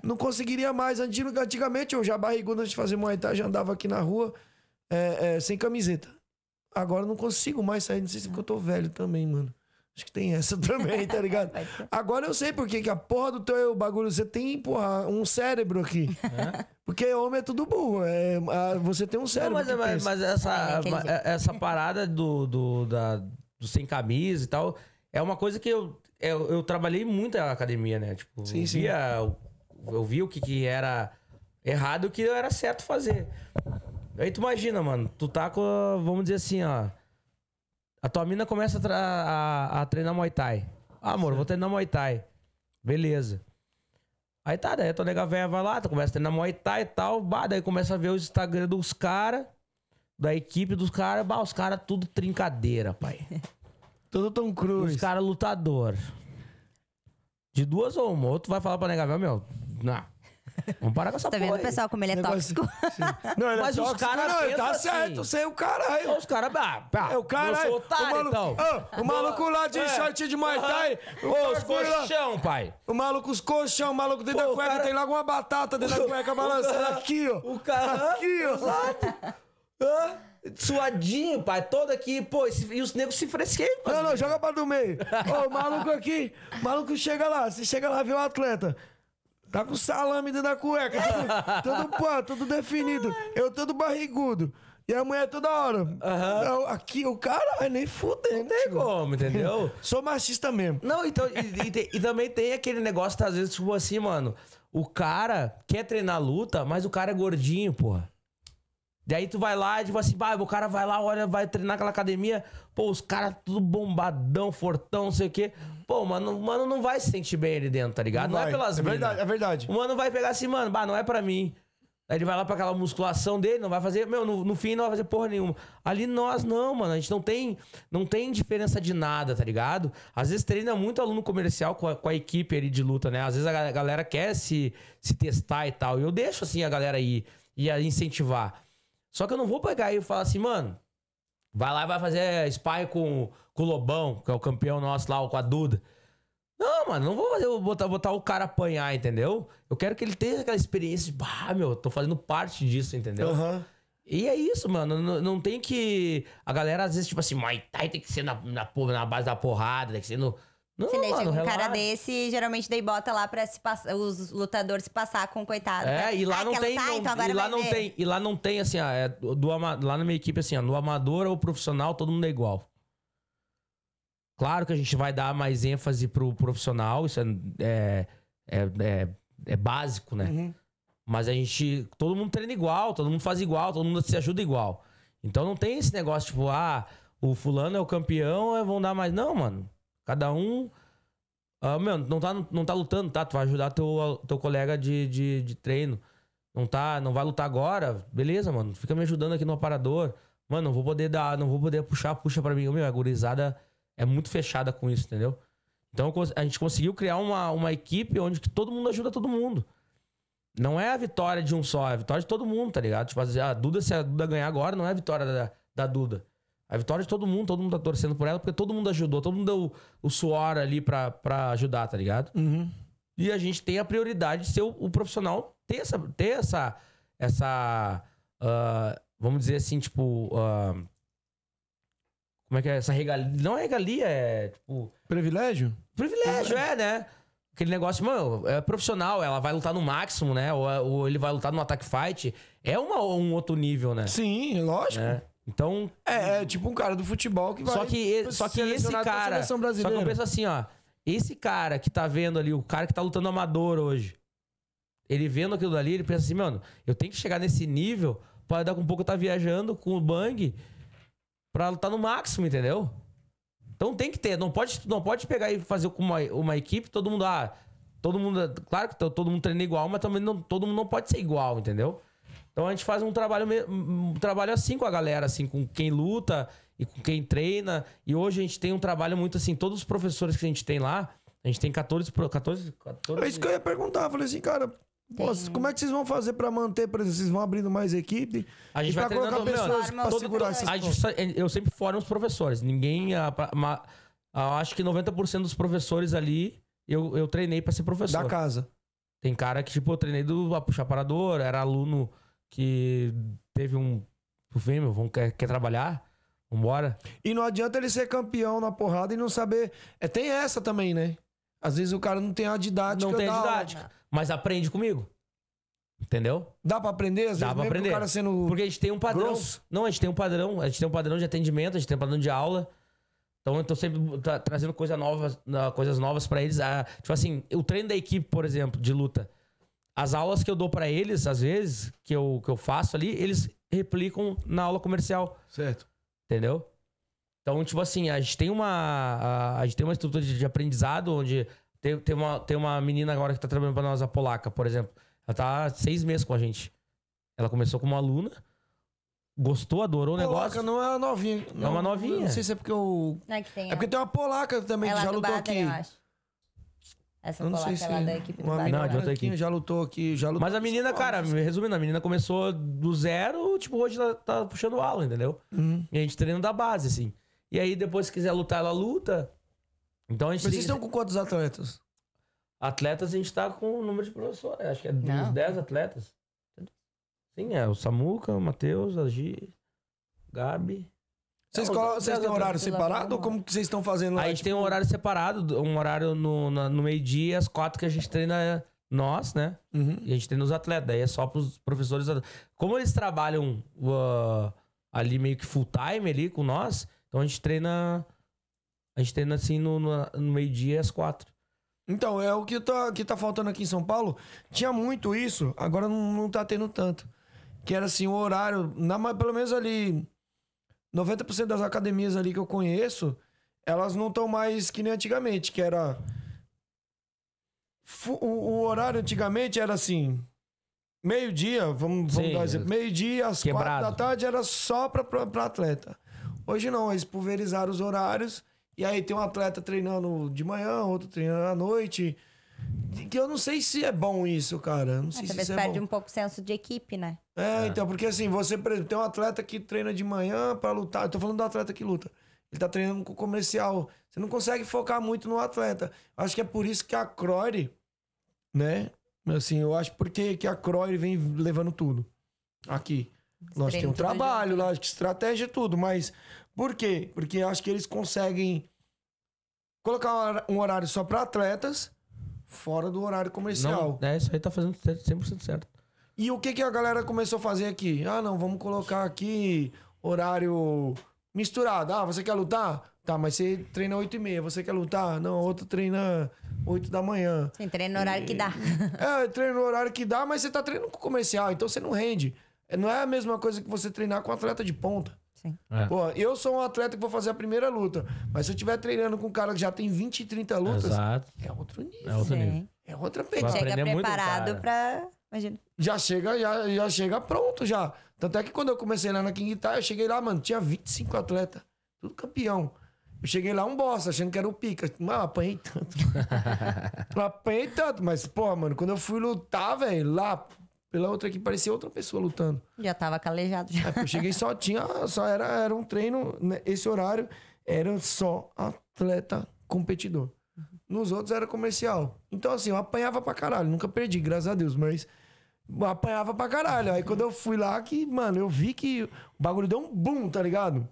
S3: não conseguiria mais. Antigamente, eu já barrigudo antes de fazer Muay Thai, já andava aqui na rua é, é, sem camiseta. Agora eu não consigo mais sair, não sei se é porque eu tô velho também, mano. Acho que tem essa também, tá ligado? Agora eu sei porque que a porra do teu bagulho, você tem, porra, um cérebro aqui. Porque homem é tudo burro. É, a- você tem um
S4: Não,
S3: cérebro.
S4: mas,
S3: que
S4: mas,
S3: pensa.
S4: mas
S5: Ah, ele é
S4: essa, essa parada do, do, da, do sem camisa e tal é uma coisa que eu, eu, eu trabalhei muito na academia, né? Tipo,
S3: Sim,
S4: eu,
S3: sim.
S4: via, eu via o que, que era errado e o que era certo fazer. Aí tu imagina, mano, tu tá com, vamos dizer assim, ó. A tua mina começa a, a- a treinar Muay Thai. Ah, amor, vou treinar Muay Thai. Beleza. Aí tá, daí a tua nega velha vai lá, tu começa a treinar Muay Thai e tal, bah, daí começa a ver o Instagram dos caras, da equipe dos caras, bah, os caras tudo trincadeira, pai.
S3: Tudo tão cruz.
S4: Os caras lutador. De duas ou uma. Ou tu vai falar pra nega velha, meu, não. Vamos parar com essa
S5: Tá
S4: porra
S5: vendo,
S4: aí.
S5: pessoal, como ele é
S3: Negócio-
S5: tóxico?
S3: Não, ele
S4: Mas
S3: é
S4: os
S3: tóxico.
S4: caras
S3: Não, ele tá
S4: pensam
S3: certo,
S4: assim.
S3: você é o caralho.
S4: Os caras, ah, pá,
S3: É o caralho.
S4: Otário,
S3: o maluco,
S4: então.
S3: Ah, o maluco lá de
S4: É.
S3: short de Muay Thai. O,
S4: Ô, os
S3: lá-
S4: colchão, pai.
S3: o maluco, os colchão, o maluco dentro
S4: Pô,
S3: da
S4: o
S3: cueca,
S4: cara-
S3: tem lá alguma batata dentro da cueca balançando aqui, ó.
S4: O cara...
S3: Aqui, ó.
S4: Hã? Suadinho, pai, todo aqui, pô, esse- e os negros se fresqueiam.
S3: Não, não, joga pra do meio. Ô, o maluco aqui, o maluco chega lá, você chega lá, vê o atleta. Tá com salame dentro da cueca, tudo, tudo pô, tudo definido. Eu todo barrigudo. E a mulher toda hora. Não, aqui o cara vai nem fuder.
S4: Não tem como, entendeu?
S3: Sou machista mesmo.
S4: Não, então, e, e e também tem aquele negócio, às vezes, tipo assim, mano, o cara quer treinar luta, mas o cara é gordinho, porra. Daí tu vai lá e tipo assim, bah, o cara vai lá, olha, vai treinar aquela academia, pô, os caras tudo bombadão, fortão, não sei o quê. Pô, mano, mano não vai se sentir bem ali dentro, tá ligado? Não, é
S3: Vai.
S4: pelas
S3: É
S4: minas.
S3: verdade, é verdade.
S4: O mano vai pegar assim, mano, bah, não é pra mim. Aí ele vai lá pra aquela musculação dele, não vai fazer, meu, no, no fim não vai fazer porra nenhuma. Ali nós não, mano, a gente não tem, não tem diferença de nada, tá ligado? Às vezes treina muito aluno comercial com a, com a equipe ali de luta, né? Às vezes a ga- galera quer se, se testar e tal. E eu deixo assim a galera ir e incentivar. Só que eu não vou pegar e falar assim, mano, vai lá e vai fazer spy com, com o Lobão, que é o campeão nosso lá, com a Duda. Não, mano, não vou fazer, vou botar, botar o cara apanhar, entendeu? Eu quero que ele tenha aquela experiência de, bah, meu, tô fazendo parte disso, entendeu?
S3: Aham.
S4: E é isso, mano. Não, não tem que. A galera, às vezes, tipo assim, Muay Thai tem que ser na, na, na base da porrada, tem que ser no. Não,
S5: Se daí
S4: mano,
S5: chega um cara desse, geralmente daí bota lá pra se passar, os lutadores se passar com coitado.
S4: É,
S5: né?
S4: e lá
S5: Ah,
S4: não tem.
S5: lutar?
S4: não-
S5: então
S4: e lá não
S5: ver.
S4: tem. E lá não tem, assim, é, do, ama- lá na minha equipe, assim, ó, no amador ou profissional, todo mundo é igual. Claro que a gente vai dar mais ênfase pro profissional, isso é, é, é, é- é básico, né?
S3: Uhum.
S4: Mas a gente. Todo mundo treina igual, todo mundo faz igual, todo mundo se ajuda igual. Então não tem esse negócio, tipo, ah, o fulano é o campeão, vão dar mais. Não, mano. Cada um. Ah, meu, não tá, não tá lutando, tá? Tu vai ajudar teu, teu colega de, de, de treino. Não tá, não vai lutar agora, beleza, mano. Fica me ajudando aqui no aparador. Mano, não vou poder dar, não vou poder puxar, puxa pra mim. Meu, a gurizada é muito fechada com isso, entendeu? Então a gente conseguiu criar uma, uma equipe onde todo mundo ajuda todo mundo. Não é a vitória de um só, é a vitória de todo mundo, tá ligado? Tipo, a Duda, se a Duda ganhar agora, não é a vitória da, da Duda. É a vitória de todo mundo, todo mundo tá torcendo por ela, porque todo mundo ajudou, todo mundo deu o, suor ali pra, pra ajudar, tá ligado?
S3: Uhum.
S4: E a gente tem a prioridade de ser o, o profissional, ter essa. Ter essa, essa ah, vamos dizer assim, tipo. ah, como é que é? Essa regalia. Não é regalia, é tipo.
S3: Privilégio?
S4: Privilégio, é, né? Aquele negócio, mano, é profissional, ela vai lutar no máximo, né? Ou, ou ele vai lutar no attack fight. É uma, um outro nível, né?
S3: Sim, lógico.
S4: Né? Então,
S3: É, é tipo um cara do futebol que vai.
S4: só que, só que esse cara. Só que eu penso assim, ó. Esse cara que tá vendo ali, o cara que tá lutando amador hoje, ele vendo aquilo dali, ele pensa assim, mano, eu tenho que chegar nesse nível pra dar com um pouco eu tá viajando com o bang pra lutar no máximo, entendeu? Então tem que ter, não pode, não pode pegar e fazer com uma, uma equipe, todo mundo, ah, todo mundo, claro que to- todo mundo treina igual, mas também não, todo mundo não pode ser igual, entendeu? Então a gente faz um trabalho, um trabalho assim com a galera, assim, com quem luta e com quem treina. E hoje a gente tem um trabalho muito assim, todos os professores que a gente tem lá, a gente tem 14, pro- 14, 14
S3: É isso que eu ia perguntar. Eu falei assim, cara, pô, como é que vocês vão fazer pra manter, por exemplo, vocês vão abrindo mais equipe?
S4: A gente
S3: e
S4: vai
S3: pra colocar pessoas pra
S5: todo-
S3: segurar esses
S4: A gente sa- eu sempre formo os professores. Ninguém. a- ma- eu acho que 90% dos professores ali eu, eu treinei pra ser professor.
S3: da casa.
S4: Tem cara que, tipo, eu treinei do a puxar parador, era aluno que teve um. Vem, meu, vamos, quer, quer trabalhar? Vambora.
S3: E não adianta ele ser campeão na porrada e não saber. É, tem essa também, né? Às vezes o cara não tem a didática.
S4: Não tem
S3: aula.
S4: didática. Mas aprende comigo. Entendeu?
S3: Dá pra aprender? Às
S4: Dá
S3: vezes,
S4: pra aprender.
S3: o cara sendo.
S4: Porque a gente tem um padrão.
S3: grosso.
S4: Não, a gente tem um padrão. A gente tem um padrão de atendimento, a gente tem um padrão de aula. Então eu tô sempre tra- trazendo coisa novas, na- coisas novas pra eles. Ah, tipo assim, o treino da equipe, por exemplo, de luta. As aulas que eu dou pra eles, às vezes, que eu, que eu faço ali, eles replicam na aula comercial.
S3: Certo.
S4: Entendeu? Então, tipo assim, a gente tem uma. A, a gente tem uma estrutura de, de aprendizado onde tem, tem, uma, tem uma menina agora que tá trabalhando pra nós, a polaca, por exemplo. Ela tá há seis meses com a gente. Ela começou como aluna, gostou, adorou o
S3: Polaca
S4: negócio.
S3: não é uma novinha. Não,
S4: uma novinha.
S3: Não sei se é porque eu.
S5: Não é que tem.
S3: É porque tem uma polaca também
S5: ela
S3: que já
S5: do
S3: lutou aqui.
S5: eu acho. Essa
S3: Eu não sei se
S5: é lá da equipe do
S3: uma
S5: Baden.
S3: menina
S4: Não, de outra equipe.
S3: já lutou aqui, já lutou.
S4: Mas a menina, cara, resumindo, a menina começou do zero, tipo, hoje ela tá puxando aula, entendeu?
S3: Uhum.
S4: E a gente treina da base, assim. E aí, depois, se quiser lutar, ela luta. Então a gente
S3: Mas vocês estão com quantos atletas?
S4: Atletas, a gente tá com o número de professores. Acho que é uns
S5: Não.
S4: 10 atletas. Sim, é o Samuca, o Matheus, a Gi, Gabi.
S3: Vocês,
S4: Não,
S3: colo- vocês têm horário separado ou como que vocês estão fazendo lá?
S4: a gente tem um
S3: Tipo,
S4: horário separado, um horário no, na- no meio-dia, e às quatro que a gente treina nós, né?
S3: Uhum.
S4: E a gente treina os atletas. Daí é só pros professores. Como eles trabalham uh, ali meio que full time ali com nós. Então a gente treina. A gente treina assim no, no, no meio-dia às quatro.
S3: Então, é o que tá, que tá faltando aqui em São Paulo. Tinha muito isso, agora não, não tá tendo tanto. Que era assim, o horário, na, ma- pelo menos ali, 90% das academias ali que eu conheço, elas não estão mais que nem antigamente, que era. O, o horário antigamente era assim. Meio-dia, vamos, vamos
S4: Sim,
S3: dar um exemplo. Meio-dia, às quatro
S4: quebrado.
S3: da tarde era só pra atleta. Hoje não, eles pulverizaram os horários. E aí tem um atleta treinando de manhã, outro treinando à noite. Que eu não sei se é bom isso, cara. Eu Não sei se
S5: Talvez
S3: isso é
S5: perde
S3: bom.
S5: um pouco o senso de equipe, né?
S3: É, então, porque assim, você, por exemplo, tem um atleta que treina de manhã pra lutar. Eu tô falando do atleta que luta. Ele tá treinando com comercial. Você não consegue focar muito no atleta. Acho que é por isso que a Croy, né? Assim, eu acho porque que a Croy vem levando tudo. Aqui. Lógico, tem um trabalho,
S5: né?
S3: lógico, estratégia e tudo, mas por quê? Porque eu acho que eles conseguem colocar um horário só pra atletas fora do horário comercial.
S4: Não, é, isso aí tá fazendo 100% certo.
S3: E o que, que a galera começou a fazer aqui? Ah, não, vamos colocar aqui horário misturado. Ah, você quer lutar? Tá, mas você treina 8 e meia. Você quer lutar? Não, outro treina 8 da manhã.
S5: Sim, treino no horário que dá.
S3: É, treina no horário que dá, mas você tá treinando com comercial, então você não rende. É, Não é a mesma coisa que você treinar com atleta de ponta.
S5: Sim.
S4: É.
S3: Pô, eu sou um atleta que vou fazer a primeira luta, mas se eu estiver treinando com um cara que já tem 20 e 30 lutas,
S4: Exato.
S3: é outro nível.
S4: É outro nível.
S3: É outra pegada.
S5: Chega preparado pra. Imagina.
S3: já chega, já, já chega pronto já. Tanto é que quando eu comecei lá na King Guitar, eu cheguei lá, mano, tinha 25 atletas, tudo campeão. Eu cheguei lá um bosta, achando que era o pica. Mas apanhei tanto. apanhei tanto, mas, pô, mano, quando eu fui lutar, velho, lá, pela outra equipe, parecia outra pessoa lutando.
S5: Já tava calejado. Já.
S3: Aí, pô, eu cheguei só tinha, só era, era um treino, né, esse horário era só atleta competidor. Nos outros era comercial. Então, assim, eu apanhava pra caralho. Nunca perdi, graças a Deus, mas apanhava pra caralho. Aí quando eu fui lá, que, mano, eu vi que o bagulho deu um boom, tá ligado?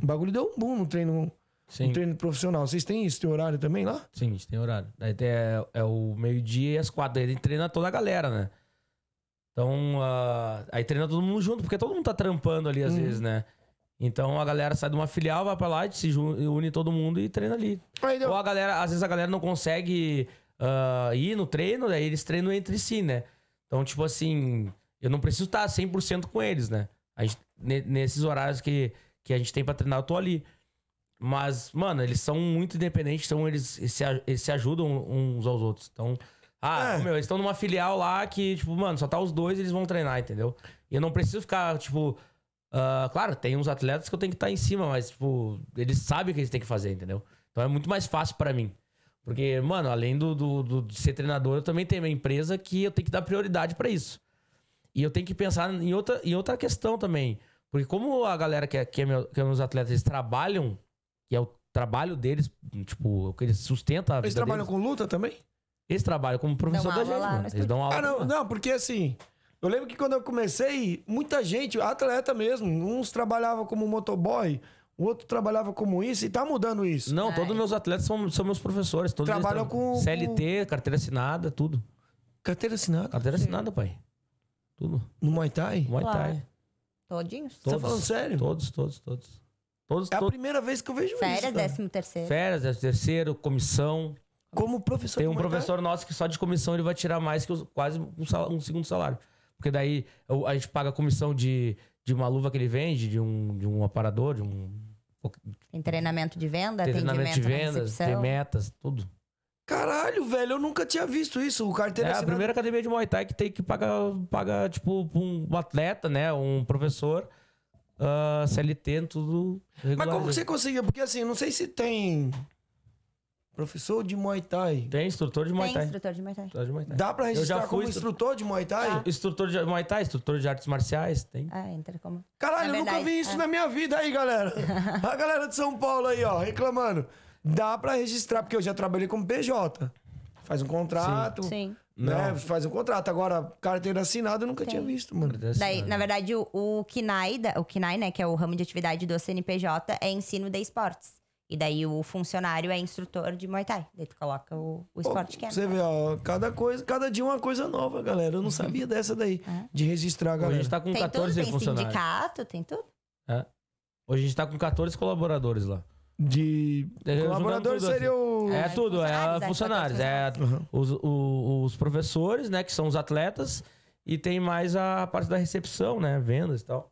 S3: O bagulho deu um boom no treino,
S4: Sim.
S3: no treino profissional. Vocês têm isso, tem horário também lá?
S4: Sim, a gente tem horário. Daí tem- é, é o meio-dia e as quatro. Daí a gente treina toda a galera, né? Então, ah, aí treina todo mundo junto, porque todo mundo tá trampando ali às vezes, né? Então a galera sai de uma filial, vai pra lá, se une todo mundo e treina ali.
S3: Aí
S4: Ou a galera, às vezes a galera não consegue ah, ir no treino, daí eles treinam entre si, né? Então, tipo assim, eu não preciso estar 100% com eles, né? Gente- ne- nesses horários que, que a gente tem pra treinar, eu tô ali. Mas, mano, eles são muito independentes, então eles se, a- eles se ajudam uns aos outros. Então, ah,
S3: É.
S4: meu, eles estão numa filial lá que, tipo, mano, só tá os dois eles vão treinar, entendeu? E eu não preciso ficar, tipo. Ah, claro, tem uns atletas que eu tenho que estar em cima, mas, tipo, eles sabem o que eles têm que fazer, entendeu? Então é muito mais fácil pra mim. Porque, mano, além do, do- do- de ser treinador, eu também tenho uma empresa que eu tenho que dar prioridade pra isso. E eu tenho que pensar em outra, em outra questão também. Porque como a galera que é, que é, meu, que é meus atletas, eles trabalham, que é o trabalho deles, tipo, o que eles sustentam a
S3: Eles
S4: vida
S3: trabalham
S4: deles,
S3: com luta também?
S4: eles trabalham como professor
S5: Dão
S4: da gente,
S5: lá
S4: mano.
S5: no
S4: Eles dão aula.
S3: Ah, não, não, porque assim, eu lembro que quando eu comecei, muita gente, atleta mesmo, uns trabalhavam como motoboy, o outro trabalhava como isso, e tá mudando isso.
S4: Não, todos os meus atletas são, são meus professores. Todos
S3: Trabalham
S4: tra-
S3: com-
S4: CLT, carteira assinada, tudo.
S3: Carteira assinada
S4: Carteira assinada, pai. Tudo.
S3: no Muay Thai?
S4: Muay
S5: Claro.
S4: Thai.
S5: Todinhos?
S3: Você tá
S4: Todos.
S3: falando sério?
S4: Todos, todos, todos. Todos,
S3: É a
S4: todos.
S3: primeira vez que eu vejo isso.
S5: Férias, décimo terceiro.
S4: Férias, décimo terceiro, comissão.
S3: Como professor
S4: Tem
S3: de
S4: um professor nosso que só de comissão ele vai tirar mais que os- quase um, sal- um segundo salário. Porque daí a gente paga a comissão de, de uma luva que ele vende, de um, de um aparador, de um
S5: Tem treinamento de venda,
S4: treinamento
S5: atendimento
S4: de vendas, tem metas, tudo.
S3: Caralho, velho, eu nunca tinha visto isso. O carteira
S4: É a
S3: assinada.
S4: primeira academia de Muay Thai que tem que pagar, pagar tipo, um atleta, né? Um professor, ah, CLT, tudo
S3: Mas como que você conseguia? Porque assim, não sei se tem professor de Muay Thai.
S4: Tem instrutor de Muay
S5: Tem
S4: Thai.
S5: instrutor de Muay Thai.
S4: Instrutor de Muay Thai.
S3: Dá pra
S4: Eu já
S3: registrar
S4: fui
S3: como
S4: instru-
S3: instrutor de Muay Thai?
S4: Instrutor de Muay Thai, instrutor de artes marciais, tem.
S5: Ah, entra como.
S3: Caralho, eu nunca vi isso
S5: é.
S3: na minha vida aí, galera. A galera de São Paulo aí, ó, reclamando. Dá pra registrar, porque eu já trabalhei como PJ. Faz um contrato.
S5: Sim.
S3: Né?
S4: Não.
S3: Faz um contrato. Agora, carteira assinada eu nunca tinha visto, mano.
S5: Daí, na verdade, o, o KINAI, o KINAI, né, que é o ramo de atividade do CNPJ, é ensino de esportes. E daí o funcionário é instrutor de Muay Thai. Daí tu coloca o, o esporte que é.
S3: Você vê, ó, cada coisa, cada dia uma coisa nova, galera. Eu não sabia dessa daí, de registrar a
S4: Hoje a
S3: galera.
S4: gente tá com
S5: Tem tudo,
S4: 14
S5: tem
S4: funcionários.
S5: sindicato, tem tudo.
S4: É. Hoje a gente tá com 14 colaboradores lá.
S3: De
S4: É,
S3: colaboradores
S4: tudo,
S3: seria o.
S4: É tudo, é
S5: funcionários,
S4: funcionários.
S5: é,
S4: É os, o- os professores, né, que são os atletas, e tem mais a parte da recepção, né, vendas e tal.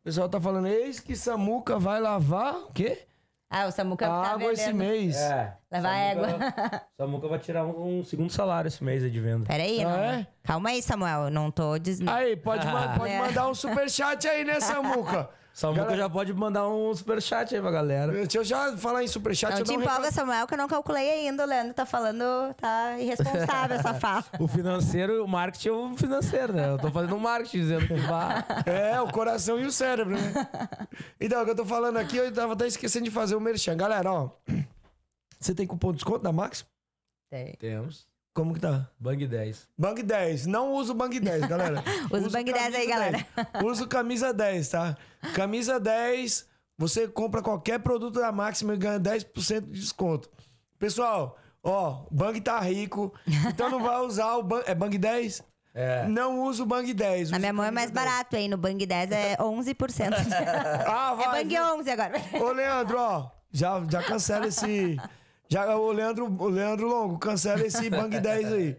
S3: O pessoal tá falando, eis que Samuca vai lavar o quê?
S5: Ah, o Samuca tá
S3: água esse
S5: vendendo.
S3: mês.
S4: É.
S5: Levar
S4: Samuca- Samuca vai tirar um, um segundo salário esse mês aí de venda.
S5: Peraí,
S3: Ah,
S5: não.
S3: é?
S5: Calma aí, Samuel. Eu não tô dizendo.
S3: Aí, pode, ma- pode
S5: É.
S3: mandar um superchat aí, né, Samuca?
S4: Samuca
S3: Galera-
S4: já pode mandar um superchat aí pra galera.
S3: Deixa eu já falar em superchat.
S5: Não
S3: eu
S5: te
S3: um
S5: empolga,
S3: recado.
S5: Samuel, que eu não calculei ainda. O Leandro tá falando, tá irresponsável essa fala.
S4: O financeiro, o marketing é o financeiro, né? Eu tô fazendo um marketing dizendo que vai.
S3: É, o coração e o cérebro, né? Então, o que eu tô falando aqui, eu tava até esquecendo de fazer o merchan. Galera, ó. Você tem cupom de desconto da Max?
S5: Tem.
S4: Temos.
S3: Como que tá?
S4: Bang 10.
S3: Bang 10. Não usa o Bang 10, galera.
S5: Usa o Bang 10 aí, galera.
S3: 10. Usa o camisa 10, tá? Camisa 10, você compra qualquer produto da Máxima e ganha 10% de desconto. Pessoal, ó, o Bang tá rico, então não vai usar o Bang... É Bang 10?
S4: É.
S3: Não usa o Bang 10.
S5: Na
S3: usa
S5: minha mão é mais
S3: 10.
S5: barato, hein? No Bang 10 é 11%.
S3: Ah,
S5: é
S3: vai.
S5: Bang 11 agora.
S3: Ô, Leandro, ó, já, já cancela esse. Já, o Leandro, o Leandro Longo, cancela esse Bang 10 aí.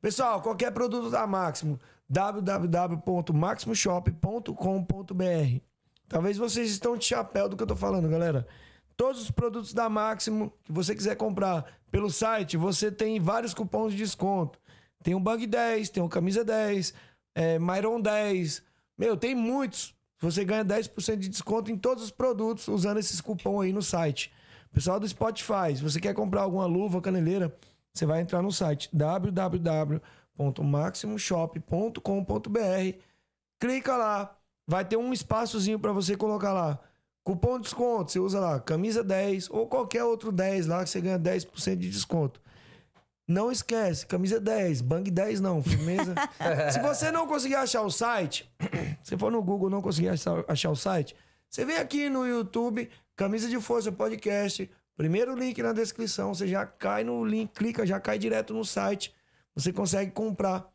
S3: Pessoal, qualquer produto da Máximo, www.maximoshop.com.br. Talvez vocês estão de chapéu do que eu tô falando, galera. Todos os produtos da Máximo que você quiser comprar pelo site, você tem vários cupons de desconto. Tem o Bang 10, tem o Camisa 10, é, Myron 10. Meu, tem muitos. Você ganha 10% de desconto em todos os produtos usando esses cupons aí no site. Pessoal do Spotify, se você quer comprar alguma luva, caneleira, você vai entrar no site www.maximoshop.com.br. Clica lá, vai ter um espaçozinho para você colocar lá. Cupom de desconto, você usa lá camisa 10 ou qualquer outro 10 lá que você ganha 10% de desconto. Não esquece, camisa 10, Bang 10 não, firmeza. Se você não conseguir achar o site, se for no Google não conseguir achar, achar o site, você vem aqui no YouTube, Camisa de Força Podcast, primeiro link na descrição, você já cai no link, clica, já cai direto no site, você consegue comprar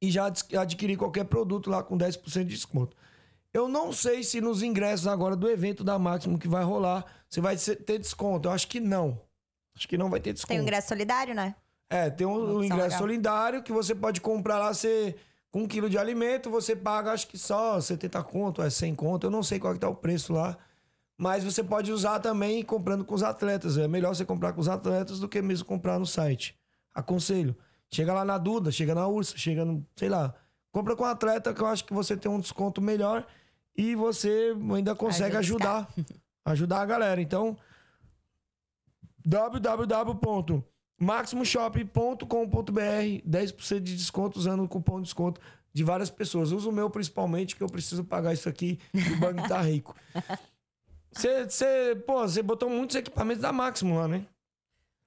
S3: e já adqu- adquirir qualquer produto lá com 10% de desconto. Eu não sei se nos ingressos agora do evento da Máximo que vai rolar, você vai ter desconto. Eu acho que não. Acho que não vai ter desconto.
S5: Tem o ingresso solidário, né?
S3: É, tem um,
S5: opção
S3: ingresso
S5: legal.
S3: solidário que você pode comprar lá, você, com um quilo de alimento, você paga acho que só 70 conto, é 100 conto, eu não sei qual que tá o preço lá. Mas você pode usar também comprando com os atletas. É melhor você comprar com os atletas do que mesmo comprar no site. Aconselho. Chega lá na Duda, chega na Ursa, chega no, sei lá. Compra com o atleta que eu acho que você tem um desconto melhor e você ainda consegue
S5: Ajuda
S3: ajudar, ajudar a galera. Então, www.maximoshop.com.br 10% de desconto usando o cupom de desconto de várias pessoas. Usa o meu principalmente, que eu preciso pagar isso aqui e o Bang tá rico. Você, pô, você botou muitos equipamentos da Máximo lá, né?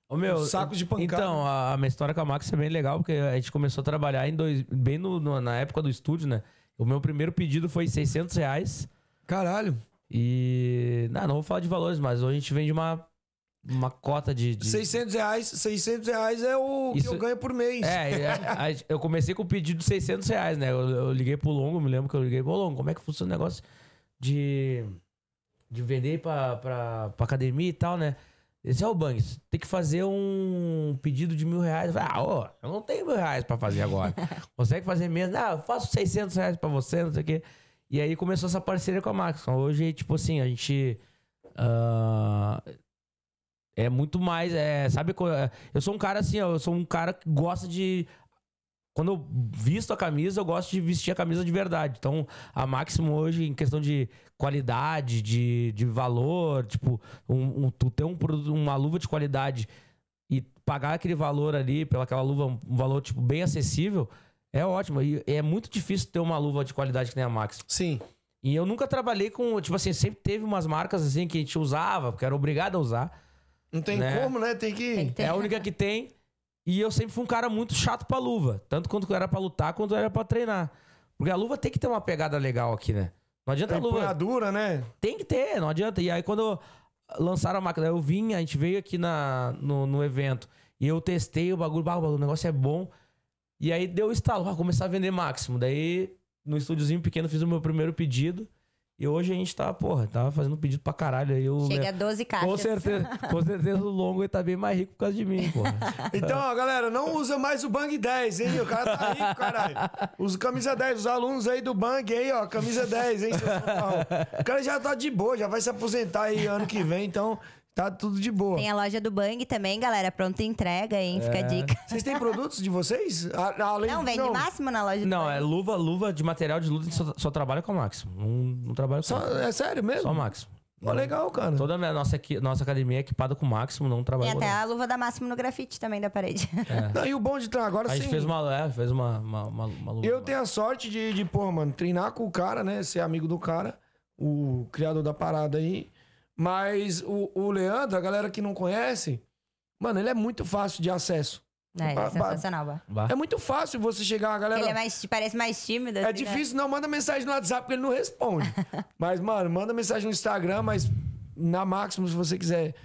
S4: Ô, meu,
S3: Sacos de pancada.
S4: Então, a, a minha história com a Max é bem legal, porque a gente começou a trabalhar em dois, bem no- no- na época do estúdio, né? O meu primeiro pedido foi 600 reais.
S3: Caralho.
S4: E. Não, não vou falar de valores, mas hoje a gente vende uma, uma cota de. de
S3: 600 reais, 600 reais é o
S4: Isso-
S3: que eu ganho por mês.
S4: É, é, a- eu comecei com o pedido de 600 reais, né? Eu, eu liguei pro Longo, me lembro que eu liguei pro Longo. Como é que funciona o negócio de, de vender pra, pra, pra academia e tal, né? Esse é o Bangs. Tem que fazer um pedido de mil reais. Ah, ô, eu não tenho mil reais pra fazer agora. Consegue fazer menos? Ah, eu faço 600 reais pra você, não sei o quê. E aí começou essa parceria com a Max. Hoje, tipo assim, a gente. ah, é muito mais. É, sabe? é, Eu sou um cara assim, ó, eu sou um cara que gosta de. Quando eu visto a camisa, eu gosto de vestir a camisa de verdade. Então, a Máximo hoje, em questão de qualidade, de, de valor, tipo, um, um- tu ter um produto, uma luva de qualidade e pagar aquele valor ali, pelaquela luva, um valor, tipo, bem acessível, é ótimo. E é muito difícil ter uma luva de qualidade que nem a Máximo.
S3: Sim.
S4: E eu nunca trabalhei com, tipo assim, sempre teve umas marcas assim que a gente usava, porque era obrigado a usar.
S3: Não tem
S4: Né?
S3: como, né? Tem que.
S5: Tem que ter.
S4: É a única que tem. E eu sempre fui um cara muito chato pra luva. Tanto quanto era pra lutar, quanto era pra treinar. Porque a luva tem que ter uma pegada legal aqui, né? Não adianta a luva.
S3: Empunhadura, né?
S4: Tem que ter, não adianta. E aí quando lançaram a máquina, eu vim, a gente veio aqui na, no, no evento. E eu testei o bagulho, bah, o negócio é bom. E aí deu o estalo, ah, começar a vender máximo. Daí, no estúdiozinho pequeno, fiz o meu primeiro pedido. E hoje a gente tá, porra, tava fazendo pedido pra caralho aí. O
S5: Chega a
S4: Le-
S5: 12 caixas.
S4: Com certeza, com certeza o longo ele tá bem mais rico por causa de mim, porra.
S3: Então, ó, galera, não usa mais o Bang 10, hein? O cara tá rico, caralho. Usa camisa 10. Os alunos aí do Bang aí, ó, camisa 10, hein, fanfarrão. O cara já tá de boa, já vai se aposentar aí ano que vem, então tá tudo de boa.
S5: Tem a loja do Bang também, galera. Pronta entrega, hein? Fica
S4: É.
S5: a dica.
S3: Vocês têm produtos de vocês? A- além
S5: Não, vende máximo na loja do
S4: Não,
S5: Bang.
S4: é luva, luva de material de luta, só, só trabalha com a Máximo. Não, não trabalha com
S3: Só, é sério mesmo?
S4: só Máximo.
S3: Pô, legal, cara.
S4: Toda a minha- nossa, equi- nossa academia é equipada com o Máximo, não
S5: Tem
S4: trabalha com
S5: até a luva da Máximo no grafite também da parede.
S3: Não, e o bom de treinar agora
S4: A gente
S3: sim.
S4: fez uma, é, fez uma, uma, uma, uma luva.
S3: Eu tenho a sorte de, de, pô, mano, treinar com o cara, né? Ser amigo do cara, o criador da parada aí. Mas o, o Leandro, a galera que não conhece, mano, ele é muito fácil de acesso.
S5: É, ele é sensacional.
S4: Bah.
S3: É muito fácil você chegar, a galera.
S5: Ele é mais, parece mais tímido.
S3: É
S5: assim, né?
S3: difícil, não. Manda mensagem no WhatsApp porque ele não responde. mas, mano, manda mensagem no Instagram, mas na Máximo, se você quiser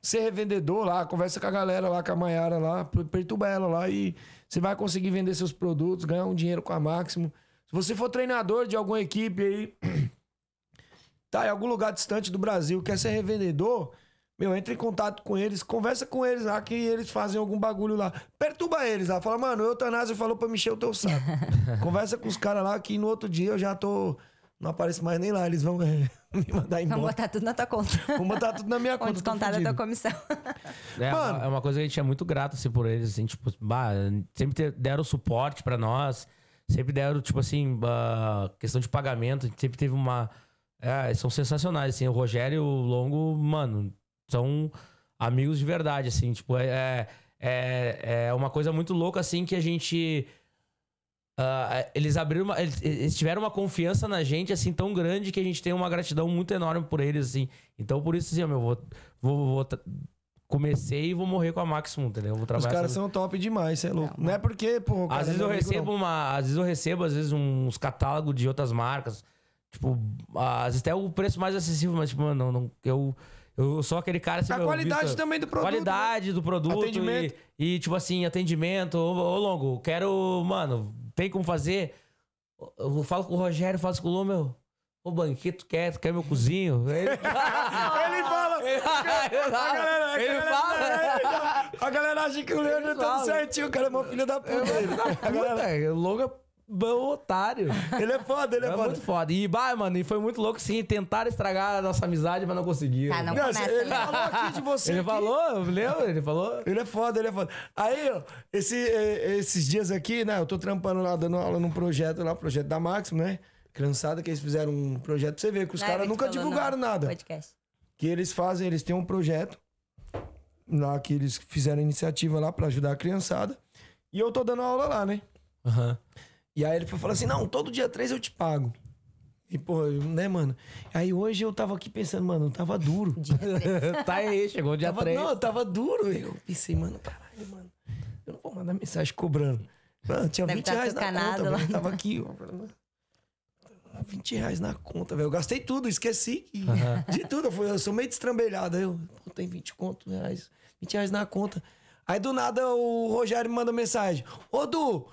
S3: ser revendedor lá, conversa com a galera lá, com a Mayara lá, per- perturba ela lá e você vai conseguir vender seus produtos, ganhar um dinheiro com a Máximo. Se você for treinador de alguma equipe aí, tá em algum lugar distante do Brasil, quer ser revendedor, meu, entra em contato com eles, conversa com eles lá, que eles fazem algum bagulho lá. Perturba eles lá, fala, mano, o Eutanásia falou pra me encher o teu saco. conversa com os caras lá, que no outro dia eu já tô. Não apareço mais nem lá, eles vão é, me mandar
S5: Vamos
S3: embora.
S5: botar tudo na tua conta.
S3: Vão botar tudo na minha conta. tô
S5: descontar da tua comissão.
S4: É,
S3: Mano.
S4: uma, é uma coisa que a gente é muito grato, assim, por eles, assim, tipo, bah, sempre deram suporte pra nós, sempre deram, tipo assim, bah, questão de pagamento, a gente sempre teve uma... É, são sensacionais, assim, o Rogério e o Longo, mano, são amigos de verdade, assim, tipo, é, é, é uma coisa muito louca, assim, que a gente... ah, eles abriram uma, eles, eles tiveram uma confiança na gente assim tão grande que a gente tem uma gratidão muito enorme por eles assim. Então por isso assim, ó, meu, vou, vou, vou comecei e vou morrer com a Máximo, entendeu? Vou
S3: Os
S4: trabalhar
S3: caras
S4: essa-
S3: são top demais, você é louco. Não, é porque, pô.
S4: às vezes
S3: é
S4: eu
S3: meu amigo,
S4: recebo
S3: não.
S4: uma, às vezes eu recebo às vezes uns catálogos de outras marcas, tipo, às vezes até o preço mais acessível, mas tipo, mano, não, não- eu eu sou aquele cara assim,
S3: A
S4: meu,
S3: qualidade também do produto. né?
S4: Qualidade do produto
S3: Atendimento.
S4: E, e, tipo assim, atendimento. Ô, ô, Longo, quero. Mano, tem como fazer? Eu falo com o Rogério, faço com o Lô, meu. Ô, banquete, tu quer? Tu quer meu cozinho? Ele,
S3: Ele fala. A galera,
S4: Ele
S3: a galera-
S4: fala.
S3: A galera acha que o Leandro é
S4: Ele
S3: tudo
S4: fala.
S3: certinho, o cara é uma filha da puta. A galera-
S4: Puta, o Longo é bom otário.
S3: Ele é foda, ele é,
S4: É
S3: foda.
S4: muito foda. E, bah, mano, e foi muito louco, sim. Tentaram estragar a nossa amizade, mas não conseguiram.
S5: Tá, não
S3: Não,
S5: começa,
S3: ele
S5: né?
S3: falou aqui de você.
S4: Ele
S3: aqui.
S4: falou, lembra? Ele falou.
S3: Ele é foda, ele é foda. Aí, ó, esse, eh, esses dias aqui, né? Eu tô trampando lá, dando aula num projeto lá, projeto da Máximo, né? Criançada, que eles fizeram um projeto pra você ver, que os
S5: Não,
S3: caras nunca
S5: falou
S3: divulgaram nada.
S5: Podcast.
S3: Que eles fazem, eles têm um projeto lá que eles fizeram iniciativa lá pra ajudar a criançada. E eu tô dando aula lá, né?
S4: Aham.
S3: E aí ele foi falar assim: não, todo dia três eu te pago. E, pô, né, mano? Aí hoje eu tava aqui pensando, mano, tava duro.
S4: tá aí, chegou o dia
S3: Tava,
S4: 3.
S3: não, tava duro. Eu pensei, mano, caralho, mano. Eu não vou mandar mensagem cobrando. Mano, tinha
S5: Deve
S3: 20
S5: tá
S3: reais na conta,
S5: lá.
S3: Tava aqui, ó. falando, 20 reais na conta, velho. Eu gastei tudo, esqueci que- de tudo. Eu, fui- eu sou meio destrambelhado. Aí eu, pô, tem 20 conto, reais, 20 reais na conta. Aí do nada o Rogério me manda mensagem. Ô, Du,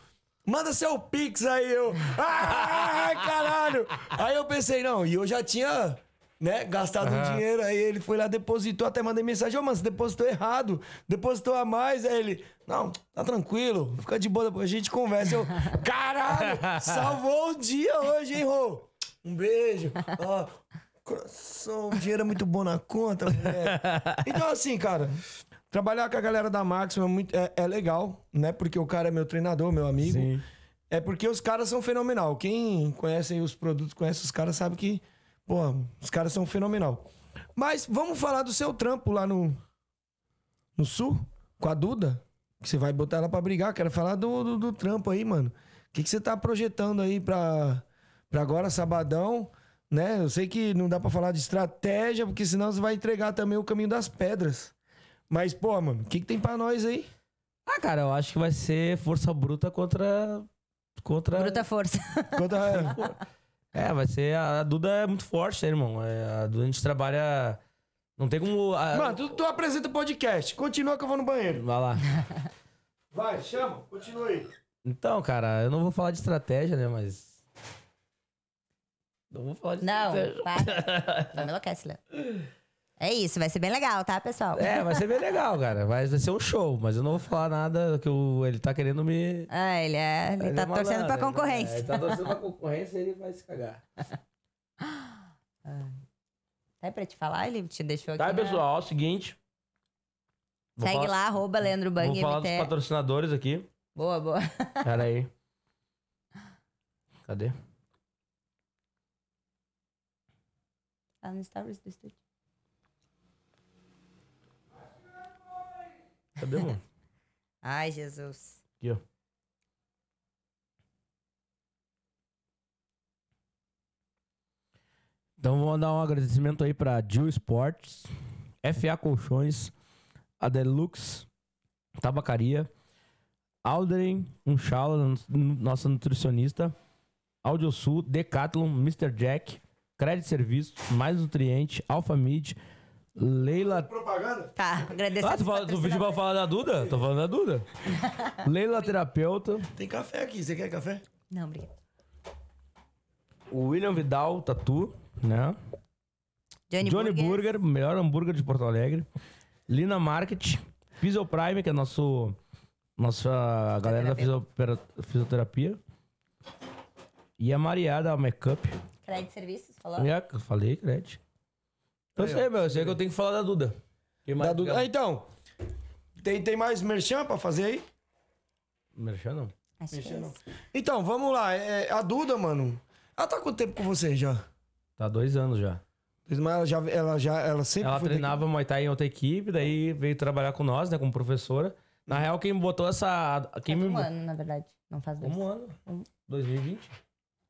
S3: manda seu Pix aí. Eu, ai, caralho. Aí eu pensei, não, e eu já tinha, né, gastado um dinheiro. Aí ele foi lá, depositou, até mandei mensagem. Ô, mano, você depositou errado. Depositou a mais. Aí ele, não, tá tranquilo, fica de boa, depois a gente conversa. Eu, caralho, salvou o dia hoje, hein, Rô? Um beijo. Ó, coração, o dinheiro é muito bom na conta, mulher. Então, assim, cara, trabalhar com a galera da Máxima é, muito, é, é legal, né? Porque o cara é meu treinador, meu amigo.
S4: Sim.
S3: É porque os caras são fenomenal. Quem conhece aí os produtos, conhece os caras, sabe que, pô, os caras são fenomenal. Mas vamos falar do seu trampo lá no, no Sul, com a Duda. Que você vai botar ela pra brigar. Quero falar do, do, do trampo aí, mano. O que, que você tá projetando aí pra, pra agora, sabadão? Né? Eu sei que não dá pra falar de estratégia, porque senão você vai entregar também o caminho das pedras. Mas, pô, mano, o que, que tem pra nós aí?
S4: Ah, cara, eu acho que vai ser força bruta contra. Contra.
S5: Bruta força.
S3: Conta,
S4: É, vai ser. A, Duda é muito forte, né, irmão? É, a Duda a gente trabalha. Não tem como. a-
S3: Mano, tu, tu apresenta o podcast. Continua que eu vou no banheiro.
S4: Vai lá.
S3: Vai, chama. Continua aí.
S4: Então, cara, eu não vou falar de estratégia, né, mas. Não vou falar disso.
S5: Não, para. Não me enlouquece, Léo. É isso, vai ser bem legal, tá, pessoal?
S4: É, vai ser bem legal, cara. Vai, vai ser um show, mas eu não vou falar nada que o, ele tá querendo me.
S5: Ah, ele, é, ele,
S4: ele
S5: tá
S4: é
S5: torcendo pra
S4: ele-
S5: concorrência.
S4: é, Ele tá torcendo pra concorrência ele vai se cagar.
S5: Tá pra te falar? Ele te deixou aqui.
S4: Tá,
S5: na-
S4: pessoal, é o seguinte.
S5: Segue
S4: falar-
S5: lá, arroba Leandro Bang
S4: Vou falar dos
S5: MT.
S4: patrocinadores aqui.
S5: Boa, boa.
S4: Pera aí. Cadê?
S5: Tá no stories do estúdio.
S4: Cadê, mano?
S5: Ai, Jesus.
S4: Aqui, ó. Então vou mandar um agradecimento aí pra Jill Sports, FA Colchões, a Deluxe Tabacaria, Aldrin Unchala, nossa nutricionista, Audiosul, Decathlon, Mr. Jack, Crédito Serviços, Mais Nutriente, Alpha Mid, Leila
S3: Propaganda?
S5: Tá, agradecer.
S4: ah, tu, fala, tu pediu pra falar da Duda? Tô falando da Duda. Leila Terapeuta,
S3: Tem café aqui. Você quer café?
S5: Não, obrigada.
S4: o William Vidal Tatu, né?
S5: Johnny,
S4: Johnny
S5: Burger.
S4: Burger, melhor hambúrguer de Porto Alegre. Lina Market, Physio Prime, que é nosso, nossa galera da fisiopera- fisioterapia. E a Maria da Makeup.
S5: Crédito Serviços, falou?
S4: É, falei, Cred. Eu sei, meu, eu sei que eu tenho que falar da Duda. Mais
S3: Da Duda. Ah, então. Tem, tem mais merchan pra fazer aí?
S4: Merchan, não.
S5: Acho que é isso.
S3: Então, vamos lá. É, a Duda, mano. Ela tá quanto tempo com você já?
S4: Tá há dois anos já.
S3: Mas ela já, ela já, ela sempre
S4: Ela
S3: foi
S4: treinava Muay Thai em outra equipe, daí veio trabalhar com nós, né, como professora. Na real, quem botou essa... Quem
S5: Faz
S4: me...
S5: um ano, na verdade. Não faz dois.
S4: Um ano.
S5: Um.
S4: 2020.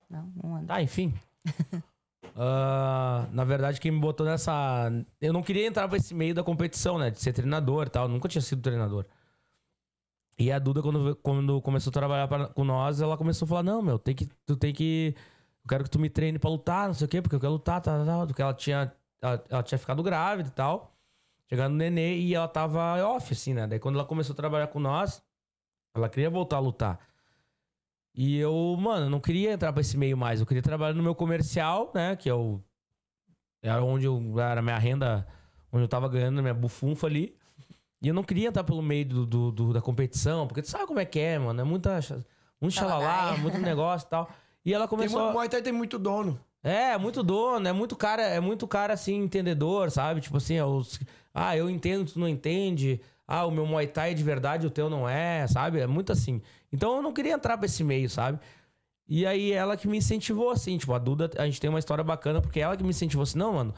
S5: Não, um ano.
S4: Tá, enfim. Ah, na verdade, quem me botou nessa. Eu não queria entrar pra esse meio da competição, né? De ser treinador e tal. Nunca tinha sido treinador. E a Duda, quando, quando começou a trabalhar pra- com nós, ela começou a falar: Não, meu, tem que, tu tem que. Eu quero que tu me treine pra lutar, não sei o quê, porque eu quero lutar, tá, tá, tá. Porque ela tinha, ela, ela tinha ficado grávida e tal. Chegando no nenê e ela tava off, assim, né? Daí quando ela começou a trabalhar com nós, ela queria voltar a lutar. E eu, mano, não queria entrar pra esse meio mais. Eu queria trabalhar no meu comercial, né? Que é o. Era onde eu, era a minha renda, onde eu tava ganhando a minha bufunfa ali. E eu não queria entrar pelo meio do, do- do- da competição, porque tu sabe como é que é, mano. É muita. Muito xalalá,
S5: Xalalaia.
S4: muito negócio e tal. E ela
S3: Tem
S4: começou.
S3: muito,
S4: a-
S3: Muay Thai tem muito dono.
S4: é, é muito dono, é muito cara, é muito cara assim, entendedor, sabe? Tipo assim, é os, ah, eu entendo, tu não entende. Ah, o meu Muay Thai é de verdade, o teu não é, sabe? É muito assim. Então eu não queria entrar pra esse meio, sabe? E aí ela que me incentivou, assim, tipo, a Duda, a gente tem uma história bacana, porque ela que me incentivou assim, não, mano,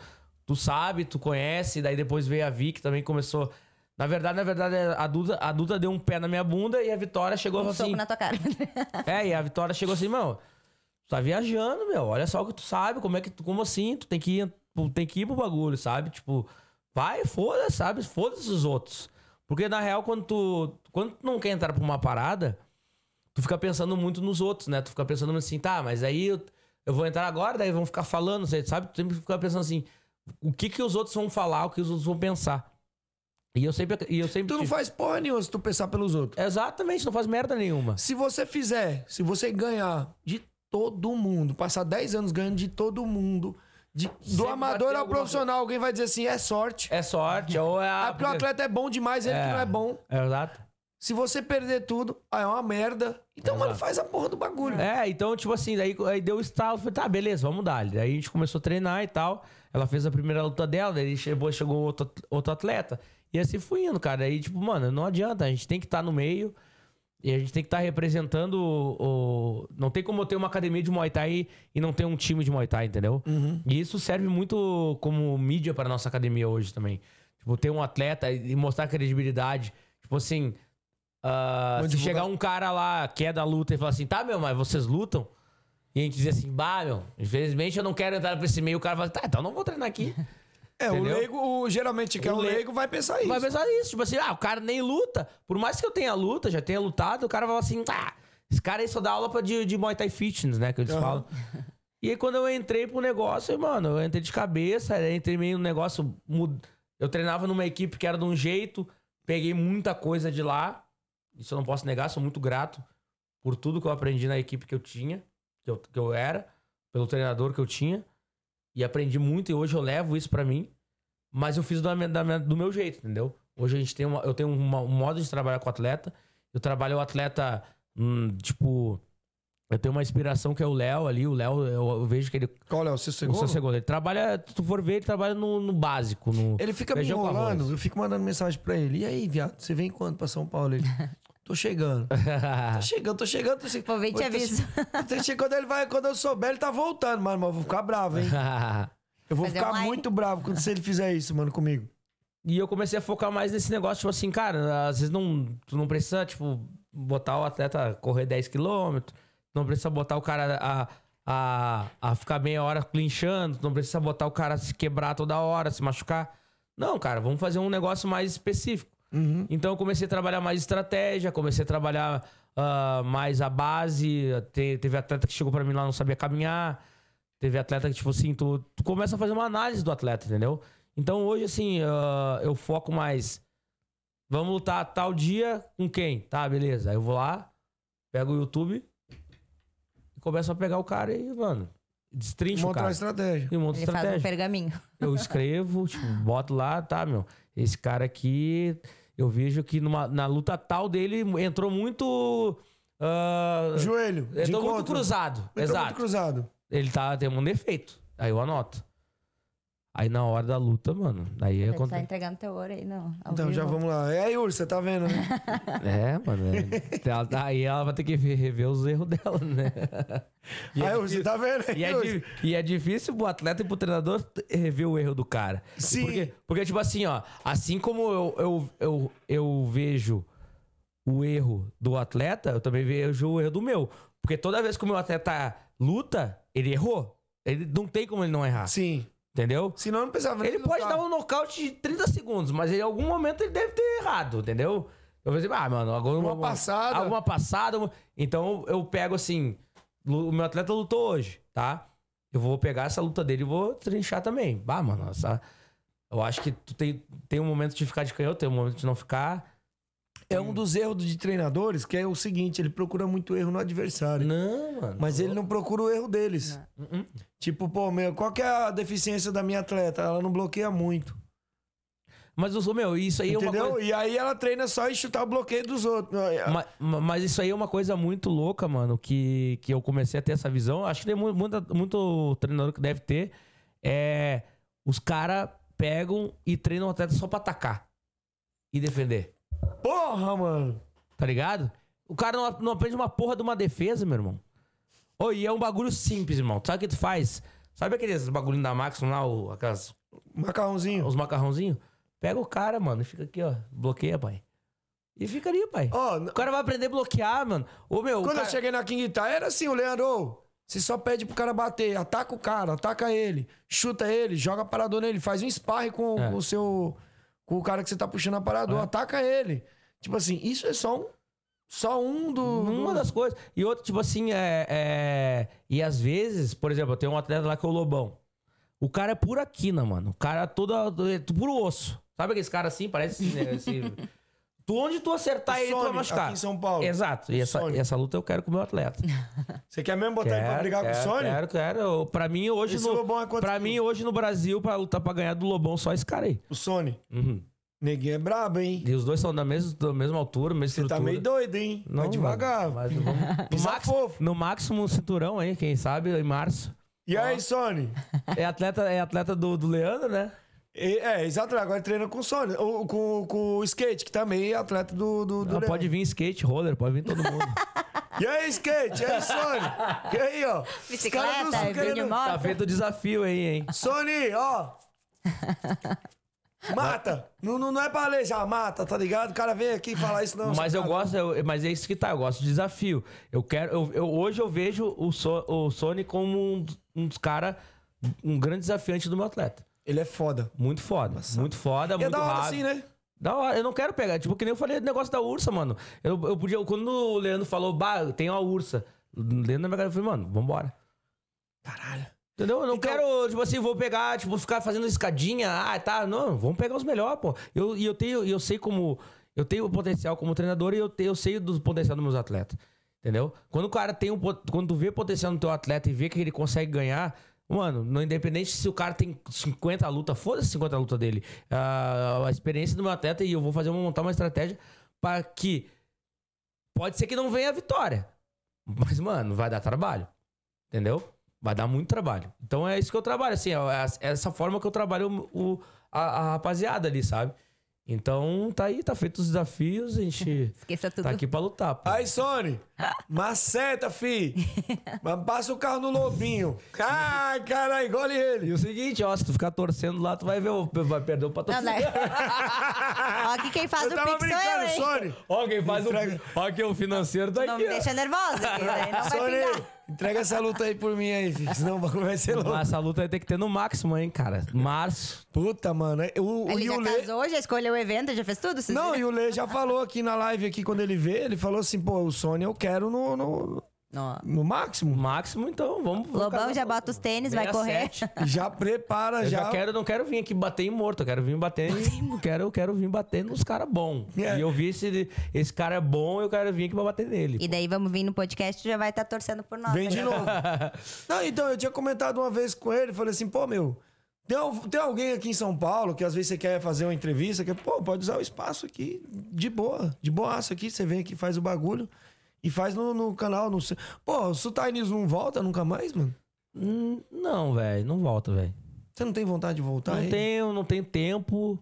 S4: tu sabe, tu conhece, daí depois veio a Vi, que também começou. Na verdade, na verdade, a Duda, a Duda deu um pé na minha bunda e a Vitória chegou
S5: Um
S4: assim.
S5: soco na tua cara.
S4: É, e a Vitória chegou assim, meu, tu tá viajando, meu. Olha só o que tu sabe, como é que tu, como assim? Tu tem que ir, tem que ir pro bagulho, sabe? Tipo, vai, foda-se, sabe? Foda-se os outros. Porque na real, quando tu, quando tu não quer entrar pra uma parada, tu fica pensando muito nos outros, né? Tu fica pensando assim, tá, mas aí eu, eu vou entrar agora, daí vão ficar falando, sabe? Tu sempre fica pensando assim, o que que os outros vão falar, o que os outros vão pensar. E eu sempre, e eu sempre
S3: Tu não
S4: tive-
S3: faz porra nenhuma se tu pensar pelos outros.
S4: Exatamente, não faz merda nenhuma.
S3: Se você fizer, se você ganhar de todo mundo, passar 10 anos ganhando de todo mundo, de- do amador ao profissional, alguém vai dizer assim, é sorte.
S4: É sorte, ou é
S3: Ah,
S4: a.
S3: porque o atleta é bom demais, ele que não é bom.
S4: É, exato.
S3: Se você perder tudo, aí é uma merda. Então,
S4: Exato.
S3: mano, faz a porra do bagulho.
S4: É, então, tipo assim, daí aí deu o estalo, falei, tá, beleza, vamos dar. Daí a gente começou a treinar e tal. Ela fez a primeira luta dela, daí chegou, chegou outro, outro atleta. E assim fui indo, cara. Aí, tipo, mano, não adianta, a gente tem que estar no meio. E a gente tem que estar representando o, o- Não tem como eu ter uma academia de Muay Thai e não ter um time de Muay Thai, entendeu? E isso serve muito como mídia para nossa academia hoje também. Tipo, ter um atleta e mostrar credibilidade. Tipo assim.
S3: Vamos
S4: se
S3: divulgar.
S4: chegar um cara lá que é da luta e falar assim, tá, meu, mas vocês lutam? E a gente diz assim, bah, meu, infelizmente eu não quero entrar pra esse meio. O cara fala, tá, então não vou treinar aqui.
S3: É, o
S4: Entendeu?
S3: leigo, o- geralmente que é
S4: O
S3: o
S4: le-
S3: leigo, vai pensar isso.
S4: Vai pensar nisso, tipo assim, ah, o cara nem luta. Por mais que eu tenha luta, já tenha lutado, o cara vai falar assim, ah, esse cara aí só dá aula pra de, de Muay Thai Fitness, né, que eles
S3: Aham.
S4: falam. E aí quando eu entrei pro negócio, mano, eu entrei de cabeça, entrei meio no negócio, mud- eu treinava numa equipe que era de um jeito, peguei muita coisa de lá, isso eu não posso negar, sou muito grato por tudo que eu aprendi na equipe que eu tinha, que eu, que eu era. pelo treinador que eu tinha. E aprendi muito e hoje eu levo isso pra mim. Mas eu fiz da minha- do meu jeito, entendeu? Hoje a gente tem uma, eu tenho uma- um modo de trabalhar com o atleta. Eu trabalho o atleta, hum, tipo... Eu tenho uma inspiração que é o Léo ali. O Léo, eu, vejo que ele...
S3: Qual é o seu
S4: O
S3: segundo?
S4: seu segundo. Ele trabalha, se tu for ver, ele trabalha no, no básico. No,
S3: Ele fica me enrolando, eu fico mandando mensagem pra ele. E aí, viado, você vem quando pra São Paulo? Ele, tô chegando. Tô chegando, tô chegando, tô chegando.
S5: Vou ver e te aviso.
S3: Quando ele vai, quando eu souber, ele tá voltando, mano. Mas eu vou ficar bravo, hein? Eu vou
S5: Fazer
S3: ficar
S5: online.
S3: muito bravo quando se ele fizer isso, mano, comigo.
S4: E eu comecei a focar mais nesse negócio, tipo assim, cara, às vezes não, tu não precisa, tipo, botar o atleta a correr 10 km, não precisa botar o cara a, a, a ficar meia hora clinchando, não precisa botar o cara a se quebrar toda hora, se machucar. Não, cara, vamos fazer um negócio mais específico. Então eu comecei a trabalhar mais estratégia, comecei a trabalhar ah, mais a base. Te- teve atleta que chegou pra mim lá não sabia caminhar. Teve atleta que, tipo assim, tu, tu começa a fazer uma análise do atleta, entendeu? Então hoje, assim, ah, eu foco mais. Vamos lutar tal dia com quem? Tá, beleza. Aí eu vou lá, pego o YouTube e começo a pegar o cara e, mano, destrincho o
S3: Montar uma
S4: cara.
S3: estratégia.
S4: E monto
S5: Ele faz um
S4: estratégia.
S5: pergaminho.
S4: Eu escrevo, tipo, boto lá, tá, meu. Esse cara aqui, eu vejo que numa, na luta tal dele entrou muito. ah,
S3: Joelho.
S4: entrou muito cruzado.
S3: Entrou
S4: Exato.
S3: muito cruzado.
S4: Ele tá, tem um defeito. Aí eu anoto. Aí na hora da luta, mano, aí é quando.
S5: tá entregando teu ouro aí, não. ao
S3: Então, já vamos lá. É aí, Ur, você tá vendo, né?
S4: É, mano. é. Ela tá- aí ela vai ter que rever os erros dela, né? E é
S3: aí, Ur, você tá vendo?
S4: E é, di- e é difícil pro atleta e pro treinador rever o erro do cara.
S3: Sim.
S4: Porque, porque tipo assim, ó, assim como eu, eu, eu, eu vejo o erro do atleta, eu também vejo o erro do meu. Porque toda vez que o meu atleta luta, ele errou. Ele não tem como ele não errar.
S3: Sim.
S4: Entendeu?
S3: Senão não precisava
S4: Ele pode
S3: lutar.
S4: dar um nocaute de 30 segundos, mas em algum momento ele deve ter errado, entendeu? Eu vou dizer, ah, mano, agora
S3: Uma passada.
S4: Alguma passada. Então eu pego assim, o meu atleta lutou hoje, tá? Eu vou pegar essa luta dele e vou trinchar também. Bah, mano, essa... eu acho que tu tem, tem um momento de ficar de canhoto, tem um momento de não ficar.
S3: É um dos erros de treinadores, que é o seguinte, ele procura muito erro no adversário.
S4: Não, mano.
S3: Mas ele não procura o erro deles.
S4: Uh-uh.
S3: Tipo, pô, meu, qual que é a deficiência da minha atleta? Ela não bloqueia muito.
S4: Mas, meu, isso aí é uma
S3: entendeu?
S4: coisa...
S3: E aí ela treina só em chutar o bloqueio dos outros.
S4: Ma- ma- Mas, isso aí é uma coisa muito louca, mano, que, que eu comecei a ter essa visão. Acho que tem mu- muita, muito treinador que deve ter. É. Os caras pegam e treinam o atleta só pra atacar e defender.
S3: Porra, mano.
S4: Tá ligado? O cara não, não aprende uma porra de uma defesa, meu irmão. Ô, e é um bagulho simples, irmão. Sabe o que tu faz? Sabe aqueles bagulhinhos da Maxim lá, o, aquelas,
S3: Macarrãozinho.
S4: os macarrãozinhos? Pega o cara, mano, e fica aqui, ó. Bloqueia, pai. E fica ali, pai.
S3: Ó,
S4: O cara vai aprender a bloquear, mano. Ô, meu,
S3: quando
S4: cara...
S3: eu cheguei na King Tá, era assim, o Leandro, você só pede pro cara bater, ataca o cara, ataca ele, chuta ele, joga parador nele, faz um sparring com,
S4: É.
S3: com o seu. com o cara que você tá puxando a parador,
S4: É.
S3: ataca ele. Tipo assim, isso é só um. Só um do.
S4: Uma das coisas. E outro, tipo assim, é, é- E às vezes, por exemplo, eu tenho um atleta lá que é o Lobão. O cara é pura quina, mano. O cara é todo é puro osso. Sabe aquele cara assim? Parece né? Esse- Tu, onde tu acertar
S3: O
S4: ele, tu vai machucar.
S3: aqui em São Paulo.
S4: Exato. E essa,
S3: Sony.
S4: essa luta eu quero com o meu atleta.
S3: Você quer mesmo botar ele pra
S4: Quero,
S3: brigar
S4: quero,
S3: com o Sony?
S4: Quero, quero. Eu- Pra mim, hoje
S3: Esse
S4: no.
S3: Lobão é
S4: Pra mim, hoje no Brasil, pra lutar pra ganhar do Lobão, só esse cara aí.
S3: O Sony.
S4: Uhum.
S3: Neguinho é brabo, hein?
S4: E os dois são da mesma, da mesma altura, mesma
S3: Você tá meio doido, hein? Vai devagar.
S4: mas vamos- no,
S3: fofo.
S4: no máximo um cinturão aí, quem sabe, em março.
S3: E aí, Sony?
S4: É atleta, é atleta do, do Leandro, né?
S3: E- É, exato. Agora treina com o Sony. Ou com, com o skate, que também é atleta do. do, do Leandro.
S4: pode vir skate, roller, pode vir todo mundo.
S3: E aí, skate? E aí, Sony? E aí, ó? Não
S5: Bicicleta,
S3: querendo-
S4: tá feito o desafio aí, hein?
S3: Sony, ó. Mata. Não, não, não é pra alejar, mata, tá ligado? O cara vem aqui falar isso, não.
S4: mas eu
S3: cara.
S4: gosto, eu- mas é isso que tá, eu gosto de desafio. Eu quero, eu, eu- hoje eu vejo o, so, o Sony como um, um dos caras, um grande desafiante do meu atleta.
S3: Ele é foda.
S4: Muito foda, muito foda,
S3: E é
S4: muito
S3: da hora
S4: rápido.
S3: assim, né?
S4: Da hora, eu não quero pegar. Tipo, que nem eu falei do negócio da ursa, mano. Eu, eu podia. Quando o Leandro falou, bah, tem uma ursa. Dentro da minha cara, eu falei, mano, vambora.
S3: Caralho.
S4: Entendeu? Eu não
S3: Então-
S4: quero, tipo assim, vou pegar, tipo, ficar fazendo escadinha. Ah, tá. Não, vamos pegar os melhores, pô. Eu, e eu tenho, e eu sei como. Eu tenho o potencial como treinador e eu, tenho, eu sei do potencial dos meus atletas. Entendeu? Quando o cara tem um. Quando tu vê potencial no teu atleta e vê que ele consegue ganhar. Mano, não independente se o cara tem 50 lutas, foda-se 50 lutas dele. Ah, a experiência do meu atleta e eu vou fazer montar uma estratégia para que pode ser que não venha a vitória. Mas, mano, vai dar trabalho. Entendeu? Vai dar muito trabalho. Então é isso que eu trabalho, assim, é essa- é essa forma que eu trabalho o, a, a rapaziada ali, sabe? Então tá aí, tá feito os desafios, a gente
S5: Esqueça tudo.
S4: tá aqui pra lutar. Pô.
S3: Aí, Sony, maceta, fi. Mas Passa o carro no lobinho. Ai, caralho, engole
S4: E
S3: ele.
S4: o seguinte, ó, se tu ficar torcendo lá, tu vai ver, o- vai perder o
S5: Não,
S4: patrocínio.
S5: não. Ó, aqui quem faz
S3: Eu
S5: o
S3: tava
S5: pix sou eu?
S3: Sony.
S4: Ó, quem faz
S3: Entrega.
S4: o. Ó, aqui o financeiro tá
S5: Não
S4: aqui.
S5: me
S4: ó.
S5: deixa nervosa, que daí não vai
S3: Sony,
S5: pingar.
S3: Entrega essa luta aí por mim aí, filho. Senão o bagulho vai ser louco.
S4: Mas essa luta vai ter que ter no máximo, hein, cara. Março.
S3: Puta, mano. é, O, o
S5: Ele já
S3: Yule...
S5: casou, já escolheu o evento, já fez tudo? Vocês
S3: Não,
S5: viram?
S3: e o Lê já falou aqui na live aqui quando ele vê, ele falou assim, pô, o Sony eu quero no, no,
S5: Não.
S3: no máximo.
S4: Máximo, então, vamos.
S5: Lobão já bota os tênis, vai correr.
S4: 67.
S3: Já prepara,
S4: Eu
S3: já.
S4: já quero, não quero vir aqui bater em morto, eu quero vir bater em, quero, eu quero vir bater nos caras bons.
S3: É.
S4: E eu vi esse, esse cara é bom, eu quero vir aqui pra bater nele.
S5: E daí vamos vir no podcast e já vai estar torcendo por nós.
S3: Vem
S5: né?
S3: de novo. Não, então, eu tinha comentado uma vez com ele, falei assim, pô, meu, tem, tem alguém aqui em São Paulo que às vezes você quer fazer uma entrevista, que, pô, pode usar o espaço aqui, de boa, de boaço aqui, você vem aqui, faz o bagulho e faz no, no canal, no... seu- Pô, o Sutaines não volta nunca mais, mano?
S4: Hum, não, velho, não volta, velho.
S3: Você não tem vontade de voltar
S4: Não
S3: aí?
S4: tenho, não tenho tempo.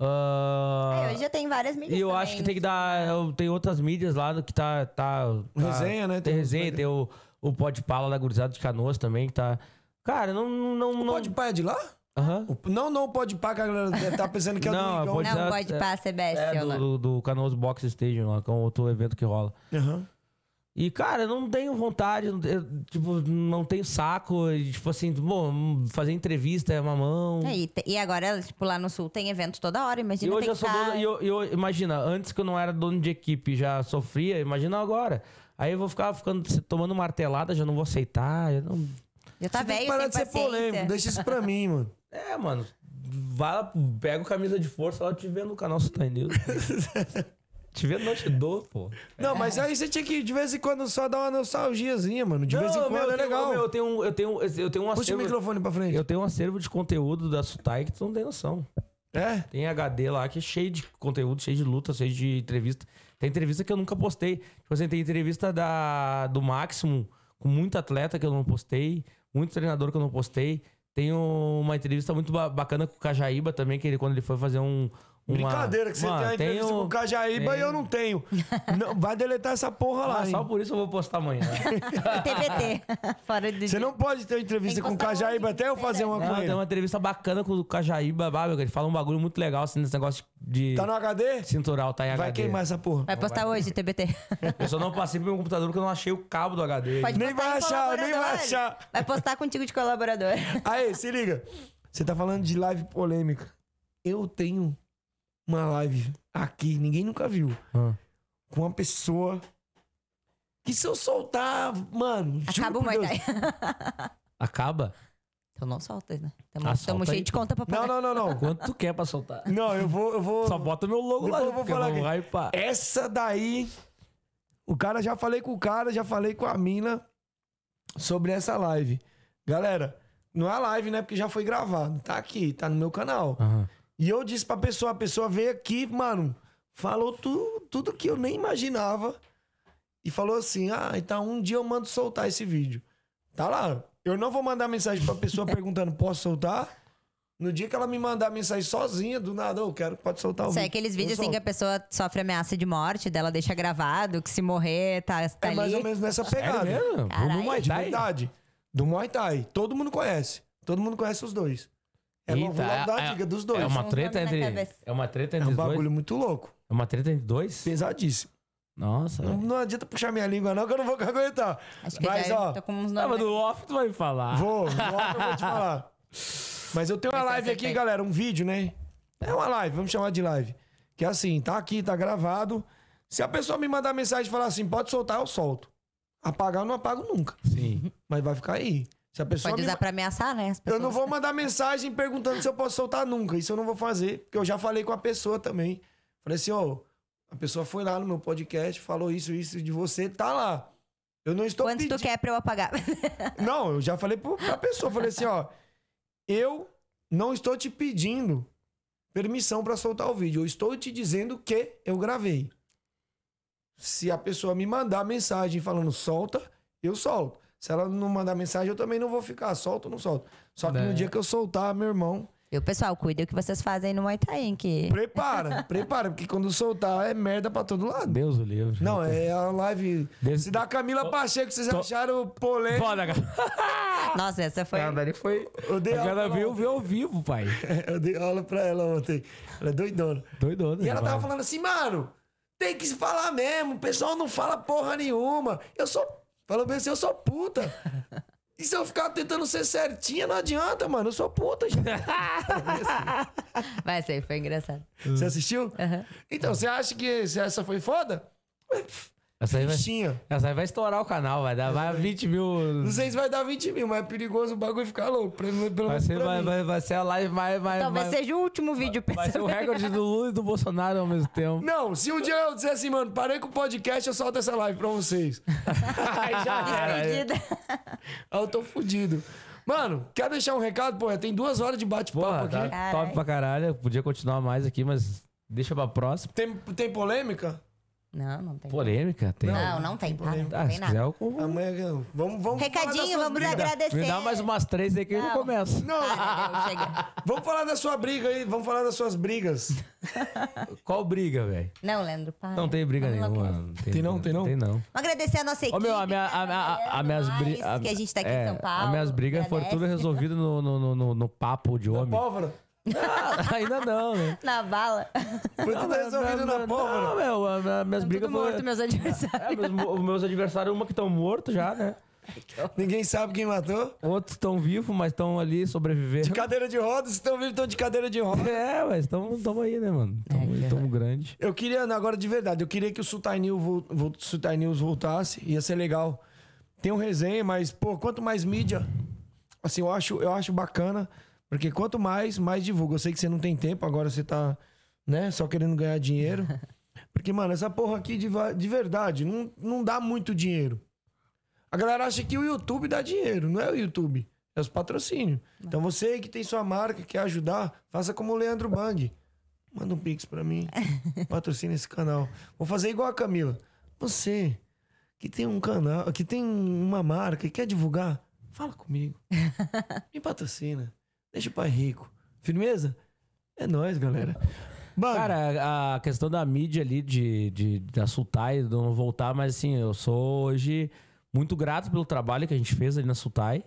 S4: Ah,
S5: É, hoje já tem várias mídias
S4: E eu
S5: também,
S4: acho que
S5: né?
S4: tem que dar. eu- Tem outras mídias lá que tá. tá, tá
S3: Resenha, né?
S4: Tem,
S3: Tem
S4: resenha, tem o, o Pode Pala da Gurizada de Canoas também, que tá. Cara, não. não, não
S3: Pode pá é de lá?
S4: Aham.
S3: O- Não, não, pode pá, que a galera deve estar pensando que é
S4: Não,
S3: do
S4: pode-
S5: Não
S4: Exato,
S5: pode
S4: é.
S5: passar CBS,
S4: É,
S5: eu
S4: do, do, do Canoas Box Stadium lá, que é um outro evento que rola.
S3: Aham.
S4: E, cara, eu não tenho vontade, não- eu, tipo, não tenho saco. e, Tipo assim, bom, fazer entrevista é mamão.
S5: É, e, e agora, tipo, lá no sul tem evento toda hora,
S4: E
S5: imagina
S4: hoje
S5: ter
S4: eu
S5: que
S4: sou dono. E eu, e eu- imagina, antes que eu não era dono de equipe já sofria, imagina agora. Aí eu vou ficar ficando, tomando martelada, já não vou aceitar. eu não-
S5: Já tá
S3: Você tem
S5: velho,
S3: que parar de ser
S5: paciência.
S3: polêmico, deixa isso pra mim, mano.
S4: É, mano. Vai lá, pega o camisa de força lá, eu te vendo no canal Sutai News. te vendo, não te dou, pô.
S3: Não, mas aí você tinha que, de vez em quando, só dar uma nostalgiazinha, mano. De vez em
S4: Não,
S3: quando
S4: meu, eu
S3: é
S4: tenho-
S3: legal.
S4: meu, eu tenho, um- eu tenho, eu tenho um
S3: Puxa o
S4: acervo.
S3: microfone pra frente.
S4: Eu tenho um acervo de conteúdo da Sutai que tu não tem noção.
S3: É?
S4: Tem HD lá que é cheio de conteúdo, cheio de luta, cheio de entrevista. Tem entrevista que eu nunca postei. Tipo assim, tem entrevista da, do Máximo com muito atleta que eu não postei, muito treinador que eu não postei. Tem uma entrevista muito ba- bacana com o Cajaíba também, que ele, quando ele foi fazer um. Uma...
S3: Brincadeira, que você
S4: Mano,
S3: tem uma entrevista
S4: tenho-
S3: com o Cajaíba e eu não tenho. Não, vai deletar essa porra lá,
S4: Ah, só por isso eu vou postar amanhã.
S5: E TBT, fora do
S3: Você
S5: dia.
S3: não pode ter uma entrevista com o Cajaíba até eu fazer uma
S4: Não,
S3: com
S4: tem uma entrevista bacana com o Cajaíba, meu, ele fala um bagulho muito legal, assim, nesse negócio de
S3: Tá no HD?
S4: cintural, tá em
S3: Vai
S4: HD.
S3: queimar essa porra.
S5: Vai postar hoje, TBT.
S4: Eu só não passei pro meu computador porque eu não achei o cabo do HD.
S5: Pode
S3: Nem vai achar, nem vai achar.
S5: Vai postar contigo de colaborador.
S3: Aí, se liga. Você tá falando de live polêmica. Eu tenho uma live aqui, ninguém nunca viu.
S4: Ah.
S3: Com uma pessoa que se eu soltar, mano.
S5: Acaba o Muay. Thai.
S4: Acaba?
S5: Então não solta, né?
S4: Ah,
S5: Tamo,
S4: aí,
S5: cheio de conta pra pagar.
S3: Não, não, não, não.
S4: Quanto tu quer pra soltar?
S3: Não, eu vou, eu vou.
S4: Só bota meu logo lá,
S3: Depois eu vou falar aqui.
S4: hypar.
S3: Essa daí. O cara já falei com o cara, já falei com a mina sobre essa live. Galera, não é live, né? Porque já foi gravado. Tá aqui, tá no meu canal.
S4: Aham.
S3: E eu disse pra pessoa, a pessoa veio aqui, mano, falou tu, tudo que eu nem imaginava. E falou assim: ah, então um dia eu mando soltar esse vídeo. Tá lá. Eu não vou mandar mensagem pra pessoa perguntando: posso soltar? No dia que ela me mandar mensagem sozinha, do nada, eu quero, pode soltar o
S5: Isso é
S3: vídeo.
S5: aqueles
S3: Eu
S5: vídeos assim que a pessoa sofre ameaça de morte, dela deixa gravado, que se morrer, tá, tá
S3: É mais
S5: ali.
S3: ou menos nessa pegada.
S4: mesmo?
S5: Caralho.
S4: No Muay
S3: De
S4: Thai?
S3: verdade. Do Muay Thai. Todo mundo conhece. Todo mundo conhece os dois. É
S4: Eita,
S3: vou logo dar a
S4: é-
S3: dica dos dois.
S4: É uma treta
S5: na
S4: entre. É uma treta
S3: É
S4: entre
S3: um
S4: os dois?
S3: bagulho muito louco.
S4: É uma treta entre dois?
S3: Pesadíssimo.
S4: Nossa.
S3: Não, não adianta puxar minha língua, não, que eu não vou aguentar.
S5: Acho que
S3: Mas,
S5: já
S3: ó,
S5: tô com uns
S4: Ah,
S5: nomes.
S4: mas do off tu vai me falar.
S3: vou, no off eu vou te falar. Mas eu tenho uma live aqui, galera, um vídeo, né? É uma live, vamos chamar de live. Que é assim, tá aqui, tá gravado. Se a pessoa me mandar mensagem e falar assim, pode soltar, eu solto. Apagar eu não apago nunca.
S4: Sim.
S3: Mas vai ficar aí. Se a pessoa
S5: Pode
S3: me
S5: usar pra ameaçar, né?
S3: Eu não vou mandar mensagem perguntando se eu posso soltar nunca. Isso eu não vou fazer, porque eu já falei com a pessoa também. Falei assim, ó, A pessoa foi lá no meu podcast, falou isso, isso de você, tá lá. Eu não estou
S5: Quantos tu
S3: pedindo.
S5: quer pra eu apagar?
S3: Não, eu já falei pra pessoa, falei assim, ó, eu não estou te pedindo permissão pra soltar o vídeo, eu estou te dizendo que eu gravei. Se a pessoa me mandar mensagem falando solta, eu solto. Se ela não mandar mensagem, eu também não vou ficar, solto ou não solto. Só que
S4: É.
S3: no dia que eu soltar, meu irmão,
S5: Viu, pessoal? Cuida o que vocês fazem no Muay Thai, hein? Que...
S3: prepara, prepara, porque quando soltar é merda pra todo lado.
S4: Deus o livre.
S3: Não, é a live.
S4: Desse-
S3: Se da Camila Pacheco, vocês
S4: Tô-
S3: acharam polêmico.
S4: Foda, cara.
S5: Nossa, essa foi...
S4: A dali foi.
S3: Eu dei ela
S4: viu ao vivo, pai.
S3: ontem. eu dei aula pra ela ontem. Ela é doidona.
S4: Doidona.
S3: E ela tava
S4: vai.
S3: falando assim, mano, tem que se falar mesmo. O pessoal não fala porra nenhuma. Eu sou. Falou bem assim, eu sou puta. E se eu ficar tentando ser certinha, não adianta, mano. Eu sou puta, gente.
S5: Vai, aí foi engraçado.
S3: Você assistiu?
S5: Aham.
S3: Então, você acha que essa foi foda?
S4: Essa aí, vai,
S3: Fichinha.
S4: essa aí vai estourar o canal, vai dar vai 20 mil.
S3: Não sei se vai dar 20 mil, mas é perigoso o bagulho ficar louco. Pelo, pelo
S4: Vai ser, vai, vai, vai ser a live mais. mais
S5: Talvez
S4: mais-
S5: seja o último vídeo.
S4: Vai ser o recorde do Lula e do Bolsonaro ao mesmo tempo.
S3: Não, se um dia eu disser assim, mano, parei com o podcast, eu solto essa live pra vocês. Aí já era. Aí eu tô fudido. Mano, quer deixar um recado? Pô, tem duas horas de bate-papo aqui.
S4: tá top pra caralho. Podia continuar mais aqui, mas deixa pra próxima.
S3: Tem, tem polêmica?
S5: Não, não tem.
S4: Polêmica? Tem.
S5: Não, não tem, tá? Não
S4: Ah,
S5: tem
S4: se
S5: nada.
S4: quiser, eu
S3: Amanhã, vamos, vamos
S5: Recadinho, vamos
S3: brigas.
S5: agradecer.
S4: Me dá mais umas três aí que eu
S5: Não.
S4: começo.
S3: Não,
S5: não, chega.
S3: vamos falar da sua briga aí, vamos falar das suas brigas.
S4: Qual briga, velho?
S5: Não, Leandro, para.
S4: Não tem briga
S5: Vamos
S4: nenhuma.
S5: enlouquecer.
S3: Tem não, tem não?
S4: Tem não.
S5: Vamos agradecer a nossa equipe.
S4: Ô, meu, a minha, a, a, a, minhas brigas.
S5: Que a gente tá aqui em São Paulo.
S4: As minhas brigas foram tudo resolvidas no, no, no, no, no papo de homem.
S3: Pólvora.
S4: Ah, ainda não, né?
S5: Na bala.
S3: Foi tudo resolvido na
S4: Não,
S3: pólvora.
S4: meu, a- a- minhas brigas
S5: Tudo
S4: foram.
S5: morto, meus adversários.
S4: É, meus, mo- meus adversários, uma que estão mortos já, né?
S3: Ninguém sabe quem matou.
S4: Outros estão vivos, mas estão ali sobrevivendo.
S3: De cadeira de rodas, estão vivos, estão de cadeira de rodas.
S4: É, mas estamos aí, né, mano? Estamos grande.
S3: Eu queria, agora de verdade, eu queria que o Sultai News, vol- vol- Sultai News voltasse, ia ser legal. Tem um resenha, mas, pô, quanto mais mídia, assim, eu acho, eu acho bacana, porque quanto mais, mais divulga. Eu sei que você não tem tempo, agora você tá, né, só querendo ganhar dinheiro. Porque, mano, essa porra aqui de, de verdade não, não dá muito dinheiro. A galera acha que o YouTube dá dinheiro, não é o YouTube, é os patrocínios. Então você que tem sua marca, quer ajudar, faça como o Leandro Bang. Manda um pix pra mim. Patrocina esse canal. Vou fazer igual a Camila. Você que tem um canal, que tem uma marca e quer divulgar, fala comigo. Me patrocina. Deixa o pai rico. Firmeza? É nóis, galera. Mano,
S4: Cara, a questão da mídia ali, de, de, da Sultai, de não voltar, mas assim, eu sou hoje muito grato pelo trabalho que a gente fez ali na Sultai.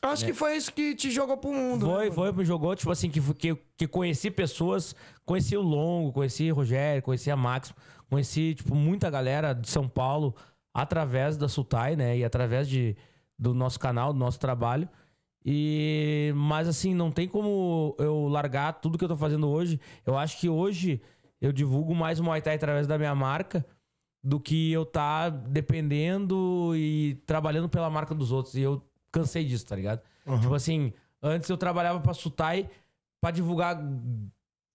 S3: acho que foi isso que te jogou pro mundo. né,
S4: Foi,
S3: mano?
S4: foi, me jogou, tipo assim, que, que, que conheci pessoas, conheci o Longo, conheci o Rogério, conheci a Max, conheci, tipo, muita galera de São Paulo através da Sultai, né? E através de, do nosso canal, do nosso trabalho. E, mas assim, não tem como eu largar tudo que eu tô fazendo hoje. Eu acho que hoje eu divulgo mais o Muay Thai através da minha marca do que eu tá dependendo e trabalhando pela marca dos outros. E eu cansei disso, tá ligado? Tipo assim, antes eu trabalhava pra Sutai pra divulgar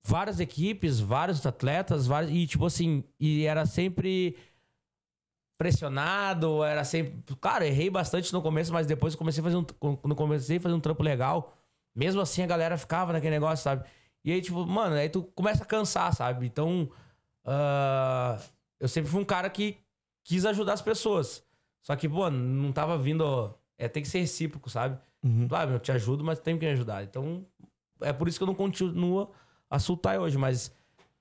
S4: várias equipes, vários atletas, vários, e tipo assim, e era sempre pressionado, era sempre. Cara, errei bastante no começo, mas depois eu comecei a fazer um. Quando comecei a fazer um trampo legal, mesmo assim a galera ficava naquele negócio, sabe? E aí, tipo, mano, aí tu começa a cansar, sabe? Então, ah, eu sempre fui um cara que quis ajudar as pessoas. Só que, pô, não tava vindo. É, tem que ser recíproco, sabe? Claro, eu te ajudo, mas tem que me ajudar. Então, é por isso que eu não continuo a Sultai hoje, mas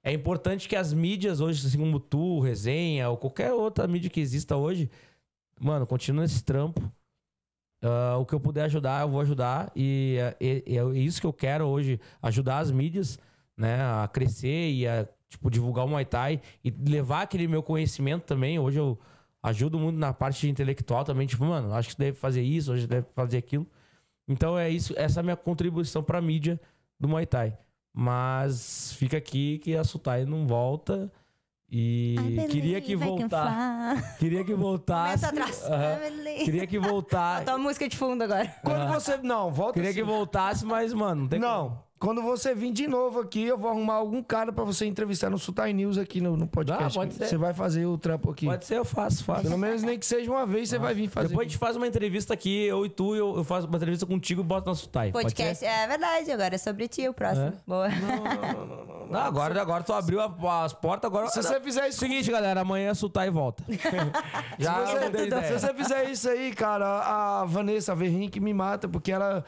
S4: é importante que as mídias hoje, assim como tu, Resenha, ou qualquer outra mídia que exista hoje, mano, continue nesse trampo. Ah, o que eu puder ajudar, eu vou ajudar. E é, isso que eu quero hoje, ajudar as mídias, né, a crescer e a, tipo, divulgar o Muay Thai e levar aquele meu conhecimento também. Hoje eu ajudo muito na parte intelectual também, tipo, mano, acho que deve fazer isso, hoje deve fazer aquilo. Então é isso, essa é a minha contribuição pra mídia do Muay Thai. Mas fica aqui que a Sutai não volta e queria que voltar, queria que voltasse. Aham.
S5: I believe.
S4: Queria que voltar,
S5: Botou a música de fundo agora.
S3: Quando você. Não, volta
S4: queria
S3: assim.
S4: que voltasse, mas mano, não tem
S3: Não.
S4: como.
S3: Quando você vir de novo aqui, eu vou arrumar algum cara pra você entrevistar no Sutai News aqui no, no podcast.
S4: Ah, pode ser.
S3: Você vai fazer o trampo aqui.
S4: Pode ser, eu faço, faço.
S3: Pelo menos nem que seja uma vez, você vai vir fazer.
S4: Depois a gente faz uma entrevista aqui, eu e tu, eu, eu faço uma entrevista contigo e boto nosso Sutai. Pode
S5: Podcast,
S4: ser?
S5: é verdade, agora é sobre ti o próximo. Boa.
S4: Não, agora, agora tu abriu a- as portas, agora...
S3: Se você fizer isso
S4: Seguinte, galera, amanhã Sutai volta. Já
S3: Se você, fizer isso aí, cara, a Vanessa Verrink me mata, porque ela.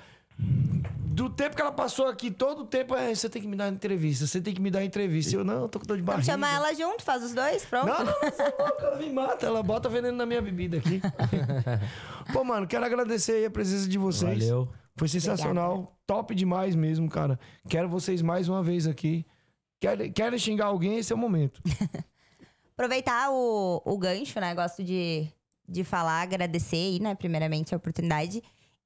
S3: Do tempo que ela passou aqui, todo o tempo, é, você tem que me dar entrevista, você tem que me dar entrevista. Eu, não, eu tô com dor de barriga.
S5: chama ela junto, faz os dois, pronto.
S3: Não, não, não, sou louco, ela me mata, ela bota veneno na minha bebida aqui. Pô, mano, quero agradecer aí a presença de vocês.
S4: Valeu.
S3: Foi sensacional, top demais mesmo, cara. Quero vocês mais uma vez aqui. Querem, querem xingar alguém, esse é o momento.
S5: Aproveitar o, o gancho, né? Gosto de, de falar, agradecer aí, né? Primeiramente a oportunidade.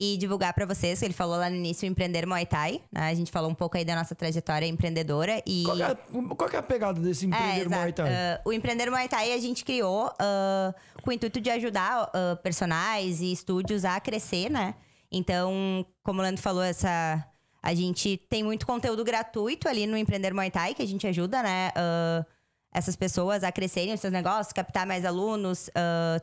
S5: E divulgar pra vocês, que ele falou lá no início, o Empreender Muay Thai. Né? A gente falou um pouco aí da nossa trajetória empreendedora. E...
S3: Qual que é, qual é a pegada desse
S5: É,
S3: empreender
S5: exato.
S3: Muay Thai?
S5: Ah, o Empreender Muay Thai a gente criou ah, com o intuito de ajudar ah, personagens e estúdios a crescer, né? Então, como o Leandro falou, essa, a gente tem muito conteúdo gratuito ali no Empreender Muay Thai, que a gente ajuda, né? essas pessoas a crescerem os seus negócios, captar mais alunos.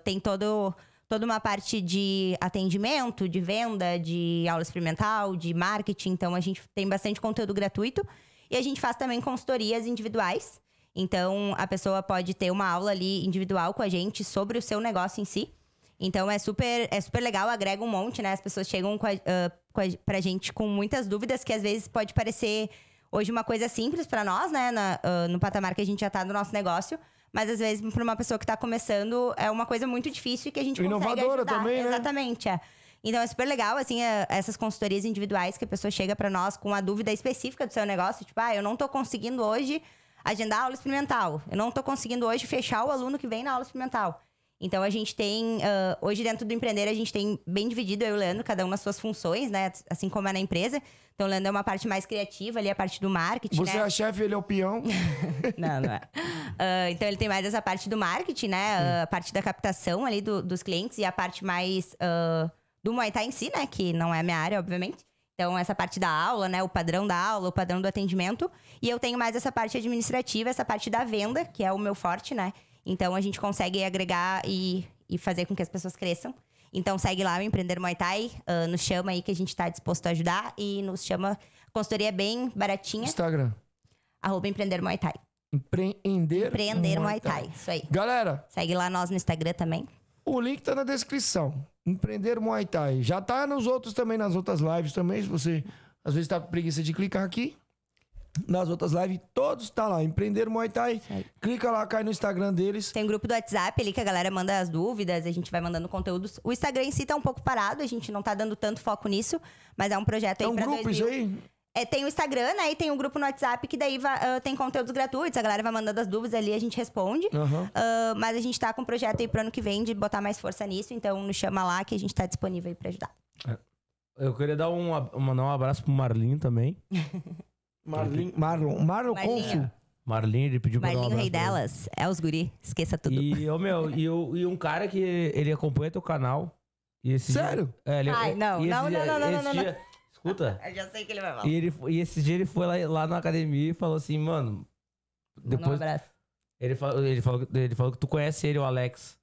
S5: tem todo, toda uma parte de atendimento, de venda, de aula experimental, de marketing. Então, a gente tem bastante conteúdo gratuito. E a gente faz também consultorias individuais. Então, a pessoa pode ter uma aula ali individual com a gente sobre o seu negócio em si. Então, é super, é super legal, agrega um monte, né? As pessoas chegam com a, ah, com a, pra gente com muitas dúvidas que às vezes pode parecer hoje uma coisa simples pra nós, né? Na- ah, no patamar que a gente já tá no nosso negócio. Mas às vezes, pra uma pessoa que tá começando, é uma coisa muito difícil que a gente consegue
S3: Inovadora também, né?
S5: Exatamente, é. Então é super legal, assim, é, essas consultorias individuais que a pessoa chega pra nós com a dúvida específica do seu negócio. Tipo, ah, eu não tô conseguindo hoje agendar a aula experimental. Eu não tô conseguindo hoje fechar o aluno que vem na aula experimental. Então a gente tem, ah, hoje dentro do empreender, a gente tem bem dividido eu e o Leandro, cada um nas suas funções, né? Assim como é na empresa. Então o Leandro é uma parte mais criativa ali, a parte do marketing,
S3: Você
S5: né?
S3: é a chefe, ele é o peão.
S5: Não, não é. Ah, então ele tem mais essa parte do marketing, né? Ah, a parte da captação ali do- dos clientes e a parte mais do Muay Thai em si, né? Que não é a minha área, obviamente. Então, essa parte da aula, né? O padrão da aula, o padrão do atendimento. E eu tenho mais essa parte administrativa, essa parte da venda, que é o meu forte, né? Então, a gente consegue agregar e, e fazer com que as pessoas cresçam. Então, segue lá o Empreender Muay Thai. ah, nos chama aí que a gente tá disposto a ajudar. E nos chama... Consultoria bem baratinha.
S3: Instagram.
S5: Arroba Empreender Muay Thai.
S3: Empreender.
S5: Empreender Muay Thai. Isso aí.
S3: Galera,
S5: Segue lá nós no Instagram também.
S3: o link tá na descrição. Empreender Muay Thai. Já tá nos outros também, nas outras lives também. Se você às vezes tá com preguiça de clicar aqui. Nas outras lives, todos tá lá. Empreender Muay Thai. Clica lá, cai no Instagram deles.
S5: Tem um grupo do WhatsApp ali que a galera manda as dúvidas, a gente vai mandando conteúdos. O Instagram em si tá um pouco parado, a gente não tá dando tanto foco nisso, mas é um projeto aí
S3: É um
S5: pra
S3: grupo
S5: 2000.
S3: isso aí?
S5: É, tem o Instagram, né? E tem um grupo no WhatsApp que daí vai- ah, tem conteúdos gratuitos. A galera vai mandando as dúvidas ali, a gente responde.
S3: Aham.
S5: Ah, mas a gente tá com um projeto aí pro ano que vem de botar mais força nisso, então nos chama lá que a gente tá disponível aí pra ajudar.
S4: Eu queria dar um, mandar um abraço pro Marlin também.
S3: Marlon, Marlon, Marlon
S5: Marlinho.
S3: Consul.
S4: Marlin, ele pediu pra dar um
S5: Marlinho,
S4: abraço
S5: rei
S4: pra ele.
S5: delas. É os guri, esqueça tudo.
S4: E, ô, meu, e, o- e um cara que ele acompanha teu canal. E esse dia-
S3: Sério?
S4: é, ele,
S5: Ai, não,
S4: e esse
S5: não,
S4: dia-
S5: não, não, não,
S4: esse
S5: não, não.
S4: dia- Escuta.
S5: Eu já sei que ele vai falar.
S4: E, ele, e esse dia ele foi lá, lá na academia e falou assim, mano.
S5: Manda um
S4: Depois,
S5: abraço.
S4: ele, falou, ele, falou, que- ele falou que tu conhece ele, o Alex.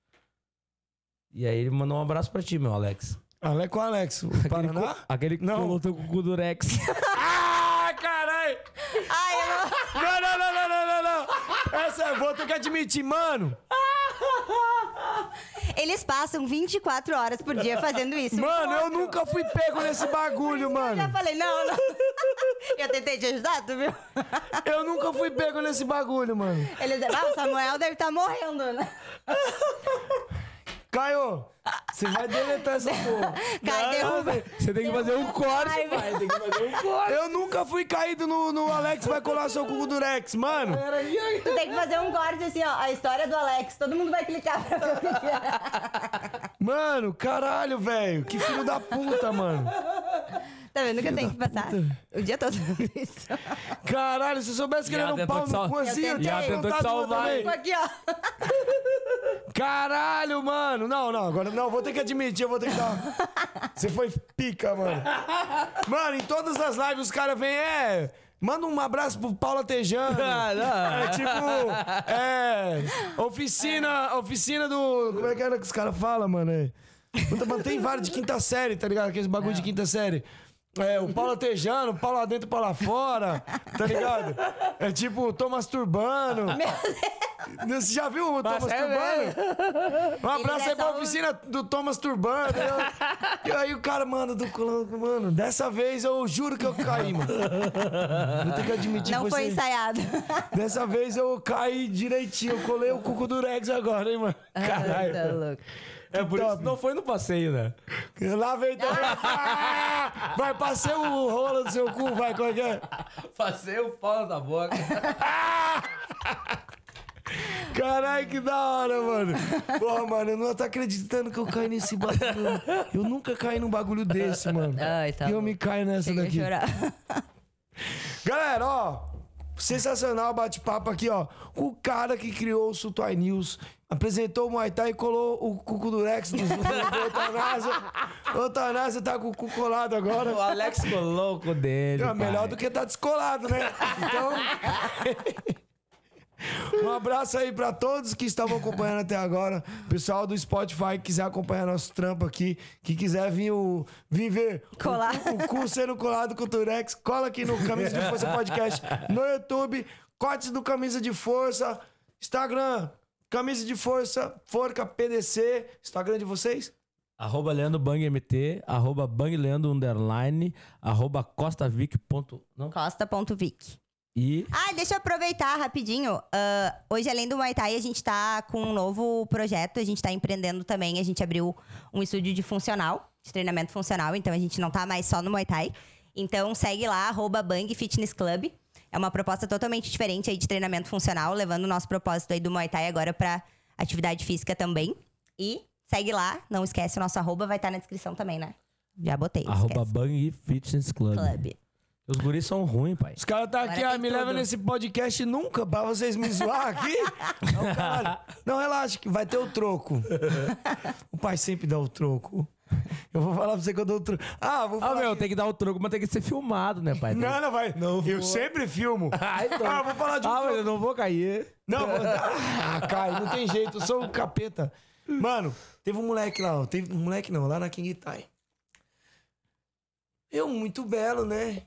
S4: E aí ele mandou um abraço pra ti, meu Alex.
S3: Alex com Alex. O Paraná?
S4: Aquele que
S3: Não.
S4: colou teu cu do Rex.
S3: caralho!
S5: Ai, eu não...
S3: Não, não, não, não, não, não. Essa vou ter que admitir, mano.
S5: Eles passam 24 horas por dia fazendo isso.
S3: Mano, eu nunca fui pego nesse bagulho,
S5: Eu já
S3: mano.
S5: falei, não, não. Eu tentei te ajudar, tu viu?
S3: Eu nunca fui pego nesse bagulho, mano.
S5: Eles ah, o Samuel deve estar morrendo, né?
S3: Caio, você vai deletar essa porra.
S5: Cara, derruba.
S4: Você tem que fazer um corte,
S5: Ai,
S4: pai. Tem que fazer um corte.
S3: Eu nunca fui caído no, no Alex vai colar seu cu do Rex, mano.
S5: Tu tem que fazer um corte assim, ó. A história do Alex. Todo mundo vai clicar pra ver é.
S3: Mano, caralho, velho. Que filho da puta, mano.
S5: Tá vendo que eu tenho que passar o dia todo isso?
S3: Caralho, se eu soubesse que ele era um pau no cu assim,
S5: Eu
S3: tinha
S5: E
S4: tentou te salvar,
S5: aqui, ó.
S3: Caralho, mano. Não, não, agora não, vou ter que admitir, eu vou ter que dar. Você foi pica, mano. Mano, em todas as lives os caras vêm, é. Manda um abraço pro Paula Tejano.
S4: Ah, não.
S3: É tipo. É. Oficina. Oficina do. Como é que era que os caras falam, mano? É. Puta, mano, tem vários de quinta série, tá ligado? Aqueles bagulho de quinta série. É, o Paulo Tejano, o Paulo lá dentro, Paulo lá fora, tá ligado? É tipo, tô masturbando. Você já viu o Thomas
S4: é
S3: Turbano? Um abraço
S5: é
S3: aí pra
S5: só um-
S3: oficina do Thomas Turbano. E aí o cara, mano, do mano, dessa vez eu juro que eu caí, mano. Vou ter que admitir
S5: Não
S3: que
S5: foi
S3: você-
S5: ensaiado.
S3: Dessa vez eu caí direitinho. Eu colei o cuco do Rex agora, hein, mano. Caralho.
S5: Tá louco.
S4: É por isso
S3: top.
S4: que não foi no passeio, né?
S3: Lá vem então. Ah! Vai passar o rolo do seu cu, vai, qual é que é?
S4: Passei o pau da boca.
S3: Caralho, que da hora, mano. Porra, mano, eu não tô acreditando que eu caí nesse bagulho. Eu nunca caí num bagulho desse, mano.
S5: Ai, tá
S3: e eu
S5: bom.
S3: me caio nessa
S5: Cheguei a
S3: daqui.
S5: chorar.
S3: Galera, ó. Sensacional bate-papo aqui, ó. Com o cara que criou o Sutai News. Apresentou o Muay Thai e colou o cuco do Rex do, do, do Eutanásia. O Eutanásia tá com o cu colado agora.
S4: O Alex ficou louco dele.
S3: É melhor do que tá descolado, né? Então. um abraço aí pra todos que estavam acompanhando até agora. Pessoal do Spotify que quiser acompanhar nosso trampo aqui, que quiser vir, o, vir ver
S5: Colar.
S3: O, o cu sendo colado com o Turex, cola aqui no Camisa de Força Podcast no YouTube, cortes do Camisa de Força, Instagram, Camisa de Força, Forca PDC, Instagram de vocês?
S4: Arroba Leandro Bang MT, arroba Bang Leandro Underline, arroba CostaVic. Não.
S5: Costa.vic.
S4: E
S5: Ah, deixa eu aproveitar rapidinho. Ah, hoje, além do Muay Thai, a gente tá com um novo projeto. A gente tá empreendendo também. A gente abriu um estúdio de funcional, de treinamento funcional. Então, a gente não tá mais só no Muay Thai. Então, segue lá, arroba Bang Fitness Club. É uma proposta totalmente diferente aí de treinamento funcional, levando o nosso propósito aí do Muay Thai agora pra atividade física também. E segue lá, não esquece o nosso arroba, vai estar na descrição também, né? Já botei.
S4: arroba
S5: esquece.
S4: Bang Fitness Club.
S5: Club.
S4: Os guris são ruins, pai.
S3: Os caras tá aqui,
S5: Agora
S3: ah,
S5: tem
S3: me
S5: tudo.
S3: leva nesse podcast nunca pra vocês me zoar aqui. Não, caralho. Não, relaxa, que vai ter o troco. O pai sempre dá o troco. Eu vou falar pra você que eu dou o troco. Ah, vou
S4: Ah,
S3: falar.
S4: meu,
S3: que-
S4: tem que dar o troco, mas tem que ser filmado, né, pai?
S3: Não, não vai.
S4: Não
S3: eu
S4: vou.
S3: sempre filmo.
S4: Ah, então.
S3: Ah, eu vou falar de um
S4: Ah,
S3: troco.
S4: mas eu não vou cair.
S3: Não, vou... ah, Caio, não tem jeito, eu sou um capeta. Mano, teve um moleque lá, ó, teve um moleque não, lá na King Tai. Eu, muito belo, né?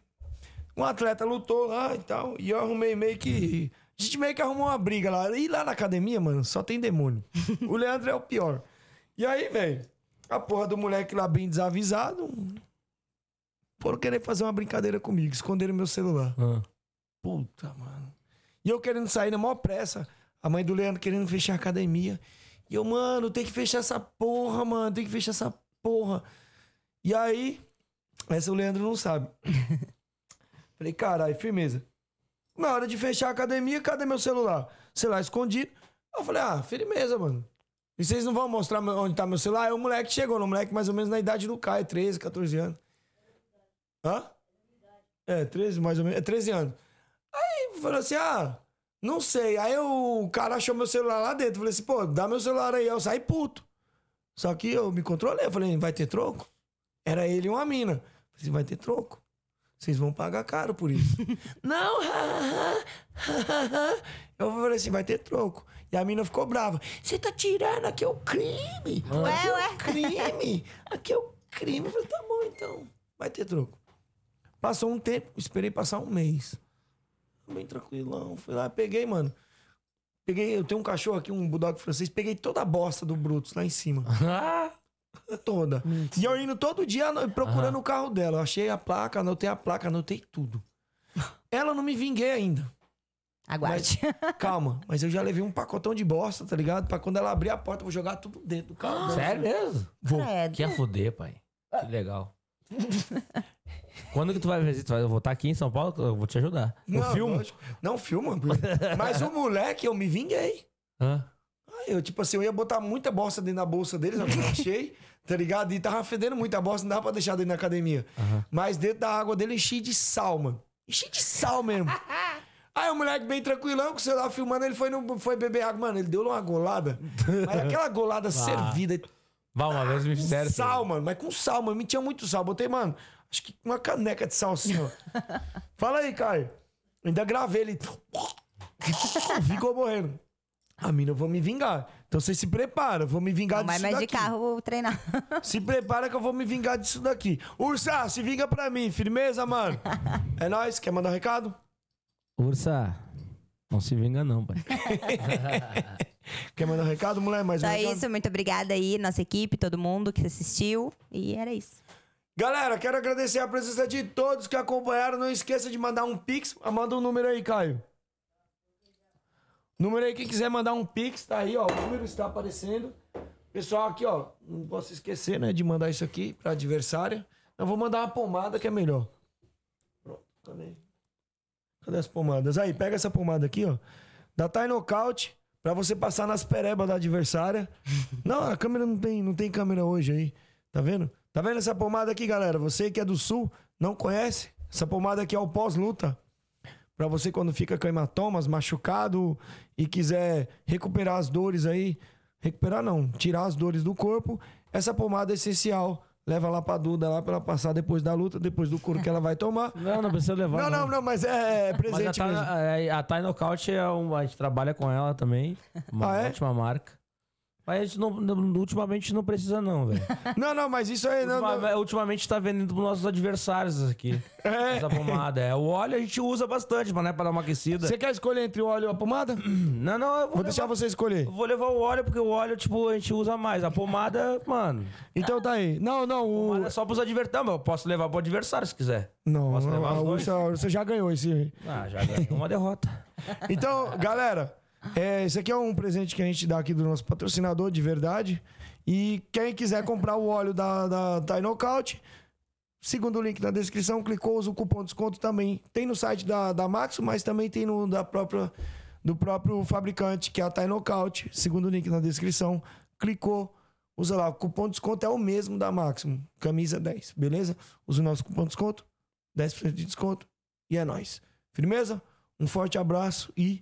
S3: Um atleta lutou lá e tal, e eu arrumei meio que. A gente meio que arrumou uma briga lá. E lá na academia, mano, só tem demônio. O Leandro é o pior. E aí, velho, a porra do moleque lá bem desavisado. Foram querer fazer uma brincadeira comigo, esconderam meu celular.
S4: Ah.
S3: Puta, mano. E eu querendo sair na maior pressa. A mãe do Leandro querendo fechar a academia. E eu, mano, tem que fechar essa porra, mano. Tem que fechar essa porra. E aí, essa o Leandro não sabe. Falei, caralho, firmeza. Na hora de fechar a academia, cadê meu celular? Celular escondido. Eu falei, ah, firmeza, mano. E vocês não vão mostrar onde tá meu celular? Aí o moleque chegou, o moleque mais ou menos na idade do Caio, 13, 14 anos. Hã? É, 13 mais ou menos. É 13 anos. Aí falou assim: ah, não sei. Aí o cara achou meu celular lá dentro. Falei assim, pô, dá meu celular aí. Eu saí puto. Só que eu me controlei. Eu falei, vai ter troco? Era ele e uma mina. Falei assim, vai ter troco. Vocês vão pagar caro por isso. não, eu falei assim, vai ter troco. E a mina ficou brava. Você tá tirando, aqui é o crime.
S5: Ué,
S3: aqui é
S5: ué.
S3: o crime. Aqui é o crime. Eu falei, tá bom então. Vai ter troco. Passou um tempo, esperei passar um mês. Bem tranquilão. Fui lá, peguei, mano. Peguei, eu tenho um cachorro aqui, um bulldog francês. Peguei toda a bosta do Brutus lá em cima. Toda. E eu indo todo dia procurando o carro dela. Eu achei a placa, anotei a placa, anotei tudo. Ela não me vinguei ainda.
S5: Aguarde.
S3: Calma, mas eu já levei um pacotão de bosta, tá ligado? Pra quando ela abrir a porta, eu vou jogar tudo dentro do carro. dela.
S4: sério mesmo?
S3: Vou.
S5: Credo.
S4: Que ia fuder, pai. Que legal. Quando que tu vai visitar? Tu vai voltar aqui em São Paulo? Eu vou te ajudar.
S3: Não, lógico. Não, filma. Mas o moleque, eu me vinguei.
S4: Hã?
S3: Eu, tipo assim, eu ia botar muita bosta dentro da bolsa deles, eu não achei, tá ligado? E tava fedendo muita bosta, não dava pra deixar dentro da academia. Mas dentro da água dele enchi de sal, mano. Enchi de sal mesmo. Aí o moleque bem tranquilão, com o celular filmando, ele foi, no, foi beber água. Mano, ele deu uma golada. Mas aquela golada servida.
S4: Vá, uma vez me
S3: Com
S4: fizeram.
S3: sal, mano. Mas com sal, mano. Me tinha muito sal. Botei, mano, acho que uma caneca de sal assim, ó. Fala aí, Caio. Ainda gravei ele. Ficou morrendo. A mina, eu vou me vingar. Então você se prepara, eu vou me vingar
S5: Não vai
S3: disso
S5: mais de
S3: daqui.
S5: carro treinar.
S3: Se prepara que eu vou me vingar disso daqui. Ursa, se vinga pra mim. Firmeza, mano? É nóis. Quer mandar um recado?
S4: Ursa, não se vinga não, pai.
S3: Quer mandar um recado, mulher? Mais um
S5: Só
S3: recado?
S5: isso, muito obrigada aí, nossa equipe, todo mundo que assistiu. E era isso.
S3: Galera, quero agradecer a presença de todos que acompanharam. Não esqueça de mandar um pix. Ah, Manda um número aí, Caio. Número aí, quem quiser mandar um pix, tá aí, ó. O número está aparecendo. Pessoal, aqui, ó. Não posso esquecer, né, de mandar isso aqui pra adversária. Eu vou mandar uma pomada que é melhor. Pronto, cadê? Cadê as pomadas? Aí, pega essa pomada aqui, ó. Da Thai Knockout, pra você passar nas perebas da adversária. não, a câmera não tem, não tem câmera hoje aí. Tá vendo? Tá vendo essa pomada aqui, galera? Você que é do sul, não conhece? Essa pomada aqui é o pós-luta. Pra você quando fica com hematomas, machucado e quiser recuperar as dores aí. Recuperar não, tirar as dores do corpo. Essa pomada é essencial. Leva lá pra Duda lá pra ela passar depois da luta, depois do couro que ela vai tomar.
S4: Não, não precisa levar.
S3: Não, não, não, mas é
S4: Mas a
S3: presente
S4: Thai,
S3: mesmo.
S4: a, a Thai Knockout é um, a gente trabalha com ela também. Uma
S3: Ah, é?
S4: ótima marca. Mas a gente não, não- ultimamente não precisa, não, velho.
S3: Não, não, mas isso aí não. não-
S4: Ultima- Ultimamente tá vendendo pros nossos adversários aqui.
S3: É.
S4: Essa pomada. É, o óleo a gente usa bastante, mas, né, pra dar uma aquecida.
S3: Você quer escolher entre o óleo e a pomada?
S4: Não, não, eu vou,
S3: Vou deixar
S4: levar,
S3: você escolher.
S4: eu vou levar o óleo, porque o óleo, tipo, a gente usa mais. A pomada, mano,
S3: Então tá aí. Não, não, o.
S4: é só pros adversários. Eu posso levar pro adversário se quiser.
S3: Não,
S4: Posso levar
S3: a
S4: os dois?
S3: Ursa já ganhou esse.
S4: Ah, já ganhei uma derrota.
S3: Então, galera, é, esse aqui é um presente que a gente dá aqui do nosso patrocinador de verdade. E quem quiser comprar o óleo da, da Thai segundo o link na descrição, clicou, usa o cupom de desconto também. Tem no site da, da Maxo, mas também tem no da própria, do próprio fabricante, que é a Thai Knockout. Segundo o link na descrição, clicou, usa lá. O cupom de desconto é o mesmo da Máximo. Camisa 10, beleza? Usa o nosso cupom de desconto, 10% de desconto. E é nóis. Firmeza? Um forte abraço e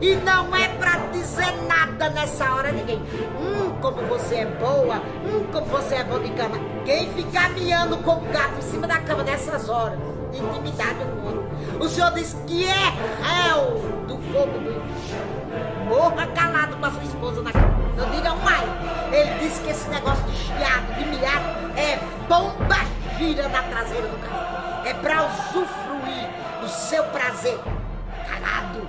S6: E não é pra dizer nada nessa hora ninguém. Hum, como você é boa. Hum, como você é bom de cama. Quem ficar miando com o gato em cima da cama nessas horas, intimidade com outro. O senhor diz que é réu do fogo do inferno. Morra calado com a sua esposa na cama. Não diga um ai. Ele disse que esse negócio de chiado, de miado, é bomba gira na traseira do carro. É pra usufruir do seu prazer. Calado.